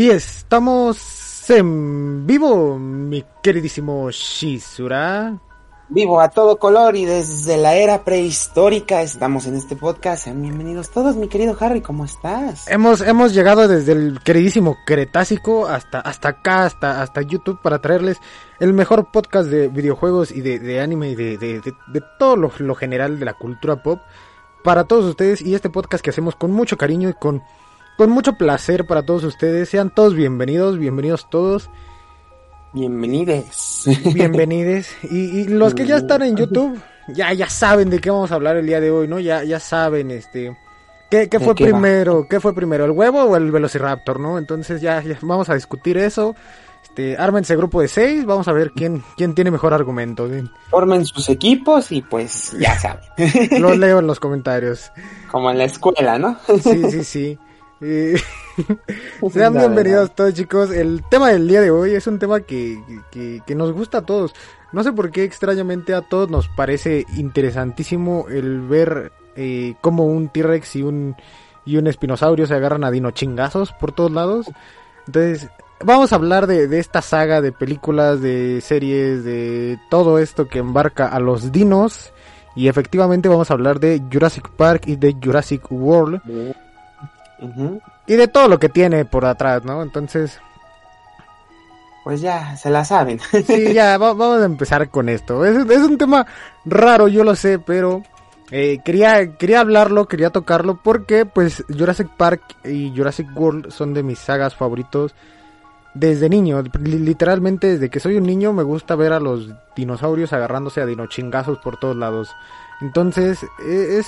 Y estamos en vivo, mi queridísimo Shizura. Vivo a todo color y desde la era prehistórica estamos en este podcast. Sean bienvenidos todos, mi querido Harry, ¿cómo estás? Hemos, hemos llegado desde el queridísimo Cretácico hasta, hasta acá, hasta, hasta YouTube para traerles el mejor podcast de videojuegos y de, de anime y de, de, de, de todo lo, lo general de la cultura pop para todos ustedes y este podcast que hacemos con mucho cariño y con con mucho placer para todos ustedes. Sean todos bienvenidos, bienvenidos todos. Bienvenides. Bienvenides. Y, y los que ya están en YouTube, ya, ya saben de qué vamos a hablar el día de hoy, ¿no? Ya, ya saben, este. ¿Qué, qué fue qué primero? ¿Qué fue primero? ¿El huevo o el Velociraptor, no? Entonces ya, ya vamos a discutir eso. Este, ármense grupo de seis, vamos a ver quién, quién tiene mejor argumento. ¿sí? Formen sus equipos y pues ya saben. Los leo en los comentarios. Como en la escuela, ¿no? Sí, sí, sí. Eh, sean La bienvenidos todos chicos. El tema del día de hoy es un tema que, que, que nos gusta a todos. No sé por qué extrañamente a todos nos parece interesantísimo el ver eh, cómo un T-Rex y un, y un espinosaurio se agarran a dino chingazos por todos lados. Entonces, vamos a hablar de, de esta saga de películas, de series, de todo esto que embarca a los dinos. Y efectivamente vamos a hablar de Jurassic Park y de Jurassic World Y de todo lo que tiene por atrás, ¿no? Entonces, Pues ya, se la saben. sí, ya va- vamos a empezar con esto. Es, es un tema raro, yo lo sé, pero eh, quería, quería hablarlo, quería tocarlo, porque pues Jurassic Park y Jurassic World son de mis sagas favoritos desde niño. Li- Literalmente desde que soy un niño me gusta ver a los dinosaurios agarrándose a dinochingazos por todos lados. Entonces, eh, es...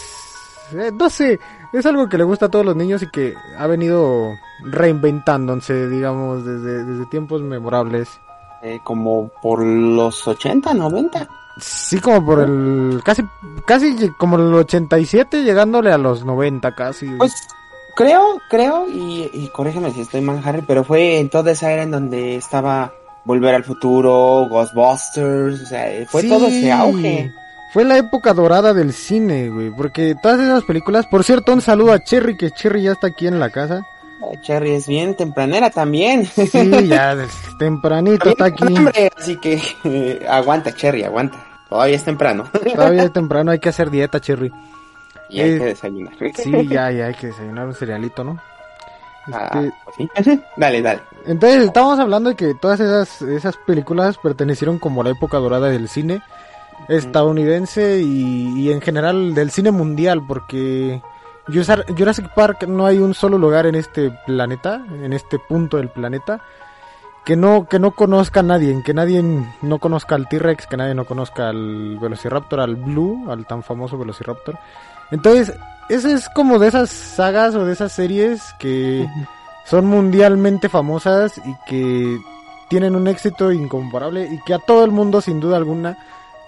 eh, no sé, es algo que le gusta a todos los niños y que ha venido reinventándose, digamos, desde, desde tiempos memorables. Eh, como por los 80, 90. Sí, como por el... Casi, casi como el 87, llegándole a los 90 casi. Pues creo, creo, y, y corrígeme si estoy mal, Harry, pero fue en toda esa era en donde estaba Volver al Futuro, Ghostbusters, o sea, fue Sí, todo ese auge. Fue la época dorada del cine, güey. Porque todas esas películas... Por cierto, un saludo a Cherry, que Cherry ya está aquí en la casa. Eh, Cherry es bien tempranera también. Sí, ya tempranito está aquí. Hambre, así que eh, aguanta, Cherry, aguanta. Todavía es temprano Todavía es temprano, hay que hacer dieta, Cherry. y hay Eh, que desayunar. Sí, ya, ya hay que desayunar un cerealito, ¿no? Ah, Este, pues sí. dale, dale. Entonces estamos hablando de que todas esas, esas películas pertenecieron como la época dorada del cine estadounidense y, y en general del cine mundial porque Jurassic Park no hay un solo lugar en este planeta, en este punto del planeta que no que no conozca a nadie, que nadie no conozca al T-Rex, que nadie no conozca al Velociraptor, al Blue, al tan famoso Velociraptor. Entonces, ese es como de esas sagas o de esas series que son mundialmente famosas y que tienen un éxito incomparable y que a todo el mundo sin duda alguna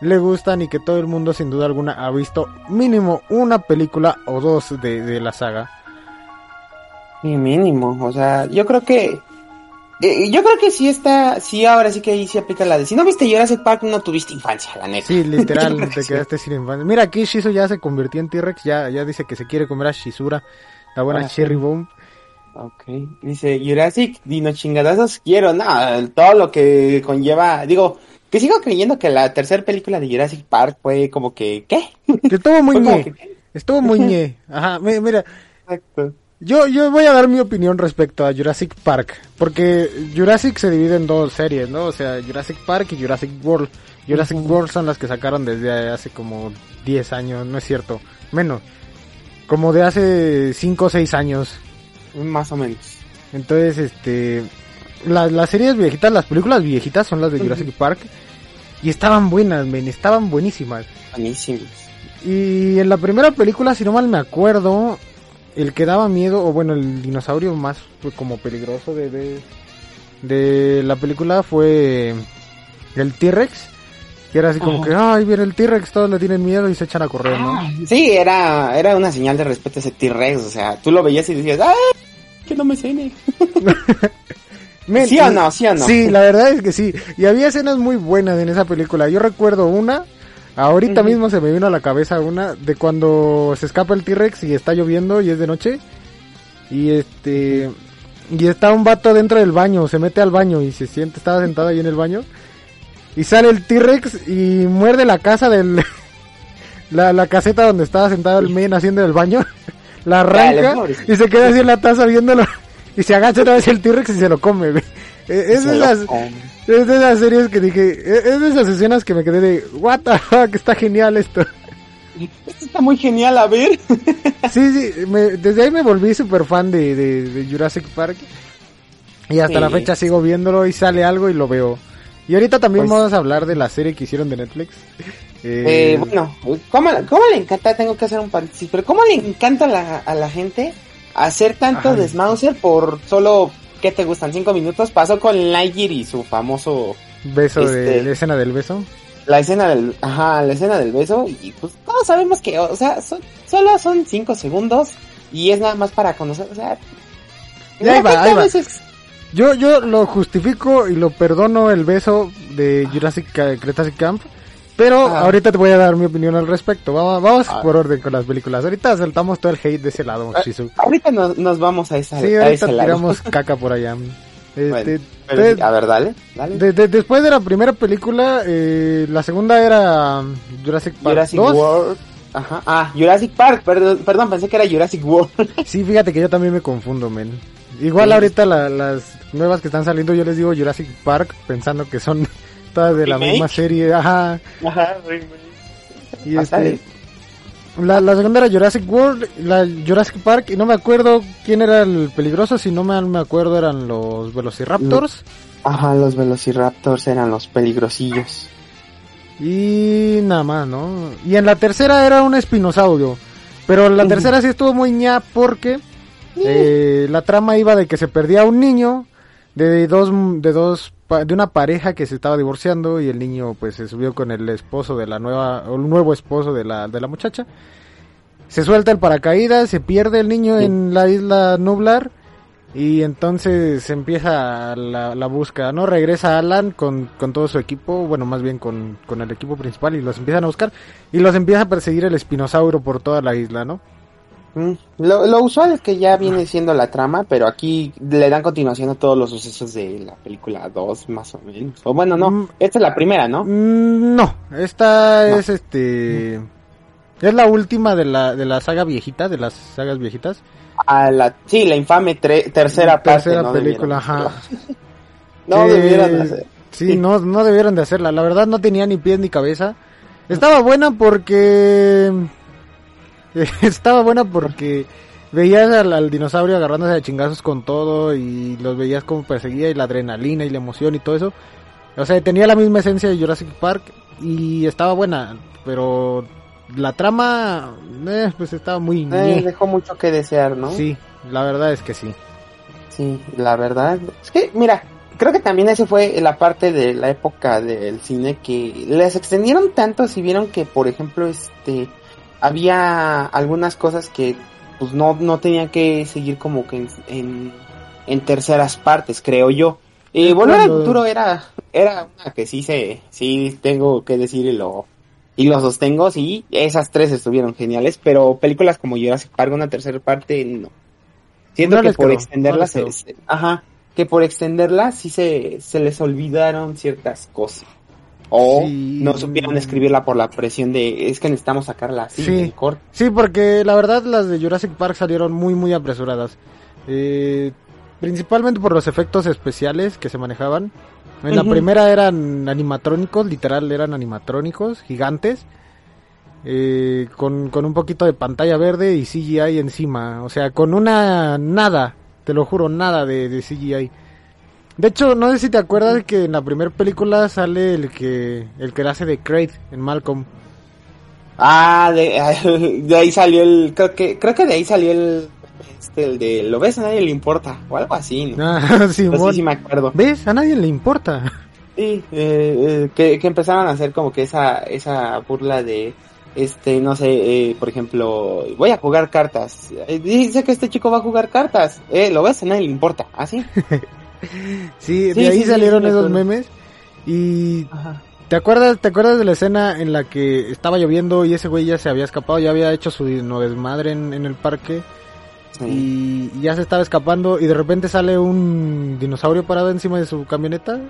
le gustan y que todo el mundo sin duda alguna ha visto mínimo una película o dos de, de la saga. Sí, mínimo, o sea, yo creo que eh, yo creo que sí está, sí ahora sí que ahí sí aplica la de si no viste Jurassic Park no tuviste infancia, la neta. Sí, literal, te quedaste sin infancia. Mira, aquí Shizu ya se convirtió en T-Rex, ya, ya dice que se quiere comer a Shizura, la buena Ah, Cherry. Bomb. Ok, dice Jurassic, dino chingadazos, quiero, no, todo lo que conlleva, digo, que sigo creyendo que la tercera película de Jurassic Park fue como que, ¿qué? Que estuvo muy ñe, que- estuvo muy ñe. Ajá, mi- mira, Exacto. yo, yo voy a dar mi opinión respecto a Jurassic Park, porque Jurassic se divide en dos series, ¿no? O sea, Jurassic Park y Jurassic World. Jurassic Ujú. World son las que sacaron desde hace como 10 años, no es cierto, menos. Como de hace 5 o 6 años. Más o menos. Entonces, este, las, las series viejitas, las películas viejitas son las de. Jurassic Park. Y estaban buenas, men, estaban buenísimas. Buenísimos. Y en la primera película, si no mal me acuerdo, el que daba miedo, o bueno, el dinosaurio más pues, como peligroso de, de, de la película fue el T-Rex. Que era así como Ajá. que, ay, viene el T-Rex, todos le tienen miedo y se echan a correr, ¿no? Ah, Sí, era, era una señal de respeto a ese T-Rex, o sea, tú lo veías y decías, ¡ah! Que no me cene. Men, ¿Sí o no? ¿Sí o no? Sí, la verdad es que sí. Y había escenas muy buenas en esa película. Yo recuerdo una, ahorita mismo se me vino a la cabeza una, de cuando se escapa el T-Rex y está lloviendo y es de noche. Y este... Y está un vato dentro del baño, se mete al baño y se siente, estaba sentado ahí en el baño. Y sale el T-Rex y muerde la casa del... La, la caseta donde estaba sentado el men haciendo el baño. La arranca y se queda así en la taza viéndolo. Y se agacha otra vez el T-Rex y se lo come, güey. Eh, Es de, esas, come. es de esas series que dije, eh, es de esas escenas que me quedé de, what the fuck, está genial esto. Esto está muy genial, a ver. Sí, sí, me- desde ahí me volví súper fan de, de, de Jurassic Park. Y hasta Sí. la fecha sigo viéndolo y sale algo y lo veo. Y ahorita también Pues- vamos a hablar de la serie que hicieron de Netflix. Eh, Eh, bueno, ¿cómo, cómo le encanta? Tengo que hacer un paréntesis, pero ¿cómo le encanta a la, a la gente hacer tanto Ajá. desmauser por solo, ¿qué te gustan? ¿Cinco minutos? Pasó con Lightyear y su famoso, beso de, este- la escena del beso. la escena del, ajá, la escena del beso, y pues todos sabemos que, o sea, son- solo son cinco segundos, y es nada más para conocer, o sea, Y ahí va, ahí veces- Yo, yo lo justifico y lo perdono el beso de Jurassic Ca- Cretaceous Camp. Pero Ah. ahorita te voy a dar mi opinión al respecto. Vamos, vamos Ah. por orden con las películas. Ahorita saltamos todo el hate de ese lado, Ah, Shizu. ahorita nos, nos vamos a esa, Sí, a ahorita lado. tiramos caca por allá. Este, Bueno, de- a ver, dale, dale. de- de- después de la primera película, eh, la segunda era Jurassic Park Jurassic 2. World. Ajá. Ah, Jurassic Park, perdón, perdón, pensé que era Jurassic World. Sí, fíjate que yo también me confundo, men. Igual Sí. ahorita la- las nuevas que están saliendo, yo les digo Jurassic Park pensando que son de la ¿Remake? misma serie. Ajá. Ajá, Y este, la, la segunda era Jurassic World, la Jurassic Park, y no me acuerdo quién era el peligroso, si no mal me acuerdo eran los Velociraptors. Ajá, los Velociraptors eran los peligrosillos. Y nada más, ¿no? Y en la tercera era un espinosaurio. Pero la tercera sí estuvo muy ña porque eh, la trama iba de que se perdía un niño de dos de dos de una pareja que se estaba divorciando y el niño pues se subió con el esposo de la nueva o el nuevo esposo de la de la muchacha. Se suelta el paracaídas, se pierde el niño en la isla Nublar y entonces empieza la, la búsqueda, ¿no? Regresa Alan con, con todo su equipo, bueno, más bien con, con el equipo principal y los empiezan a buscar y los empieza a perseguir el espinosauro por toda la isla, ¿no? Mm, Lo, lo usual es que ya viene siendo la trama, pero aquí le dan continuación a todos los sucesos de la película 2, más o menos. O bueno, no, Mm. esta es la primera, ¿no? Mm, No, esta No. es este... Es la última de la, de la saga viejita, de las sagas viejitas. A la, sí, la infame tre- tercera. Tercera no película, debieron ajá. No debieron hacer. Sí, Sí. No, no debieron de hacerla. La verdad no tenía ni pies ni cabeza. Estaba buena porque... Estaba buena porque veías al, al dinosaurio agarrándose a chingazos con todo y los veías como perseguía y la adrenalina y la emoción y todo eso. O sea, tenía la misma esencia de Jurassic Park y estaba buena, pero la trama, eh, pues estaba muy... Eh, dejó mucho que desear, ¿no? Sí, la verdad es que sí. Sí, la verdad. Es que, mira, creo que también ese fue la parte de la época del cine que les extendieron tanto si vieron que, por ejemplo, este, había algunas cosas que pues no, no tenía que seguir como que en, en, en terceras partes, creo yo. Y Es Volver al futuro era, era una que sí se, sí tengo que decir y lo, y lo sostengo, sí, esas tres estuvieron geniales, pero películas como Jurassic Park, una tercera parte, no. Siento No que por quedó, extenderlas, no ajá, que por extenderlas sí se, se les olvidaron ciertas cosas. O Sí. no supieron escribirla por la presión de, es que necesitamos sacarla así, Sí. corto. Sí, porque la verdad las de Jurassic Park salieron muy muy apresuradas. Eh, principalmente por los efectos especiales que se manejaban. En la primera eran animatrónicos, literal eran animatrónicos gigantes. eh, con, con un poquito de pantalla verde y CGI encima. O sea, con una nada, te lo juro, nada de, de CGI. De hecho, no sé si te acuerdas que en la primera película sale el que el que hace de Kraid en Malcolm. Ah, de, de ahí salió el, creo que, creo que de ahí salió el, este, el de, lo ves, a nadie le importa, o algo así, ¿no? Ah, sí, me acuerdo. ¿Ves? A nadie le importa. Sí, eh, eh, que, que empezaron a hacer como que esa, esa burla de, este, no sé, eh, por ejemplo, voy a jugar cartas. Eh, dice que este chico va a jugar cartas. Eh, lo ves, a nadie le importa. ¿Así? Sí, de Sí, ahí sí, salieron sí esos memes. Y Ajá. ¿te acuerdas, te acuerdas de la escena en la que estaba lloviendo y ese güey ya se había escapado, ya había hecho su no desmadre en, en el parque Sí. y ya se estaba escapando y de repente sale un dinosaurio parado encima de su camioneta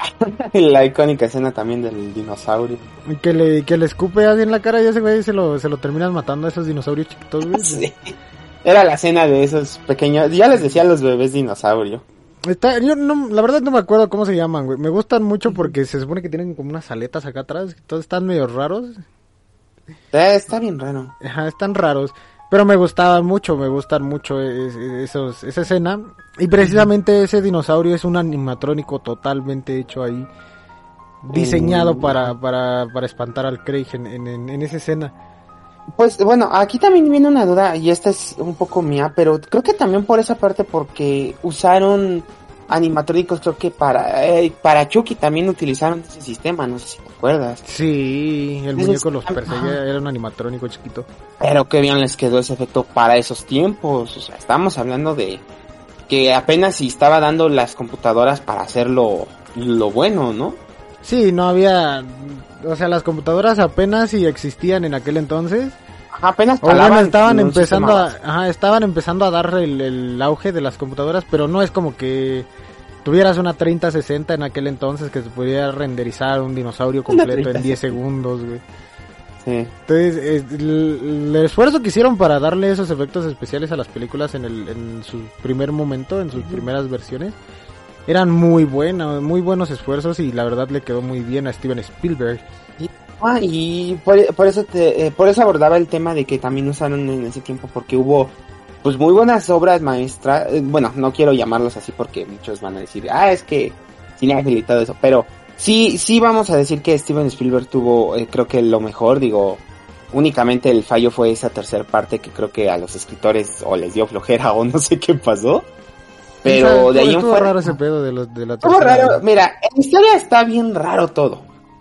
La icónica escena también del dinosaurio. que le, que le escupe así en la cara y ese güey se lo, se lo terminan matando a esos dinosaurios chiquitos, güey. Sí. Era la escena de esos pequeños, ya les decía a los bebés dinosaurio. Está, yo no, la verdad no me acuerdo cómo se llaman, güey. Me gustan mucho porque se supone que tienen como unas aletas acá atrás, todos están medio raros. Eh, está bien raro. Ajá, están raros. Pero me gustaban mucho, me gustan mucho es- esos, esa escena. Y precisamente ese dinosaurio es un animatrónico totalmente hecho ahí. Diseñado Mm. para, para, para espantar al Craig en, en, en- en esa escena. Pues bueno, aquí también viene una duda y esta es un poco mía, pero creo que también por esa parte porque usaron animatrónicos, creo que para eh, para Chucky también utilizaron ese sistema, no sé si te acuerdas. Sí, el muñeco los perseguía, era un animatrónico chiquito. Pero qué bien les quedó ese efecto para esos tiempos, o sea, estamos hablando de que apenas si estaba dando las computadoras para hacerlo lo bueno, ¿no? Sí, no había... O sea, las computadoras apenas si existían en aquel entonces. Ajá, apenas O bueno, estaban empezando a, ajá, estaban empezando a dar el, el auge de las computadoras, pero no es como que tuvieras una 3060 en aquel entonces que se pudiera renderizar un dinosaurio completo en 10 3060. segundos, güey. Sí. Entonces, es- el, el esfuerzo que hicieron para darle esos efectos especiales a las películas en, el, en su primer momento, en sus primeras versiones, eran muy buenos, muy buenos esfuerzos y la verdad le quedó muy bien a Steven Spielberg. Ah, y por, por eso te, eh, por eso abordaba el tema de que también usaron en ese tiempo porque hubo pues muy buenas obras maestras, eh, bueno, no quiero llamarlos así porque muchos van a decir, ah, es que cineáfilo y todo eso, pero sí, sí vamos a decir que Steven Spielberg tuvo, eh, creo que lo mejor, digo, únicamente el fallo fue esa tercera parte que creo que a los escritores o les dio flojera o no sé qué pasó, pero de ahí en fuera... raro ese pedo de, los, de la raro, mira, en la historia está bien raro todo.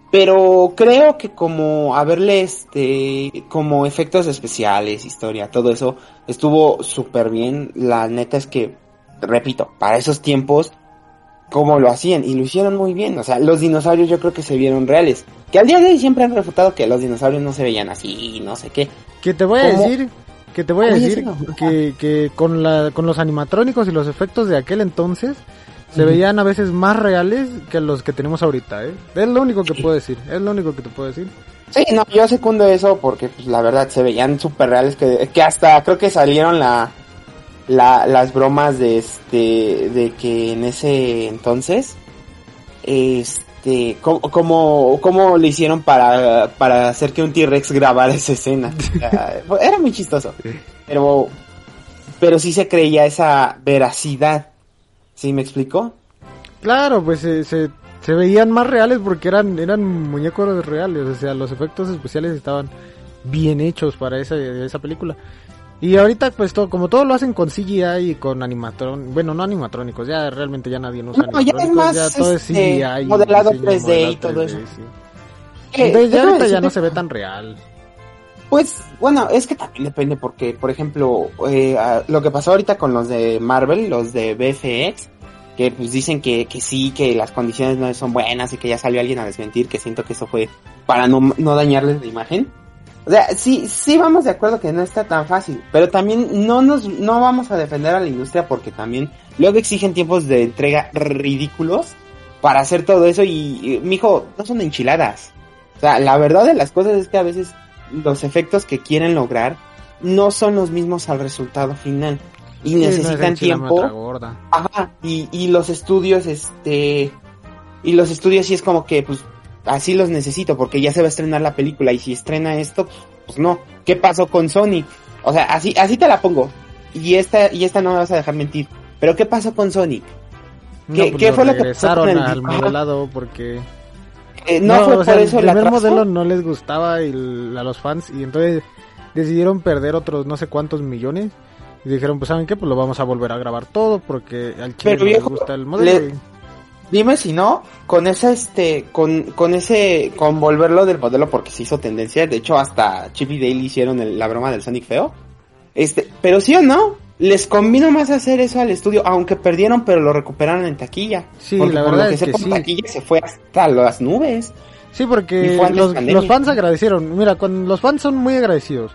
Pero creo que como haberle este, como efectos especiales, historia, todo eso, estuvo súper bien. La neta es que, repito, para esos tiempos, como lo hacían, y lo hicieron muy bien. O sea, los dinosaurios yo creo que se vieron reales. Que al día de hoy siempre han refutado que los dinosaurios no se veían así, no sé qué. Que te voy a ¿Cómo? decir, que te voy a ¿Cómo decir que, que con la, con los animatrónicos y los efectos de aquel entonces se veían a veces más reales que los que tenemos ahorita, ¿eh? Es lo único que puedo decir, es lo único que te puedo decir. Sí, no, yo secundo eso porque pues la verdad se veían súper reales que, que hasta creo que salieron la, la, las bromas de este, de que en ese entonces, este, cómo, cómo, cómo le hicieron para, para hacer que un T-Rex grabara esa escena. Era muy chistoso. Pero, pero sí se creía esa veracidad. ¿Sí me explicó? Claro, pues se, se, se veían más reales porque eran, eran muñecos reales, o sea, los efectos especiales estaban bien hechos para esa, esa película. Y ahorita, pues, todo, como todo lo hacen con CGI y con animatron, bueno, no animatrónicos, ya realmente ya nadie usa No, ya es más, ya todo es este, CGI. y modelado diseño 3D y todo eso. sí. Eh, Entonces ya ahorita ya no se ve tan real. Pues bueno, es que también depende porque, por ejemplo, eh, lo que pasó ahorita con los de Marvel, los de BFX, que pues dicen que, que sí, que las condiciones no son buenas y que ya salió alguien a desmentir, que siento que eso fue para no, no dañarles la imagen. O sea, sí, sí vamos de acuerdo que no está tan fácil, pero también no nos, no vamos a defender a la industria porque también luego exigen tiempos de entrega ridículos para hacer todo eso y, mijo, no son enchiladas. O sea, la verdad de las cosas es que a veces los efectos que quieren lograr no son los mismos al resultado final y necesitan tiempo. Ajá, y, y los estudios, este, y los estudios sí es como que, pues, así los necesito porque ya se va a estrenar la película y si estrena esto, pues no. ¿Qué pasó con Sonic? O sea, así, así te la pongo. Y esta, y esta no me vas a dejar mentir. Pero ¿qué pasó con Sonic? ¿Qué, pues ¿qué fue lo que pasó con el al modelado porque eh, no, fue por eso el primer modelo no les gustaba a los fans y entonces decidieron perder otros no sé cuántos millones y dijeron pues saben qué pues lo vamos a volver a grabar todo porque al chile no les gusta el modelo. Dime si no, con ese, este, con, con ese, con volverlo del modelo porque se hizo tendencia, de hecho hasta Chip y Dale hicieron la broma del Sonic feo. Este, pero sí o no, les convino más hacer eso al estudio, aunque perdieron, pero lo recuperaron en taquilla. Sí, la verdad es que sí. taquilla se fue hasta las nubes. Sí, porque los, los, fans agradecieron. Mira, cuando los fans son muy agradecidos.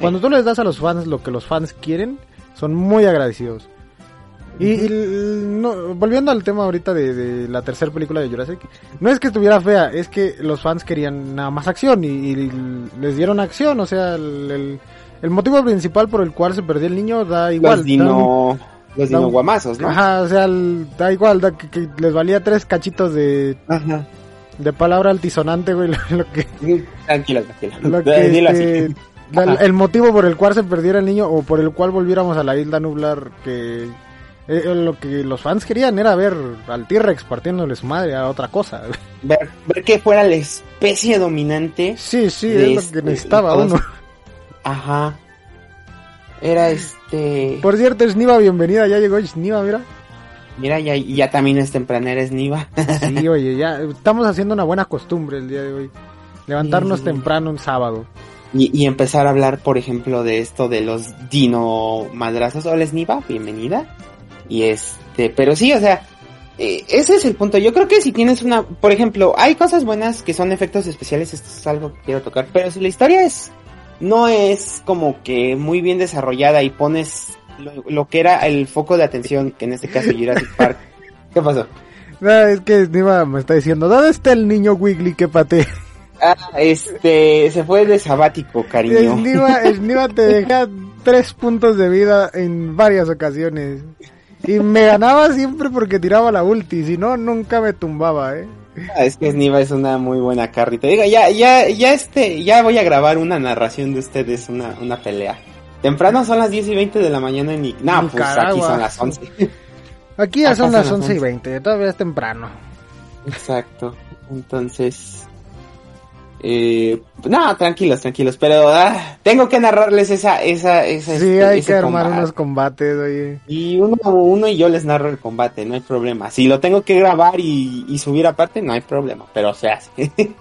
Cuando tú les das a los fans lo que los fans quieren, son muy agradecidos. Y, no, volviendo al tema ahorita de, la tercera película de Jurassic, no es que estuviera fea, es que los fans querían nada más acción y, les dieron acción, o sea, el, el, motivo principal por el cual se perdió el niño da igual. Los dino, los dino guamazos, ¿no? Ajá, o sea, da igual, da, que, les valía tres cachitos de... De palabra altisonante, güey, lo, que... Tranquila, tranquila. Lo que, este, el motivo por el cual se perdiera el niño o por el cual volviéramos a la isla nublar que eh, eh, lo que los fans querían era ver al T-Rex partiéndole su madre a otra cosa. Ver, ver que fuera la especie dominante. Sí, sí, es lo que este, necesitaba uno. Ajá. Era este. Por cierto, Sniva, bienvenida, ya llegó Sniva, mira. Mira, ya, ya también es tempranera Sniva. sí, oye, ya estamos haciendo una buena costumbre el día de hoy. Levantarnos temprano un sábado. Y, y, empezar a hablar, por ejemplo, de esto de los dino madrazos. Hola Sniva, bienvenida. Y este, pero sí, o sea, eh, ese es el punto. Yo creo que si tienes una, por ejemplo, hay cosas buenas que son efectos especiales, esto es algo que quiero tocar, pero si la historia es, no es como que muy bien desarrollada y pones lo, que era el foco de atención, que en este caso Jurassic Park, ¿qué pasó? No, es que Sniva me está diciendo, ¿dónde está el niño Wiggly que pate? Ah, este, se fue de sabático, cariño. Sniva te deja tres puntos de vida en varias ocasiones. Y me ganaba siempre porque tiraba la ulti, si no, nunca me tumbaba, eh. Ah, es que Sniva es una muy buena carrita. Diga, ya, ya, ya este, ya voy a grabar una narración de ustedes, una, una pelea. Temprano son las 10 y 20 de la mañana en No, pues aquí son las 11. Aquí ya son las 11 y 20, todavía es temprano. Exacto. Entonces, eh, no, tranquilos, tranquilos, pero ah, tengo que narrarles esa, esa, esa. Sí, este, hay que armar unos combates, oye. Y uno uno y yo les narro el combate, no hay problema. Si lo tengo que grabar y, y subir aparte, no hay problema, pero se hace.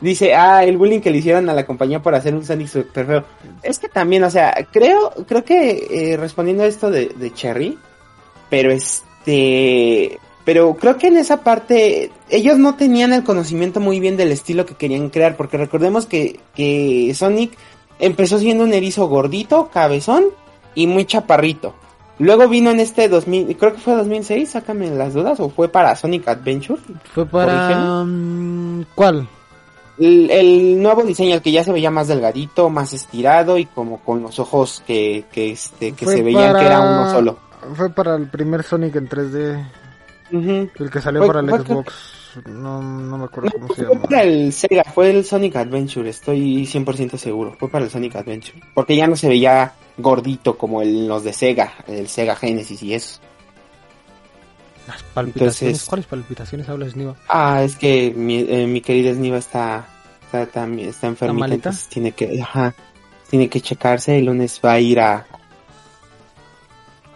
Dice, ah, el bullying que le hicieron a la compañía por hacer un Sonic super feo. Es que también, o sea, creo, creo que eh, respondiendo a esto de, de Cherry, pero este, pero creo que en esa parte ellos no tenían el conocimiento muy bien del estilo que querían crear, porque recordemos que, que Sonic empezó siendo un erizo gordito, cabezón y muy chaparrito. Luego vino en este 2000, creo que fue 2006, sácame las dudas, o fue para Sonic Adventure. Fue para... Um, ¿Cuál? El, nuevo diseño, el que ya se veía más delgadito, más estirado y como con los ojos que, que, este, que se veían que era uno solo. Fue para el primer Sonic en 3D. El que salió para el Xbox. No, no me acuerdo cómo se llama. Fue para el Sega, fue el Sonic Adventure, estoy 100% seguro. Fue para el Sonic Adventure. Porque ya no se veía gordito como el, los de Sega, el Sega Genesis y eso. Las palpitaciones. ¿Cuáles palpitaciones habla Sniva? Ah, es que mi, eh, mi querida Sniva está, está, está, está enfermita, entonces tiene que, ajá, tiene que checarse. El lunes va a ir a,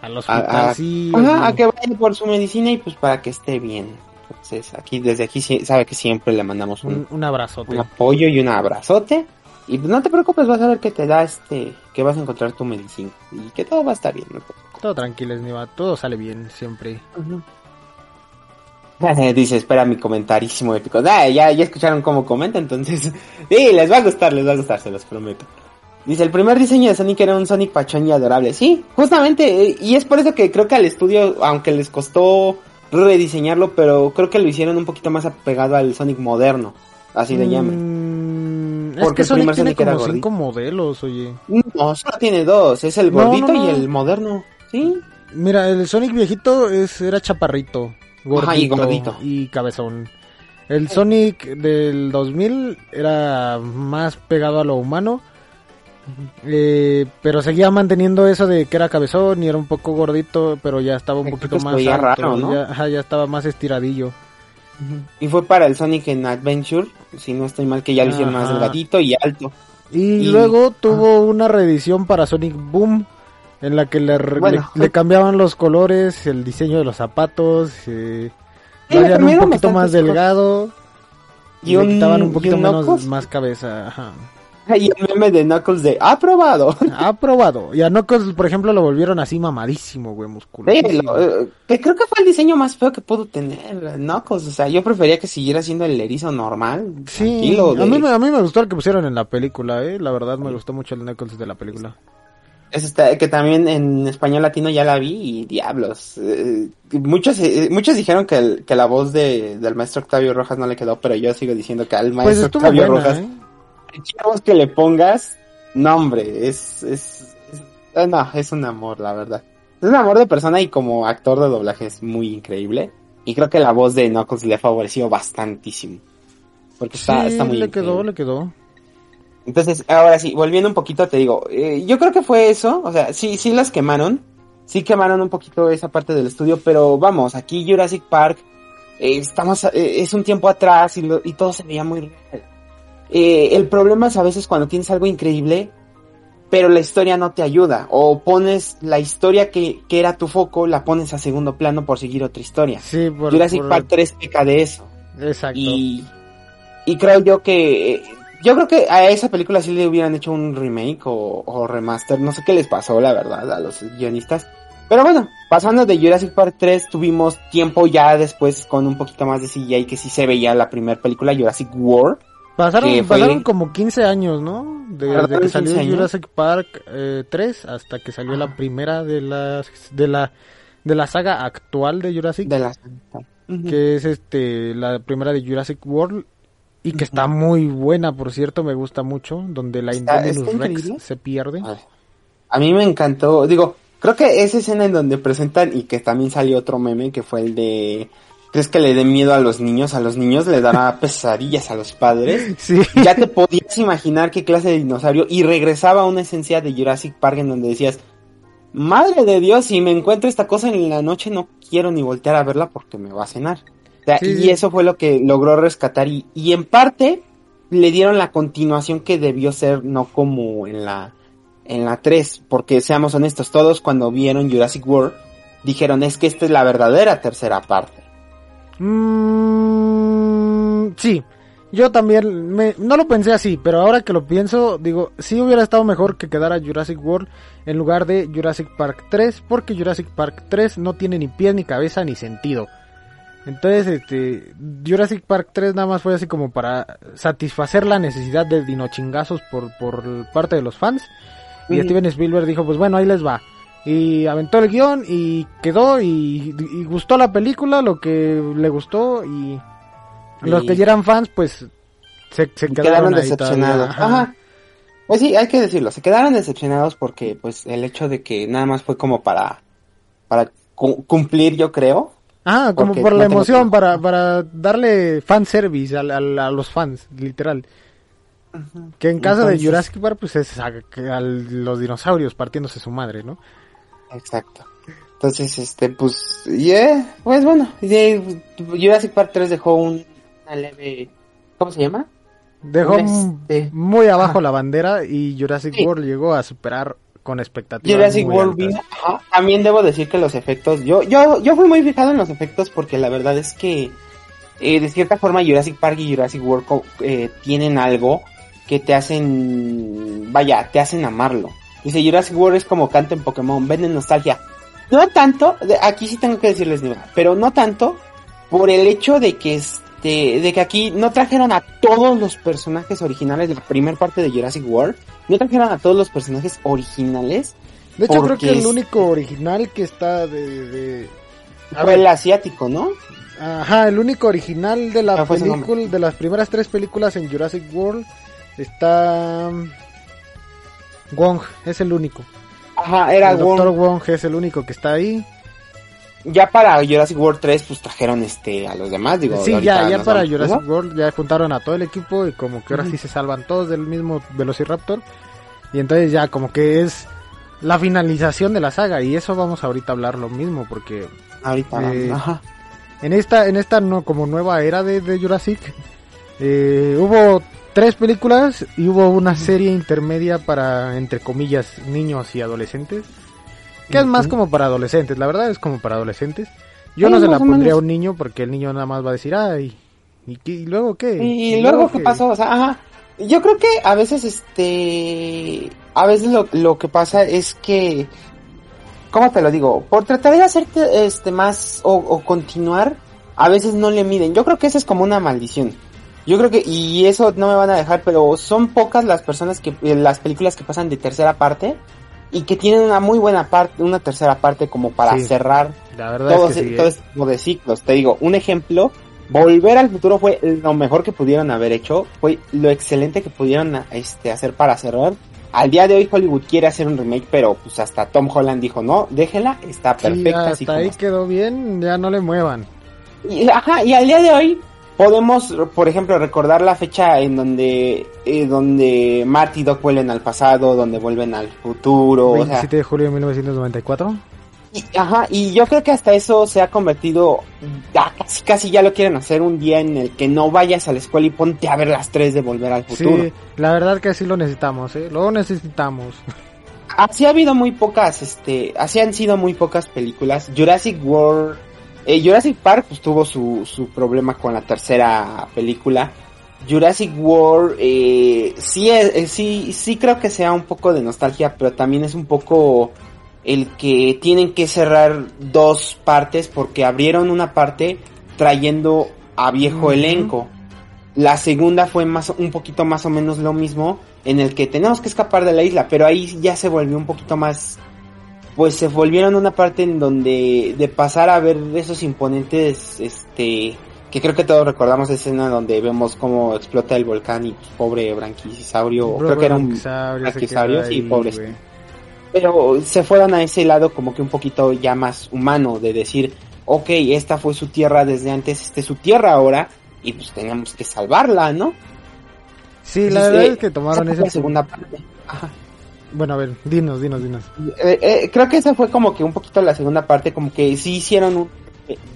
a los a, sí, a que vaya por su medicina y pues para que esté bien. Entonces, aquí, desde aquí sabe que siempre le mandamos un, un, abrazote. Un apoyo y un abrazote. Y no te preocupes, vas a ver que te da este, que vas a encontrar tu medicina y que todo va a estar bien. ¿no? Todo tranquilo, Niva, todo sale bien siempre. Dice, espera mi comentarísimo épico. Ah, ya, ya escucharon cómo comenta, entonces. Sí, les va a gustar, les va a gustar, se los prometo. Dice, el primer diseño de Sonic era un Sonic pachón y adorable. Sí, justamente, eh, y es por eso que creo que al estudio, aunque les costó rediseñarlo, pero creo que lo hicieron un poquito más apegado al Sonic moderno. Así le llaman. Mm, es que Sonic tiene como cinco modelos, oye. No, solo tiene dos. Es el gordito y el moderno. ¿Sí? Mira, el Sonic viejito es, era chaparrito, gordito, y gordito y cabezón. El Sonic del 2000 era más pegado a lo humano. Eh, pero seguía manteniendo eso de que era cabezón y era un poco gordito, pero ya estaba un poquito más alto, raro, ¿no? ya, ya, estaba más estiradillo. Y fue para el Sonic en Adventure, si no estoy mal, que ya lo hicieron más delgadito y alto. Y, y... luego tuvo una reedición para Sonic Boom, en la que le, bueno, le, le, cambiaban los colores, el diseño de los zapatos, eh, lo un poquito más delgado y, y un, le quitaban un poquito menos más cabeza. Ajá. Y el meme de Knuckles de aprobado. Aprobado. Y a Knuckles, por ejemplo, lo volvieron así mamadísimo, güey, musculoso. Sí, lo, que creo que fue el diseño más feo que pudo tener Knuckles. O sea, yo prefería que siguiera siendo el erizo normal. Sí, de... a, mí, a mí me gustó el que pusieron en la película, eh. La verdad me gustó mucho el Knuckles de la película. Es esta, que también en español latino ya la vi y diablos. Eh, muchos eh, muchos dijeron que, el, que la voz de, del maestro Octavio Rojas no le quedó, pero yo sigo diciendo que al maestro pues Octavio buena, Rojas... ¿eh? Voz que le pongas, no hombre, es, es, es, no, es un amor, la verdad. Es un amor de persona y como actor de doblaje es muy increíble. Y creo que la voz de Knuckles le ha favorecido bastantísimo. Porque está, sí, está muy le quedó, le quedó. Entonces, ahora sí, volviendo un poquito, te digo, eh, yo creo que fue eso, o sea, sí, sí las quemaron, sí quemaron un poquito esa parte del estudio, pero vamos, aquí Jurassic Park, eh, estamos, eh, es un tiempo atrás y, lo, y todo se veía muy real. Eh, el problema es a veces cuando tienes algo increíble, pero la historia no te ayuda. O pones la historia que, que era tu foco, la pones a segundo plano por seguir otra historia. Sí, por, Jurassic por... Park 3 peca de eso. Exacto. Y, y creo yo que... Yo creo que a esa película sí le hubieran hecho un remake o, o remaster. No sé qué les pasó, la verdad, a los guionistas. Pero bueno, pasando de Jurassic Park 3, tuvimos tiempo ya después con un poquito más de CGI que sí se veía la primera película, Jurassic World. Pasaron, fue... pasaron como 15 años, ¿no? Desde que salió Jurassic Park eh, 3 hasta que salió ah. la primera de la, de la de la saga actual de Jurassic. De la uh -huh. Que es este la primera de Jurassic World y que uh -huh. está muy buena, por cierto, me gusta mucho, donde la Indominus Rex se pierde. A, a mí me encantó, digo, creo que esa escena en donde presentan y que también salió otro meme que fue el de ¿Crees que le dé miedo a los niños? A los niños le dará pesadillas a los padres. Sí. Ya te podías imaginar qué clase de dinosaurio. Y regresaba a una esencia de Jurassic Park en donde decías, madre de Dios, si me encuentro esta cosa en la noche no quiero ni voltear a verla porque me va a cenar. O sea, sí. Y eso fue lo que logró rescatar. Y, y en parte le dieron la continuación que debió ser, no como en la, en la 3. Porque seamos honestos, todos cuando vieron Jurassic World dijeron, es que esta es la verdadera tercera parte. Mm, sí, yo también me, no lo pensé así, pero ahora que lo pienso, digo, sí hubiera estado mejor que quedara Jurassic World en lugar de Jurassic Park 3, porque Jurassic Park 3 no tiene ni pies, ni cabeza, ni sentido. Entonces, este, Jurassic Park 3 nada más fue así como para satisfacer la necesidad de dinochingazos por, por parte de los fans. Y. Steven Spielberg dijo, pues bueno, ahí les va y aventó el guion y quedó y, y, gustó la película, lo que le gustó y, y... los que ya eran fans pues se, se quedaron, quedaron decepcionados. Ajá. Ajá. Pues sí, hay que decirlo, se quedaron decepcionados porque pues el hecho de que nada más fue como para para cu cumplir, yo creo. Ah, como por la emoción, para, para darle fan service a, a, a los fans, literal. Que en Entonces... de Jurassic Park, pues es a, a, los dinosaurios partiéndose su madre, ¿no? Exacto. Entonces, este, pues, yeah, pues bueno, Jurassic Park 3 dejó un, una leve, ¿cómo se llama? Dejó este... muy abajo la bandera y Jurassic sí. World llegó a superar con expectativas. Jurassic World vino, ajá, también debo decir que los efectos, yo, yo, yo fui muy fijado en los efectos porque la verdad es que, eh, de cierta forma Jurassic Park y Jurassic World eh, tienen algo que te hacen, vaya, te hacen amarlo. Dice, Jurassic World es como canto en Pokémon, venden nostalgia. No tanto, aquí sí tengo que decirles, pero no tanto por el hecho de que este, de que aquí no trajeron a todos los personajes originales de la primera parte de Jurassic World, no trajeron a todos los personajes originales. De hecho, creo que el único original que está de, de... Fue el asiático, ¿no? Ajá, el único original de la película, de las primeras tres películas en Jurassic World está Wong, es el único. Ajá, era el Doctor Wong es el único que está ahí. Ya para Jurassic World 3 pues trajeron este a los demás, digo. Sí, ya ya para Jurassic World ya juntaron a todo el equipo y como que ahora sí se salvan todos del mismo Velociraptor. Y entonces ya como que es la finalización de la saga y eso vamos ahorita a hablar lo mismo porque ahorita eh, ajá en esta, en esta no, como nueva era de, de Jurassic, eh, hubo tres películas y hubo una serie intermedia para, entre comillas, niños y adolescentes. Que es más como para adolescentes, la verdad es como para adolescentes. Yo no se la pondría a un niño porque el niño nada más va a decir, ay, ¿y, luego qué? ¿Y, luego, qué pasó? O sea, ajá. Yo creo que a veces, este, a veces lo, lo que pasa es que ¿cómo te lo digo? Por tratar de hacerte este más o, continuar, a veces no le miden. Yo creo que eso es como una maldición. Yo creo que, y eso no me van a dejar, pero son pocas las personas que, eh, las películas que pasan de tercera parte y que tienen una muy buena parte, una tercera parte como para cerrar la verdad todo, es que todo este tipo de ciclos. Te digo, un ejemplo, Volver al futuro fue lo mejor que pudieron haber hecho, fue lo excelente que pudieron este, hacer para cerrar al día de hoy Hollywood quiere hacer un remake, pero pues hasta Tom Holland dijo, no, déjela, está perfecta. hasta ahí quedó bien, ya no le muevan. Y, ajá, y al día de hoy podemos, por ejemplo, recordar la fecha en donde, eh, donde Marty y Doc vuelven al pasado, donde vuelven al futuro. 27 de julio de 1994. Y, ajá, y yo creo que hasta eso se ha convertido, casi casi ya lo quieren hacer un día en el que no vayas a la escuela y ponte a ver las tres de volver al futuro. Sí, la verdad que así lo necesitamos, ¿eh? Lo necesitamos. Así ha habido muy pocas, este, así han sido muy pocas películas. Jurassic World, eh, Jurassic Park pues tuvo su, su problema con la tercera película. Jurassic World, eh, sí, eh, sí, sí creo que sea un poco de nostalgia, pero también es un poco el que tienen que cerrar dos partes porque abrieron una parte trayendo a viejo elenco. La segunda fue más un poquito más o menos lo mismo en el que tenemos que escapar de la isla, pero ahí ya se volvió un poquito más pues se volvieron una parte en donde de pasar a ver esos imponentes este que creo que todos recordamos esa escena donde vemos cómo explota el volcán y pobre branquisaurio, creo que era un branquisaurio, y pobre pero se fueron a ese lado como que un poquito ya más humano de decir, ok, esta fue su tierra desde antes, esta es su tierra ahora y pues tenemos que salvarla, ¿no? Sí, la verdad es que tomaron esa segunda parte. Bueno, a ver, dinos, dinos, dinos. Eh, eh, creo que esa fue como que un poquito la segunda parte, como que sí hicieron un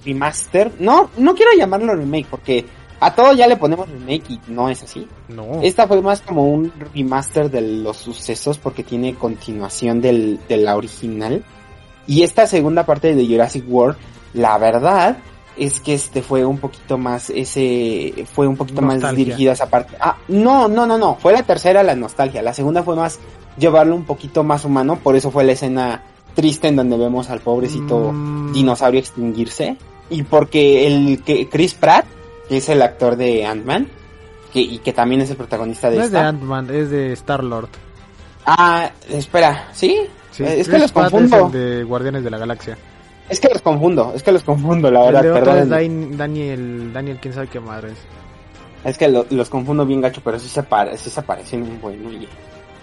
remaster. No, no quiero llamarlo remake porque a todo ya le ponemos remake y no es así. No. Esta fue más como un remaster de los sucesos porque tiene continuación del, de la original. Y esta segunda parte de Jurassic World, la verdad es que este fue un poquito más, ese, fue un poquito más dirigida a esa parte. Ah, no, no, no, no, fue la tercera la nostalgia. La segunda fue más llevarlo un poquito más humano, por eso fue la escena triste en donde vemos al pobrecito mm. dinosaurio extinguirse. Y porque el que Chris Pratt que es el actor de Ant-Man, que, y que también es el protagonista de No es de Ant-Man, es de Star-Lord. Ah, espera, ¿sí? Es que los confundo. Es de Guardianes de la Galaxia. Es que los confundo, es que los confundo, la verdad, perdón. Daniel, Daniel, quién sabe qué madre es. Es que los confundo bien gacho, pero sí se, sí se parecen un buen, oye,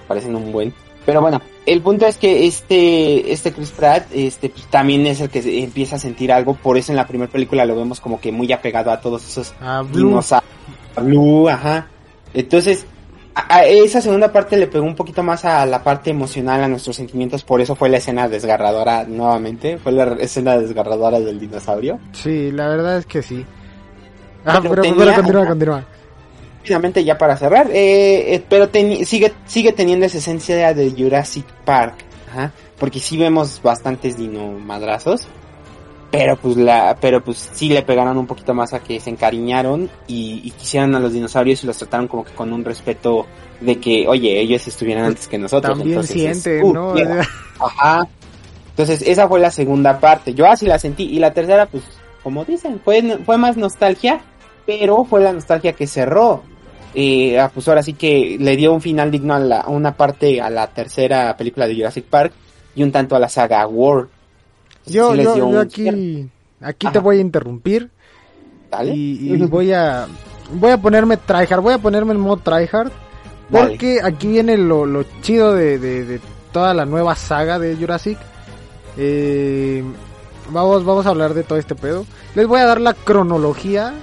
parecen un buen. Pero bueno, el punto es que este, este Chris Pratt, este, pues, también es el que empieza a sentir algo, por eso en la primera película lo vemos como que muy apegado a todos esos a Blue. A Blue, ajá. Entonces, a, esa segunda parte le pegó un poquito más a la parte emocional, a nuestros sentimientos, por eso fue la escena desgarradora nuevamente, fue la escena desgarradora del dinosaurio. Sí, la verdad es que sí. Ah, pero, pero continúa, continúa ya para cerrar, eh, eh, pero sigue, sigue teniendo esa esencia de Jurassic Park, porque si vemos bastantes dino madrazos. pero pues la, pero pues sí le pegaron un poquito más a que se encariñaron y, y quisieran a los dinosaurios y los trataron como que con un respeto de que, oye, ellos estuvieran antes que nosotros. También siente, uh, ¿no? mira. Ajá. Entonces esa fue la segunda parte. Yo así la sentí y la tercera, pues, como dicen, fue, fue más nostalgia, pero fue la nostalgia que cerró. Eh, pues ahora sí que le dio un final digno a, la, a una parte a la tercera película de Jurassic Park y un tanto a la saga World. Yo, Sí yo, aquí, aquí te voy a interrumpir y, y voy a voy a ponerme tryhard, voy a ponerme en modo tryhard Dale. porque aquí viene lo, lo chido de, de, de toda la nueva saga de Jurassic. Eh, vamos, vamos a hablar de todo este pedo. Les voy a dar la cronología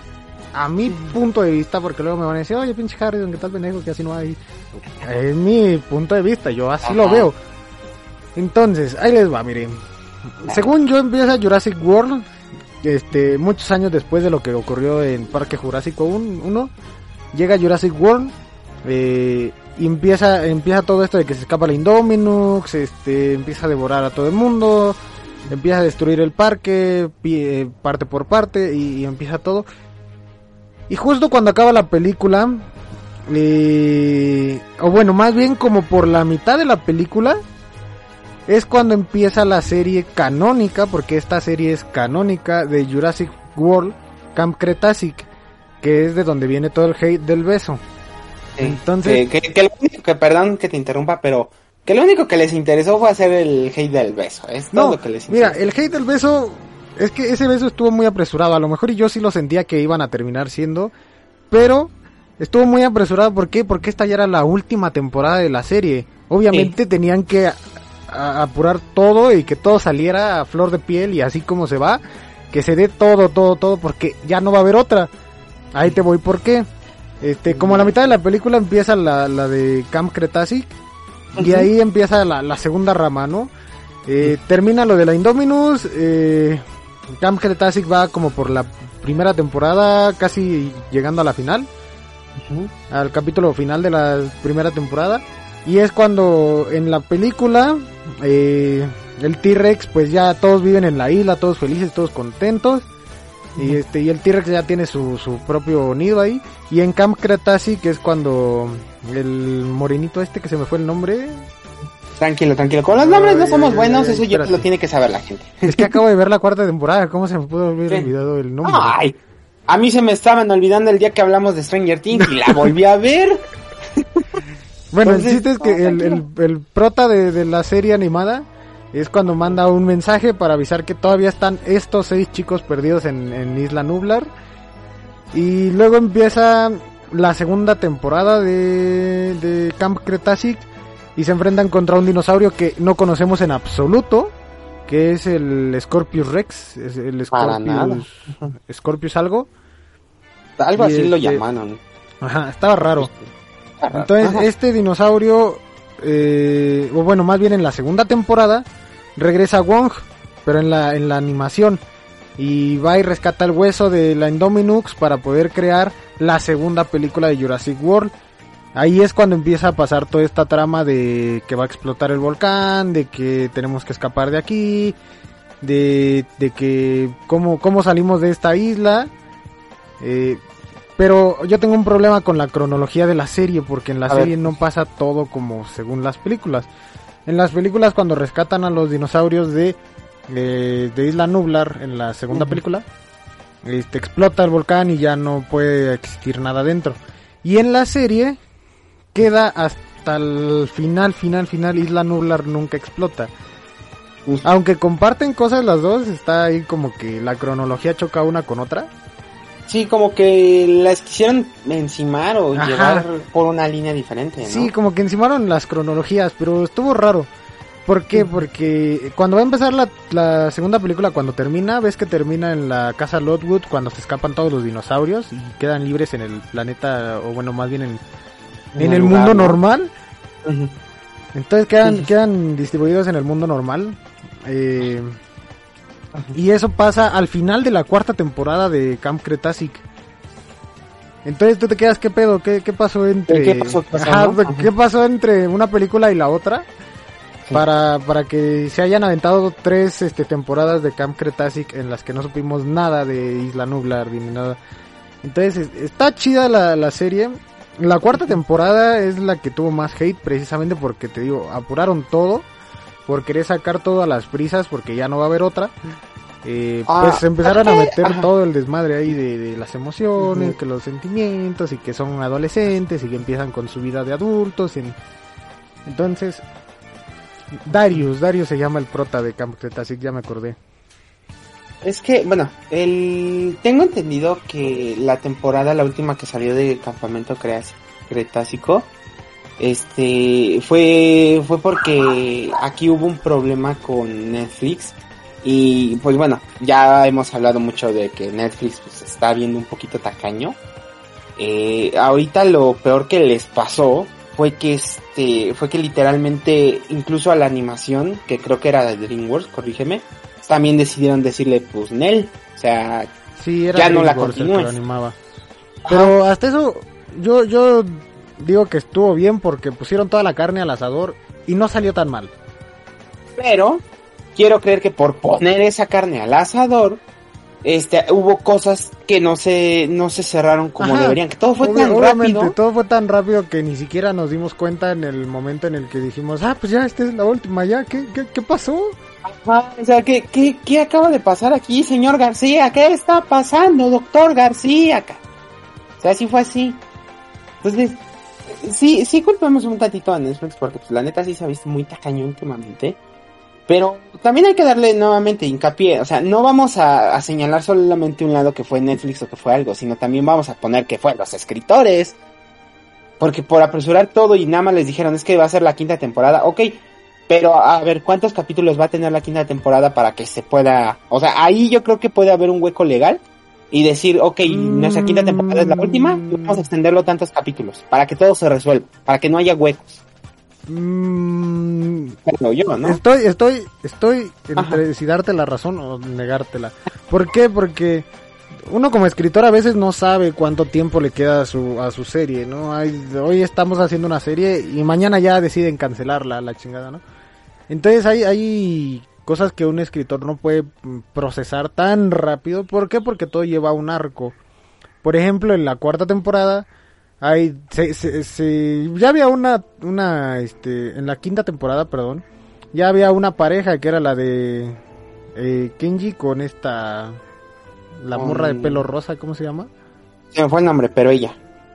a mi punto de vista, porque luego me van a decir, oye, pinche Harrison, ¿qué tal pendejo? Que así no hay. Es mi punto de vista, yo así lo veo. Entonces, ahí les va, miren. Según yo empieza Jurassic World, este, muchos años después de lo que ocurrió en Parque Jurásico 1, llega Jurassic World eh, y empieza, empieza todo esto de que se escapa la Indominus, este, empieza a devorar a todo el mundo, empieza a destruir el parque, eh, parte por parte y, y empieza todo. Y justo cuando acaba la película, eh, o bueno, más bien como por la mitad de la película, es cuando empieza la serie canónica, porque esta serie es canónica de Jurassic World Camp Cretacic, que es de donde viene todo el hate del beso. Sí. Entonces- Que, que, que lo único que, perdón que te interrumpa, pero que lo único que les interesó fue hacer el hate del beso. Es todo No, lo que les mira, interesó. el hate del beso, es que ese beso estuvo muy apresurado, a lo mejor y yo sí lo sentía que iban a terminar siendo, pero estuvo muy apresurado, ¿por qué? Porque esta ya era la última temporada de la serie. Obviamente tenían que apurar todo y que todo saliera a flor de piel y así como se va, que se dé todo, todo, todo, porque ya no va a haber otra. Ahí te voy, ¿por qué? Este, como a la mitad de la película empieza la, la de Camp Cretacic y Ujú. ahí empieza la, la segunda rama, ¿no? Eh, termina lo de la Indominus, eh, Camp Cretacic va como por la primera temporada, casi llegando a la final, al capítulo final de la primera temporada. Y es cuando en la película eh, el T-Rex, pues ya todos viven en la isla, todos felices, todos contentos. Y este y el T-Rex ya tiene su, su propio nido ahí. Y en Camp Cretacic es cuando el morenito este que se me fue el nombre. Tranquilo, tranquilo. Con los nombres no somos ay, buenos, ay, eso ya lo tiene que saber la gente. Es que acabo de ver la cuarta temporada, ¿cómo se me pudo haber olvidado el nombre? Ay, a mí se me estaban olvidando el día que hablamos de Stranger Things y la volví a ver. Bueno, el Entonces, chiste es que no, el, el, tranquilo. el prota de, de la serie animada es cuando manda un mensaje para avisar que todavía están estos seis chicos perdidos en, en Isla Nublar. Y luego empieza la segunda temporada de, de Camp Cretacic y se enfrentan contra un dinosaurio que no conocemos en absoluto, que es el Scorpius Rex, es el. Scorpius, Scorpius algo. Algo Y así lo este- llamaron. Ajá, estaba raro. Entonces, Ajá. este dinosaurio, eh, o bueno, más bien en la segunda temporada, regresa a Wong, pero en la, en la animación. Y va y rescata el hueso de la Indominux para poder crear la segunda película de Jurassic World. Ahí es cuando empieza a pasar toda esta trama de que va a explotar el volcán, de que tenemos que escapar de aquí, de, de que cómo, cómo salimos de esta isla. Eh, pero yo tengo un problema con la cronología de la serie, porque en la A ver. serie no pasa todo como según las películas. En las películas cuando rescatan a los dinosaurios de, eh, de Isla Nublar, en la segunda película, este, explota el volcán y ya no puede existir nada dentro. Y en la serie queda hasta el final, final, final, Isla Nublar nunca explota. Aunque comparten cosas las dos, está ahí como que la cronología choca una con otra. Sí, como que las quisieron encimar o Ajá. llevar por una línea diferente, ¿no? Sí, como que encimaron las cronologías, pero estuvo raro. ¿Por qué? Porque cuando va a empezar la, la segunda película, cuando termina, ves que termina en la casa Lotwood, cuando se escapan todos los dinosaurios y quedan libres en el planeta, o bueno, más bien en, en el lugar, mundo ¿no? normal. Entonces quedan, Sí. quedan distribuidos en el mundo normal. Eh, y eso pasa al final de la cuarta temporada de Camp Cretacic. Entonces tú te quedas, ¿qué pedo? ¿Qué, qué pasó entre... ¿Qué pasó? ¿Qué pasó, Ajá, no? Ajá. ¿qué pasó entre una película y la otra? para, para que se hayan aventado tres este, temporadas de Camp Cretacic en las que no supimos nada de Isla Nublar ni nada. Entonces, está chida la, la serie. La cuarta temporada es la que tuvo más hate precisamente porque te digo, apuraron todo por querer sacar todo a las prisas porque ya no va a haber otra. Eh, Ah, pues empezaron a meter ajá. todo el desmadre ahí de, de las emociones, que los sentimientos y que son adolescentes y que empiezan con su vida de adultos. y- Entonces, Darius, Darius se llama el prota de Camp Cretacic, ya me acordé. Es que, bueno, el... tengo entendido que la temporada, la última que salió de Campamento Cretácico, este, fue, fue porque aquí hubo un problema con Netflix. Y pues bueno, ya hemos hablado mucho de que Netflix pues, está viendo un poquito tacaño. Eh, ahorita lo peor que les pasó fue que este, fue que literalmente, incluso a la animación, que creo que era de DreamWorks, corrígeme, también decidieron decirle, pues, Nel. O sea, Sí, era Ya no la continúes. Pero hasta eso, yo, yo digo que estuvo bien porque pusieron toda la carne al asador y no salió tan mal. pero quiero creer que por poner esa carne al asador, este, hubo cosas que no se, no se cerraron como Ajá. deberían, que todo fue tan rápido. todo fue tan rápido que ni siquiera nos dimos cuenta en el momento en el que dijimos, ah, pues ya, esta es la última, ya, ¿qué, qué, qué pasó? Ajá, o sea, ¿qué, qué, ¿qué acaba de pasar aquí, señor García? ¿Qué está pasando, doctor García? O sea, sí fue así. Entonces, sí, sí culpamos un tantito a Netflix porque pues, la neta sí se ha visto muy tacaño últimamente. Pero también hay que darle nuevamente hincapié, o sea, no vamos a, a señalar solamente un lado que fue Netflix o que fue algo, sino también vamos a poner que fue los escritores. Porque por apresurar todo y nada más les dijeron es que va a ser la quinta temporada, ok, pero a ver, ¿cuántos capítulos va a tener la quinta temporada para que se pueda... O sea, ahí yo creo que puede haber un hueco legal y decir, ok, nuestra quinta temporada es la última y vamos a extenderlo tantos capítulos para que todo se resuelva, para que no haya huecos. Mm, Pero yo, ¿no? Estoy, estoy, estoy entre Ajá. si darte la razón o negártela. ¿Por qué? Porque uno como escritor a veces no sabe cuánto tiempo le queda a su, a su serie, ¿no? Hay- hoy estamos haciendo una serie y mañana ya deciden cancelarla, la chingada, ¿no? Entonces hay, hay cosas que un escritor no puede mm, procesar tan rápido. ¿Por qué? Porque todo lleva un arco. Por ejemplo, en la cuarta temporada hay se, se- se- ya había una una este en la quinta temporada, perdón, ya había una pareja que era la de eh, Kenji con esta la morra de pelo rosa, ¿cómo se llama? Se me fue el nombre, pero ella.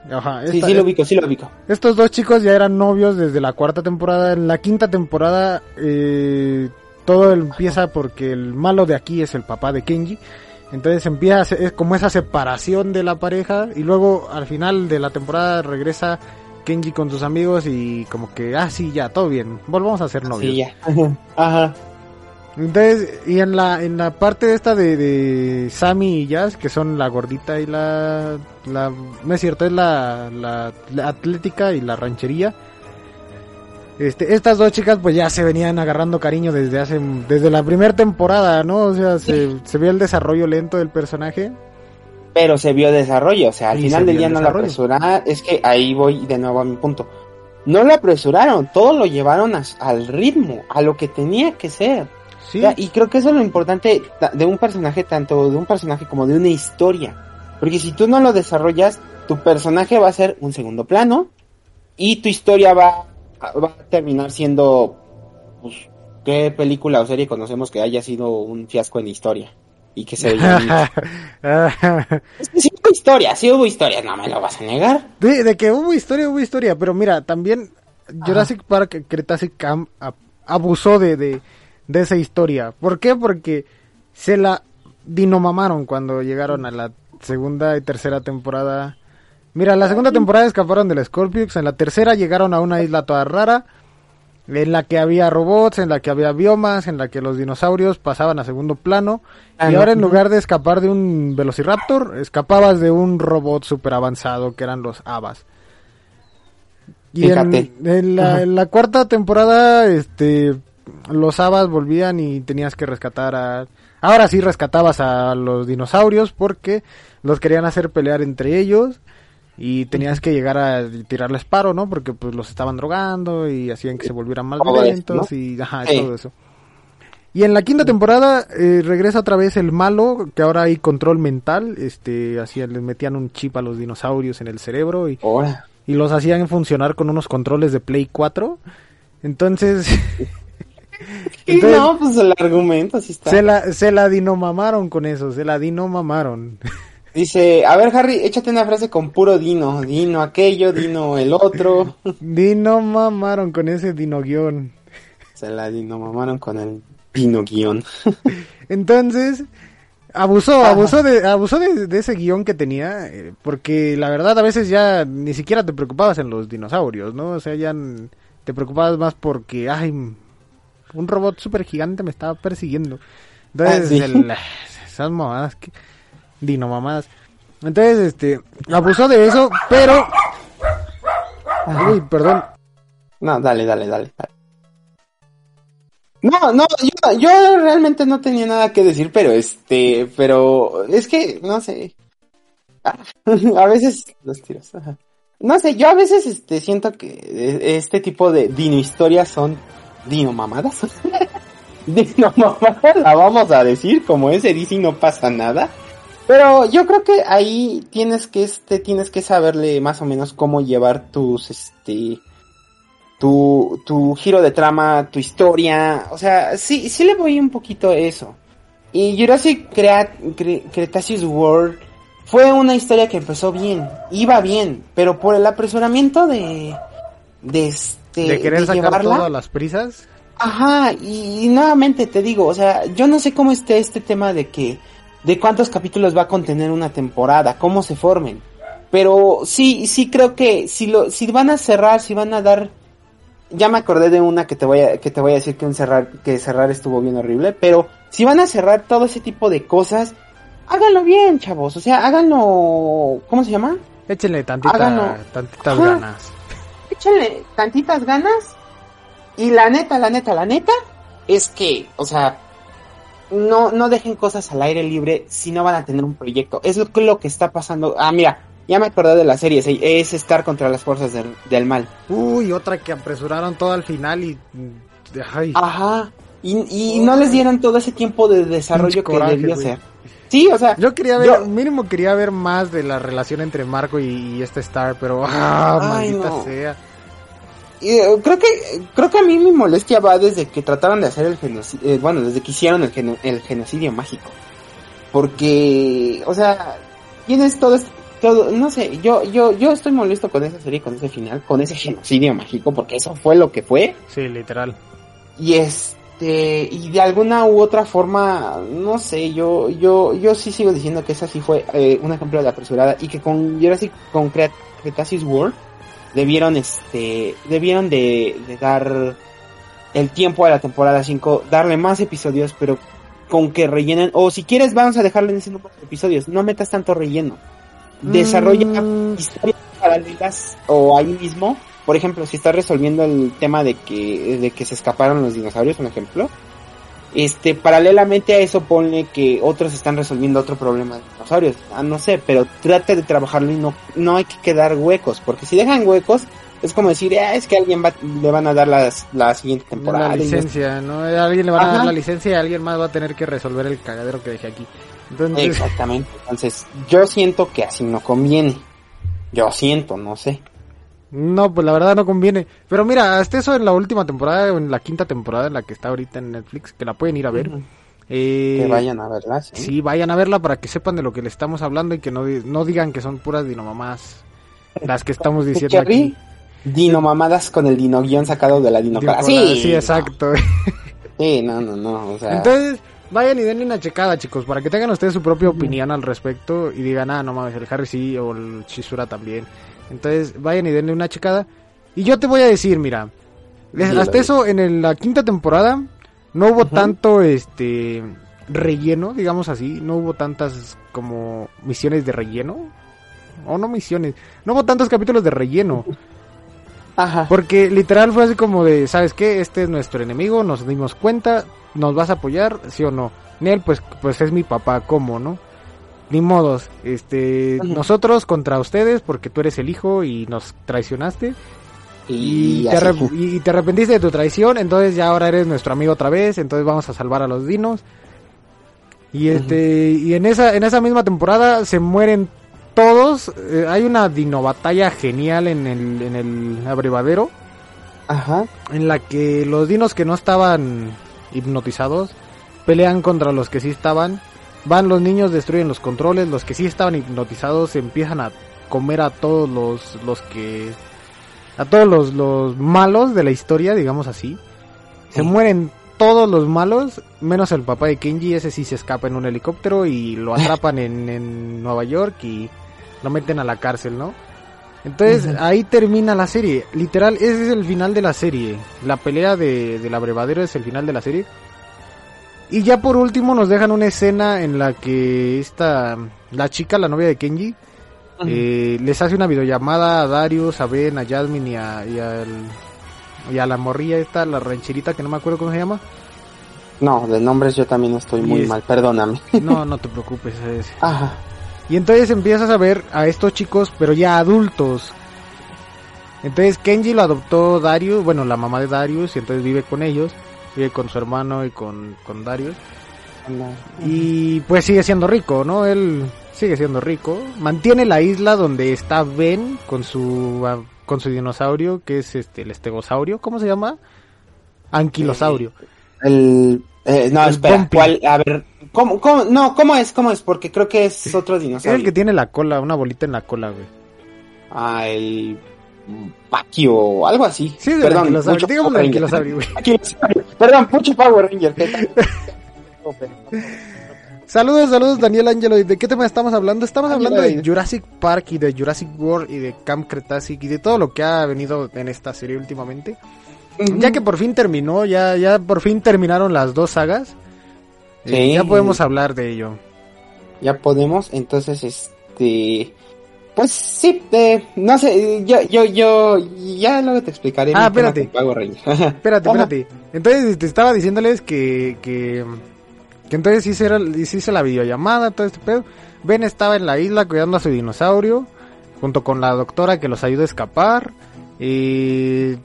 Ajá, Sí, esta- sí lo ubico, sí lo ubico. estos dos chicos ya eran novios desde la cuarta temporada. En la quinta temporada eh, todo empieza porque el malo de aquí es el papá de Kenji. Entonces empieza es como esa separación de la pareja y luego al final de la temporada regresa Kenji con sus amigos y como que, ah, sí, ya, todo bien, volvamos a ser novios. Sí, ya. Ajá. Entonces, y en la, en la parte esta de, de Sammy y Jazz, que son la gordita y la, la no es cierto, es la, la, la atlética y la ranchería. Este, estas dos chicas pues ya se venían agarrando cariño desde hace, desde la primera temporada, ¿no? O sea, se, se vio el desarrollo lento del personaje. Pero se vio desarrollo, o sea, al Sí, final del día no la apresuraron. Es que ahí voy de nuevo a mi punto. No la apresuraron, todo lo llevaron a- al ritmo, a lo que tenía que ser. Sí, y creo que eso es lo importante ta- de un personaje, tanto de un personaje como de una historia. Porque si tú no lo desarrollas, tu personaje va a ser un segundo plano y tu historia va, va a terminar siendo, pues, ¿qué película o serie conocemos que haya sido un fiasco en historia? Y que se veía... es que sí hubo historia, sí hubo historia, no me lo vas a negar. De, de que hubo historia, hubo historia, pero mira, también Jurassic Park Cretacic Camp abusó de, de, de esa historia. ¿Por qué? Porque se la dinomamaron cuando llegaron a la segunda y tercera temporada. Mira, la segunda temporada escaparon del Scorpions, en la tercera llegaron a una isla toda rara, en la que había robots, en la que había biomas, en la que los dinosaurios pasaban a segundo plano, Ah, y no. ahora en lugar de escapar de un Velociraptor, escapabas de un robot super avanzado que eran los Avas. Y en, Fíjate. en la, Ajá. en la cuarta temporada, este, los Avas volvían y tenías que rescatar a... Ahora sí rescatabas a los dinosaurios porque los querían hacer pelear entre ellos. y tenías que llegar a tirarles paro, ¿no? Porque pues los estaban drogando y hacían que se volvieran más violentos ¿no? y ajá, Sí. todo eso. Y en la quinta temporada eh, regresa otra vez el malo, que ahora hay control mental, este, hacían, les metían un chip a los dinosaurios en el cerebro y, y los hacían funcionar con unos controles de Play 4. Entonces, Entonces- no, pues el argumento sí está. se la, se la dinomamaron con eso, se la dinomamaron. Dice, a ver Harry, échate una frase con puro Dino. Dino aquello, Dino el otro. dinomamaron con ese dino guion. Se la dinomamaron con el Dino guion. Entonces, abusó, abusó de, abusó de, de ese guion que tenía, eh, porque la verdad a veces ya ni siquiera te preocupabas en los dinosaurios, ¿no? O sea, ya te preocupabas más porque, ay, un robot súper gigante me estaba persiguiendo. Entonces, Ah, sí. el- esas mamadas, que, dino mamadas. Entonces, este, abusó de eso, pero... Uy, perdón. No, dale, dale, dale. dale. No, no, yo, yo realmente no tenía nada que decir, pero este, pero es que, no sé. Ah, A veces los tiros. ajá. No sé, yo a veces este siento que eh, este tipo de dino historias son dino mamadas. dino mamadas, la vamos a decir, como ese dice y no pasa nada. Pero yo creo que ahí tienes que este tienes que saberle más o menos cómo llevar tus este tu, tu giro de trama, tu historia, o sea, sí, sí le voy un poquito eso. Y Jurassic Crea- Cre- Cretaceous World fue una historia que empezó bien, iba bien, pero por el apresuramiento de, de este, De querer de sacar llevarla, todo a las prisas. Ajá, y, y nuevamente te digo, o sea, yo no sé cómo esté este tema de que, de cuántos capítulos va a contener una temporada, cómo se formen. Pero sí, sí creo que si lo, si van a cerrar, si van a dar, ya me acordé de una que te voy a, que te voy a decir que un cerrar, que cerrar estuvo bien horrible, pero si van a cerrar todo ese tipo de cosas, háganlo bien, chavos, o sea, háganlo, ¿cómo se llama? Échenle tantita, Háganlo. tantitas Ajá. ganas. Échenle tantitas ganas. Y la neta, la neta, la neta, es que, o sea, no, no dejen cosas al aire libre si no van a tener un proyecto. Es lo, que- lo que está pasando. Ah, mira, ya me acordé de la serie, es, es estar contra las fuerzas del, del mal. Uy, otra que apresuraron todo al final y... Ay, Ajá. Y, y no les dieron todo ese tiempo de desarrollo que debió ser. Sí, o sea, yo quería ver, yo- mínimo quería ver más de la relación entre Marco y, y este Star, pero... Ah, Ay, maldita no. sea. Eh, creo que creo que a mí mi molestia va desde que trataron de hacer el genocidio, bueno, desde que hicieron el, geno- el genocidio mágico. Porque, o sea, tienes todo todo, no sé, yo yo yo estoy molesto con esa serie, con ese final, con ese genocidio mágico, porque eso fue lo que fue. Sí, literal. Y este, y de alguna u otra forma, no sé, yo yo yo sí sigo diciendo que esa sí fue eh, un ejemplo de apresurada y que con Jurassic con Cretaceous World debieron este debieron de, de dar el tiempo a la temporada 5, darle más episodios, pero con que rellenen o si quieres vamos a dejarle en ese número de episodios, no metas tanto relleno. Desarrolla Mm, historias paralelas o ahí mismo. Por ejemplo, si estás resolviendo el tema de que, de que se escaparon los dinosaurios, un ejemplo. Este, paralelamente a eso ponle que otros están resolviendo otro problema de dinosaurios. Ah, no sé, pero trata de trabajarlo y no, no hay que quedar huecos, porque si dejan huecos, es como decir, ah, es que alguien va, le van a dar las, la siguiente temporada. la licencia, ¿no? A alguien le van a dar la licencia y alguien más va a tener que resolver el cagadero que dejé aquí. Entonces, Exactamente. Entonces, yo siento que así no conviene. Yo siento, no sé. No, pues la verdad no conviene. Pero mira, hasta eso en la última temporada, o en la quinta temporada en la que está ahorita en Netflix, que la pueden ir a ver. Eh, Que vayan a verla, sí. Sí, vayan a verla para que sepan de lo que le estamos hablando y que no, no digan que son puras dinomamás las que estamos diciendo aquí. Dino mamadas con el dino guion sacado de la dino Digo, Sí, sí, exacto. Sí, no, no, no. O sea, Entonces, vayan y denle una checada, chicos, para que tengan ustedes su propia opinión al respecto y digan, ah, no mames, el Harry sí o el Chizura también. Entonces, vayan y denle una checada. Y yo te voy a decir, mira, les- hasta eso en el- la quinta temporada no hubo tanto este relleno, digamos así, no hubo tantas como misiones de relleno. O no misiones, no hubo tantos capítulos de relleno. ajá. Porque literal fue así como de, ¿sabes qué? Este es nuestro enemigo, nos dimos cuenta, ¿nos vas a apoyar? ¿Sí o no? Nel, pues, pues es mi papá, ¿cómo, no? Ni modos, este, nosotros contra ustedes porque tú eres el hijo y nos traicionaste. Y, te y, te arrepentiste de tu traición, entonces ya ahora eres nuestro amigo otra vez, entonces vamos a salvar a los dinos. Y este y en esa en esa misma temporada se mueren todos. Eh, hay una dino batalla genial en el en el abrevadero. Ajá. En la que los dinos que no estaban hipnotizados pelean contra los que sí estaban. Van los niños, destruyen los controles, los que sí estaban hipnotizados empiezan a comer a todos los los que a todos los, los malos de la historia, digamos así. Se mueren todos los malos, menos el papá de Kenji, ese sí se escapa en un helicóptero y lo atrapan en, en Nueva York y lo meten a la cárcel, ¿no? Entonces ahí termina la serie, literal, ese es el final de la serie, la pelea de, del abrevadero es el final de la serie. Y ya por último nos dejan una escena en la que esta, la chica, la novia de Kenji, eh, les hace una videollamada a Darius, a Ben, a Jasmine y a, y al y a la morrilla esta, la rancherita que no me acuerdo cómo se llama. No, de nombres yo también estoy muy mal, perdóname. No, no te preocupes. Ajá. Y entonces empiezas a ver a estos chicos, pero ya adultos. Entonces Kenji lo adoptó Darius, bueno, la mamá de Darius, y entonces vive con ellos, vive con su hermano y con, con Darius. Y pues sigue siendo rico, ¿no? Él sigue siendo rico. Mantiene la isla donde está Ben con su con su dinosaurio, que es este el estegosaurio, ¿cómo se llama? Anquilosaurio. El, eh, no, espera, ¿cuál? A ver, ¿cómo, ¿cómo, no, ¿cómo es? ¿Cómo es? Porque creo que es otro dinosaurio. Es el que tiene la cola, una bolita en la cola, güey. Ah, el Paquio, algo así. Sí, Perdón, mucho digamos anquilosaurio, güey. Perdón, mucho Power Ranger. Saludos, saludos Daniel Angelo. ¿De qué tema estamos hablando? Estamos hablando de Jurassic Park y de Jurassic World y de Camp Cretacic y de todo lo que ha venido en esta serie últimamente. Ya que por fin terminó, ya, ya por fin terminaron las dos sagas. Eh, ya podemos hablar de ello. Ya podemos, entonces este... Pues sí, eh, no sé, yo, yo, yo, ya luego te explicaré. Ah, espérate. espérate, espérate. Entonces te estaba diciéndoles que, que que entonces hice, hice la videollamada, todo este pedo. Ben estaba en la isla cuidando a su dinosaurio, junto con la doctora que los ayuda a escapar. Y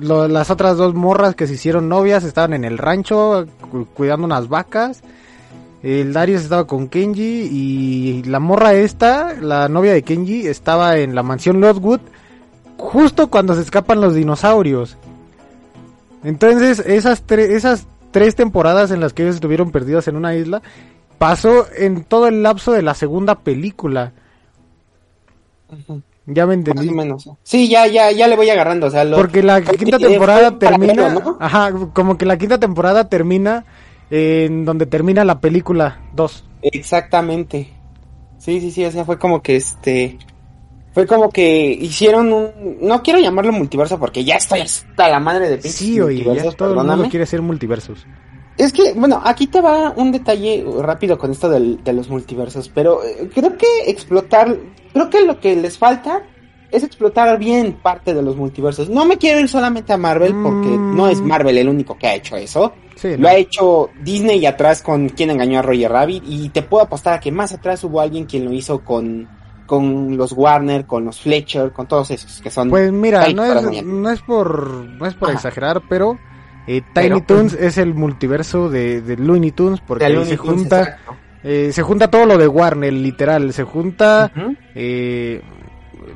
las otras dos morras que se hicieron novias estaban en el rancho cuidando unas vacas. El Darius estaba con Kenji y la morra esta, la novia de Kenji, estaba en la mansión Lovewood justo cuando se escapan los dinosaurios. Entonces esas, tres esas tres temporadas en las que ellos estuvieron perdidos en una isla, pasó en todo el lapso de la segunda película. Ya me entendí. menos. Sí, ya, ya, ya le voy agarrando. O sea, Porque la quinta temporada termina. Ajá, como que la quinta temporada termina en donde termina la película 2. Exactamente. Sí, sí, sí, o sea, fue como que este fue como que hicieron un no quiero llamarlo multiverso porque ya estoy hasta la madre de sí oye ya todo el mundo quiere ser multiversos es que bueno aquí te va un detalle rápido con esto del, de los multiversos pero eh, creo que explotar creo que lo que les falta es explotar bien parte de los multiversos. No me quiero ir solamente a Marvel porque no es mm. Marvel el único que ha hecho eso. Lo ha hecho Disney y atrás con quien engañó a Roger Rabbit y te puedo apostar a que más atrás hubo alguien quien lo hizo con con los Warner, con los Fletcher, con todos esos que son. Pues mira, no es, no es, por no es por exagerar, pero eh, Tiny Toons es el multiverso de, de Looney Tunes porque ahí se junta eh, se junta todo lo de Warner, literal, se junta eh,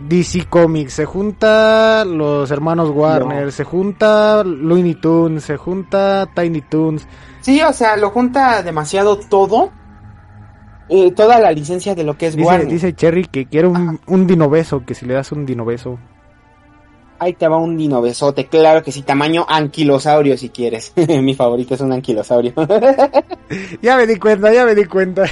DC Comics, se junta los hermanos Warner, se junta Looney Tunes, se junta Tiny Toons. Sí, o sea, lo junta demasiado todo eh, toda la licencia de lo que es dice, Dice Cherry que quiere un, un dinobeso, que si le das un dinobeso. Ahí te va un dinobesote, claro que sí, tamaño anquilosaurio si quieres. Mi favorito es un anquilosaurio. ya me di cuenta, ya me di cuenta.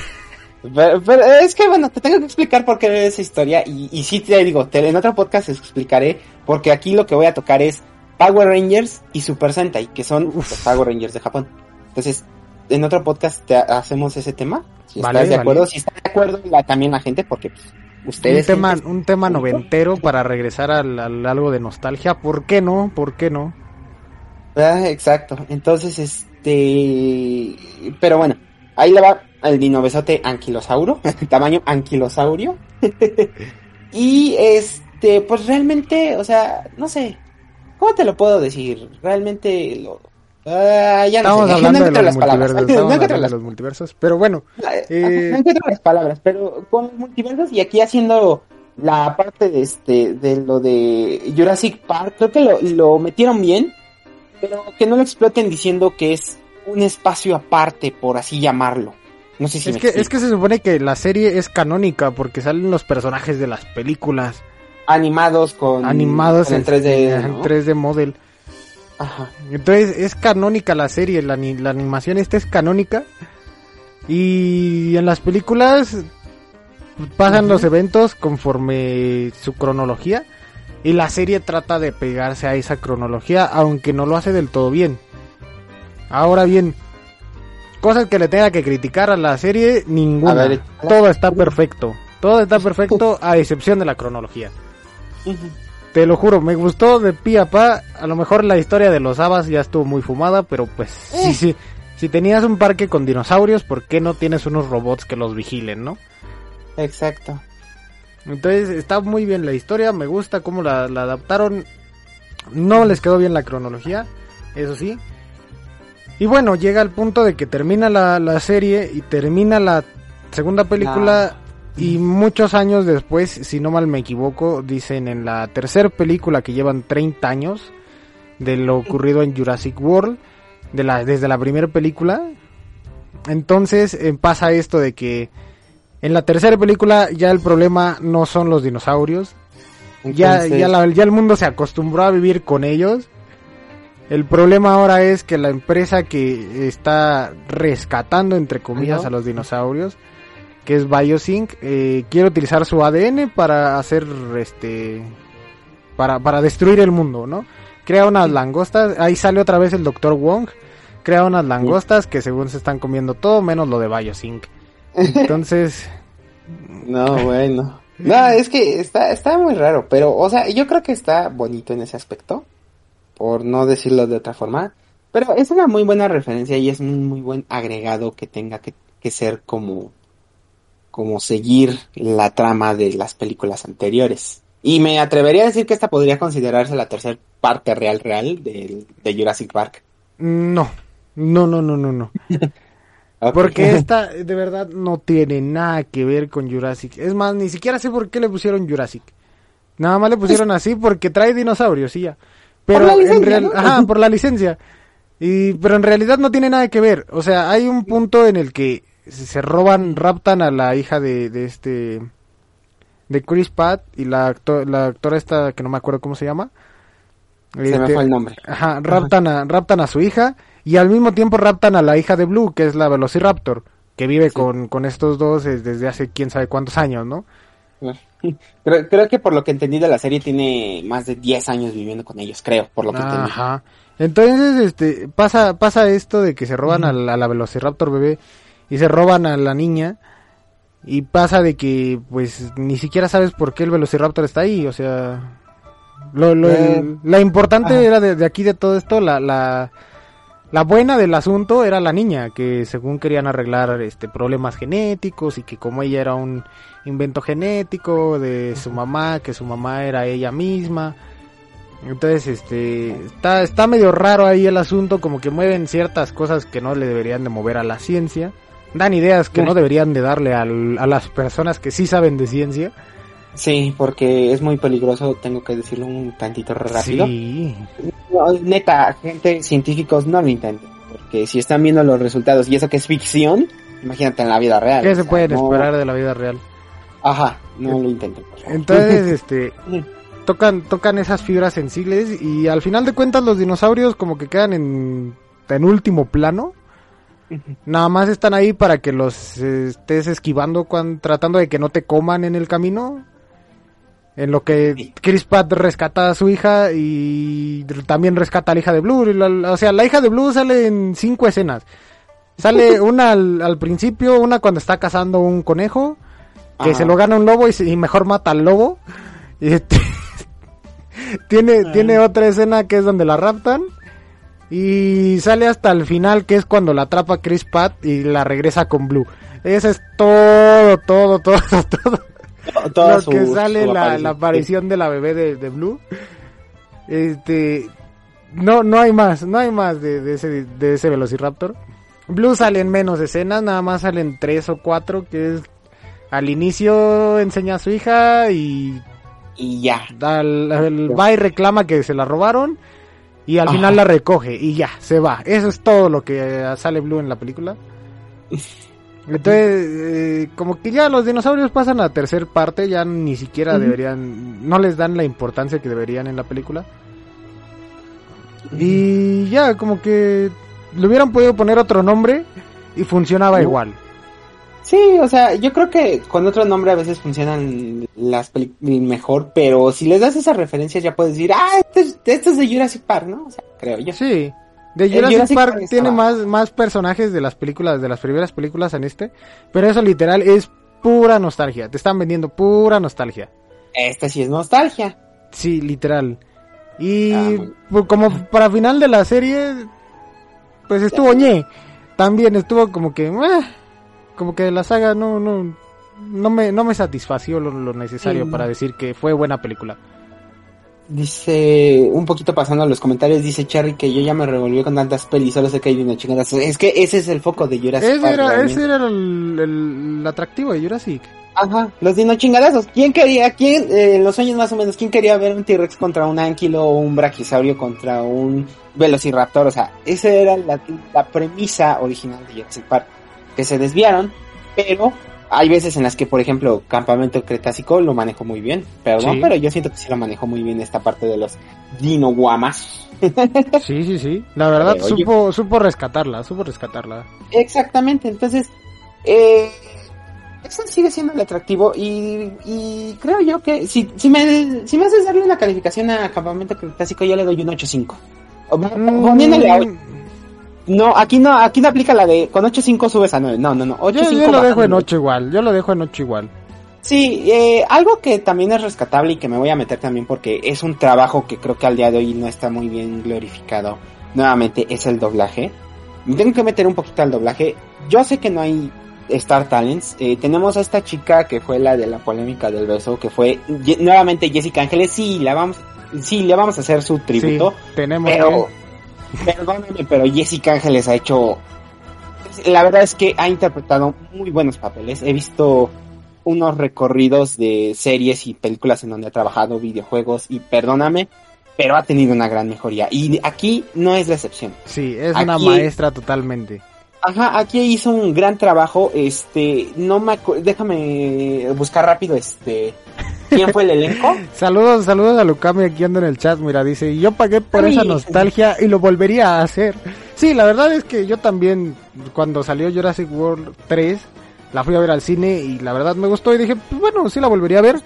Pero, es que bueno, te tengo que explicar por qué esa historia y, y sí te digo, en otro podcast explicaré porque aquí lo que voy a tocar es Power Rangers y Super Sentai, que son los Power Rangers de Japón. Entonces, en otro podcast te hacemos ese tema. Si estás de acuerdo, si está de acuerdo también la gente, porque pues, ustedes. Un tema, un tema noventero para regresar al, algo de nostalgia. ¿Por qué no? ¿Por qué no? Ah, exacto. Entonces, este. Pero bueno, ahí le va. El dinobesote anquilosauro, tamaño anquilosaurio. y este, pues realmente, o sea, no sé, ¿cómo te lo puedo decir? Realmente lo... Uh, ya no Estamos sé, hablando no de, los las palabras. no hablando de los multiversos, pero bueno. Eh... No encuentro las palabras, pero con multiversos y aquí haciendo la parte de este de lo de Jurassic Park, creo que lo, lo metieron bien, pero que no lo exploten diciendo que es un espacio aparte, por así llamarlo. No sé si es que, es que se supone que la serie es canónica porque salen los personajes de las películas. Animados con, Animados en, 3D. En 3D model. Ajá. Entonces es canónica la serie, la, la animación esta es canónica. Y en las películas pasan los eventos conforme su cronología. Y la serie trata de pegarse a esa cronología, aunque no lo hace del todo bien. Ahora bien, cosas que le tenga que criticar a la serie, ninguna. todo está perfecto. Todo está perfecto a excepción de la cronología. Te lo juro, me gustó de pie a pa. A lo mejor la historia de los habas ya estuvo muy fumada, pero pues sí, eh. sí. Si tenías un parque con dinosaurios, ¿por qué no tienes unos robots que los vigilen, no? Exacto. Entonces está muy bien la historia, me gusta cómo la adaptaron. No les quedó bien la cronología, eso sí. Y bueno, llega el punto de que termina la, serie y termina la segunda película y muchos años después, si no mal me equivoco, dicen en la tercera película que llevan 30 años de lo ocurrido en Jurassic World, de la, desde la primera película. Entonces eh, pasa esto de que en la tercera película ya el problema no son los dinosaurios. ya, ya, ya el mundo se acostumbró a vivir con ellos el problema ahora es que la empresa que está rescatando, entre comillas, a los dinosaurios, que es Biosync, eh, quiere utilizar su ADN para hacer, este, para, para destruir el mundo, ¿no? Crea unas langostas, ahí sale otra vez el Dr. Wong, crea unas langostas que según se están comiendo todo menos lo de Biosync. Entonces... no, bueno. No, es que está, está muy raro, pero, o sea, yo creo que está bonito en ese aspecto por no decirlo de otra forma. Pero es una muy buena referencia y es un muy buen agregado que tenga que, ser como, como seguir la trama de las películas anteriores. Y me atrevería a decir que esta podría considerarse la tercera parte real real de, Jurassic Park. No, no, no, no, no, no. Porque esta de verdad no tiene nada que ver con Jurassic. Es más, ni siquiera sé por qué le pusieron Jurassic. Nada más le pusieron así porque trae dinosaurios y ya. Pero por la en real, ajá, por la licencia. Y pero en realidad no tiene nada que ver. O sea, hay un punto en el que se roban, raptan a la hija de, de este de Chris Pratt y la la actora esta que no me acuerdo cómo se llama. Se me este, fue el nombre. Ajá, raptan a raptan a su hija y al mismo tiempo raptan a la hija de Blue, que es la Velociraptor, que vive con, con estos dos desde hace quién sabe cuántos años, ¿no? Creo, creo, que por lo que entendí de la serie tiene más de 10 años viviendo con ellos, creo, por lo que entendí. Ajá. Entonces, este, pasa, pasa esto de que se roban a, la, Velociraptor bebé y se roban a la niña. Y pasa de que, pues, ni siquiera sabes por qué el Velociraptor está ahí, o sea... Lo, lo, eh, la importante era de, de, aquí de todo esto, la, la, la buena del asunto era la niña, que según querían arreglar este problemas genéticos y que como ella era un invento genético de su mamá, que su mamá era ella misma. Entonces, este, está, está medio raro ahí el asunto, como que mueven ciertas cosas que no le deberían de mover a la ciencia. Dan ideas que no deberían de darle a las personas que sí saben de ciencia. Sí, porque es muy peligroso, tengo que decirlo un tantito rápido. Sí. neta, gente, científicos no lo intenten, porque si están viendo los resultados y eso que es ficción, imagínate en la vida real. ¿Qué se pueden esperar de la vida real? Ajá, no lo intenten. Entonces, este, tocan, tocan esas fibras sensibles y al final de cuentas los dinosaurios como que quedan en, en último plano. Nada más están ahí para que los estés esquivando cuando, tratando de que no te coman en el camino en lo que Chris Pratt rescata a su hija y también rescata a la hija de Blue. o sea, la hija de Blue sale en cinco escenas. Sale una al, principio, una cuando está cazando un conejo, que se lo gana un lobo y, mejor mata al lobo. Y este, tiene, tiene otra escena que es donde la raptan. Y sale hasta el final, que es cuando la atrapa Chris Pat y la regresa con Blue. Eso es todo, todo, todo, todo. Toda Lo su- que sale su la, aparición. la aparición de la bebé de, de Blue. Este. No, no hay más, no hay más de, de ese, de ese Velociraptor. Blue sale en menos escenas, nada más salen tres o cuatro, que es al inicio enseña a su hija y Y ya. al- al- va y reclama que se la robaron y al Ajá. final la recoge y ya, se va. Eso es todo lo que sale Blue en la película. Entonces, eh, como que ya los dinosaurios pasan a la tercer parte, ya ni siquiera deberían, no les dan la importancia que deberían en la película. Y ya, como que le hubieran podido poner otro nombre y funcionaba igual. Sí, o sea, yo creo que con otro nombre a veces funcionan las películas mejor, pero si les das esas referencias ya puedes decir, ah, esto es, esto es de Jurassic Park, ¿no? O sea, creo yo. Sí. De Jurassic, Jurassic Park Park tiene más, más personajes de las películas, de las primeras películas en este. Pero eso literal es pura nostalgia. Te están vendiendo pura nostalgia. Esta sí es nostalgia. Sí, literal. Y Ah, pues, como para final de la serie, pues estuvo ñe. También estuvo como que, eh, como que la saga no, no, no me, no me satisfació lo, lo necesario Sí. para decir que fue buena película. Dice, un poquito pasando a los comentarios, dice Cherry que yo ya me revolví con tantas pelis, solo sé que hay dino chingadas. Es que ese es el foco de Jurassic Ese Park. era, ese era el, el- el atractivo de Jurassic. Ajá, los dino chingadazos. ¿Quién quería, quién, eh, en los sueños más o menos, quién quería ver un T-Rex contra un anquilo o un brachiosaurio contra un velociraptor? O sea, esa era la, la premisa original de Jurassic Park. Que se desviaron, pero hay veces en las que, por ejemplo, Campamento Cretácico lo manejó muy bien. Perdón, Sí. pero yo siento que sí lo manejó muy bien esta parte de los dino guamas. Sí, sí, sí. La verdad, oye. supo, supo rescatarla, supo rescatarla. Exactamente, entonces, eh, eso sigue siendo el atractivo y, y creo yo que si, si, me, si me haces darle una calificación a Campamento Cretácico, yo le doy un 8.5. O- Poniéndole a. Mm, No, aquí no, aquí no aplica la de con 8.5 subes a 9. No, no, no. 8.5 yo, yo lo dejo en bajando. 8 igual, yo lo dejo en 8 igual. Sí, eh, algo que también es rescatable y que me voy a meter también porque es un trabajo que creo que al día de hoy no está muy bien glorificado. Nuevamente es el doblaje. Me tengo que meter un poquito al doblaje. Yo sé que no hay Star Talents. Eh, tenemos a esta chica que fue la de la polémica del beso, que fue nuevamente Jessica Ángeles. Sí, la vamos, sí, le vamos a hacer su tributo. Sí, tenemos Pero, perdóname, pero Jessica Ángeles ha hecho, la verdad es que ha interpretado muy buenos papeles. He visto unos recorridos de series y películas en donde ha trabajado, videojuegos, y perdóname, pero ha tenido una gran mejoría. Y aquí no es la excepción. sí, es una maestra totalmente. Ajá, aquí hizo un gran trabajo, este, no me déjame buscar rápido, este, ¿quién fue el elenco? Saludos, saludos a Lucami aquí anda en el chat, mira, dice, yo pagué por esa nostalgia y lo volvería a hacer. Sí, la verdad es que yo también, cuando salió Jurassic World 3, la fui a ver al cine y la verdad me gustó y dije, pues bueno, sí la volvería a ver,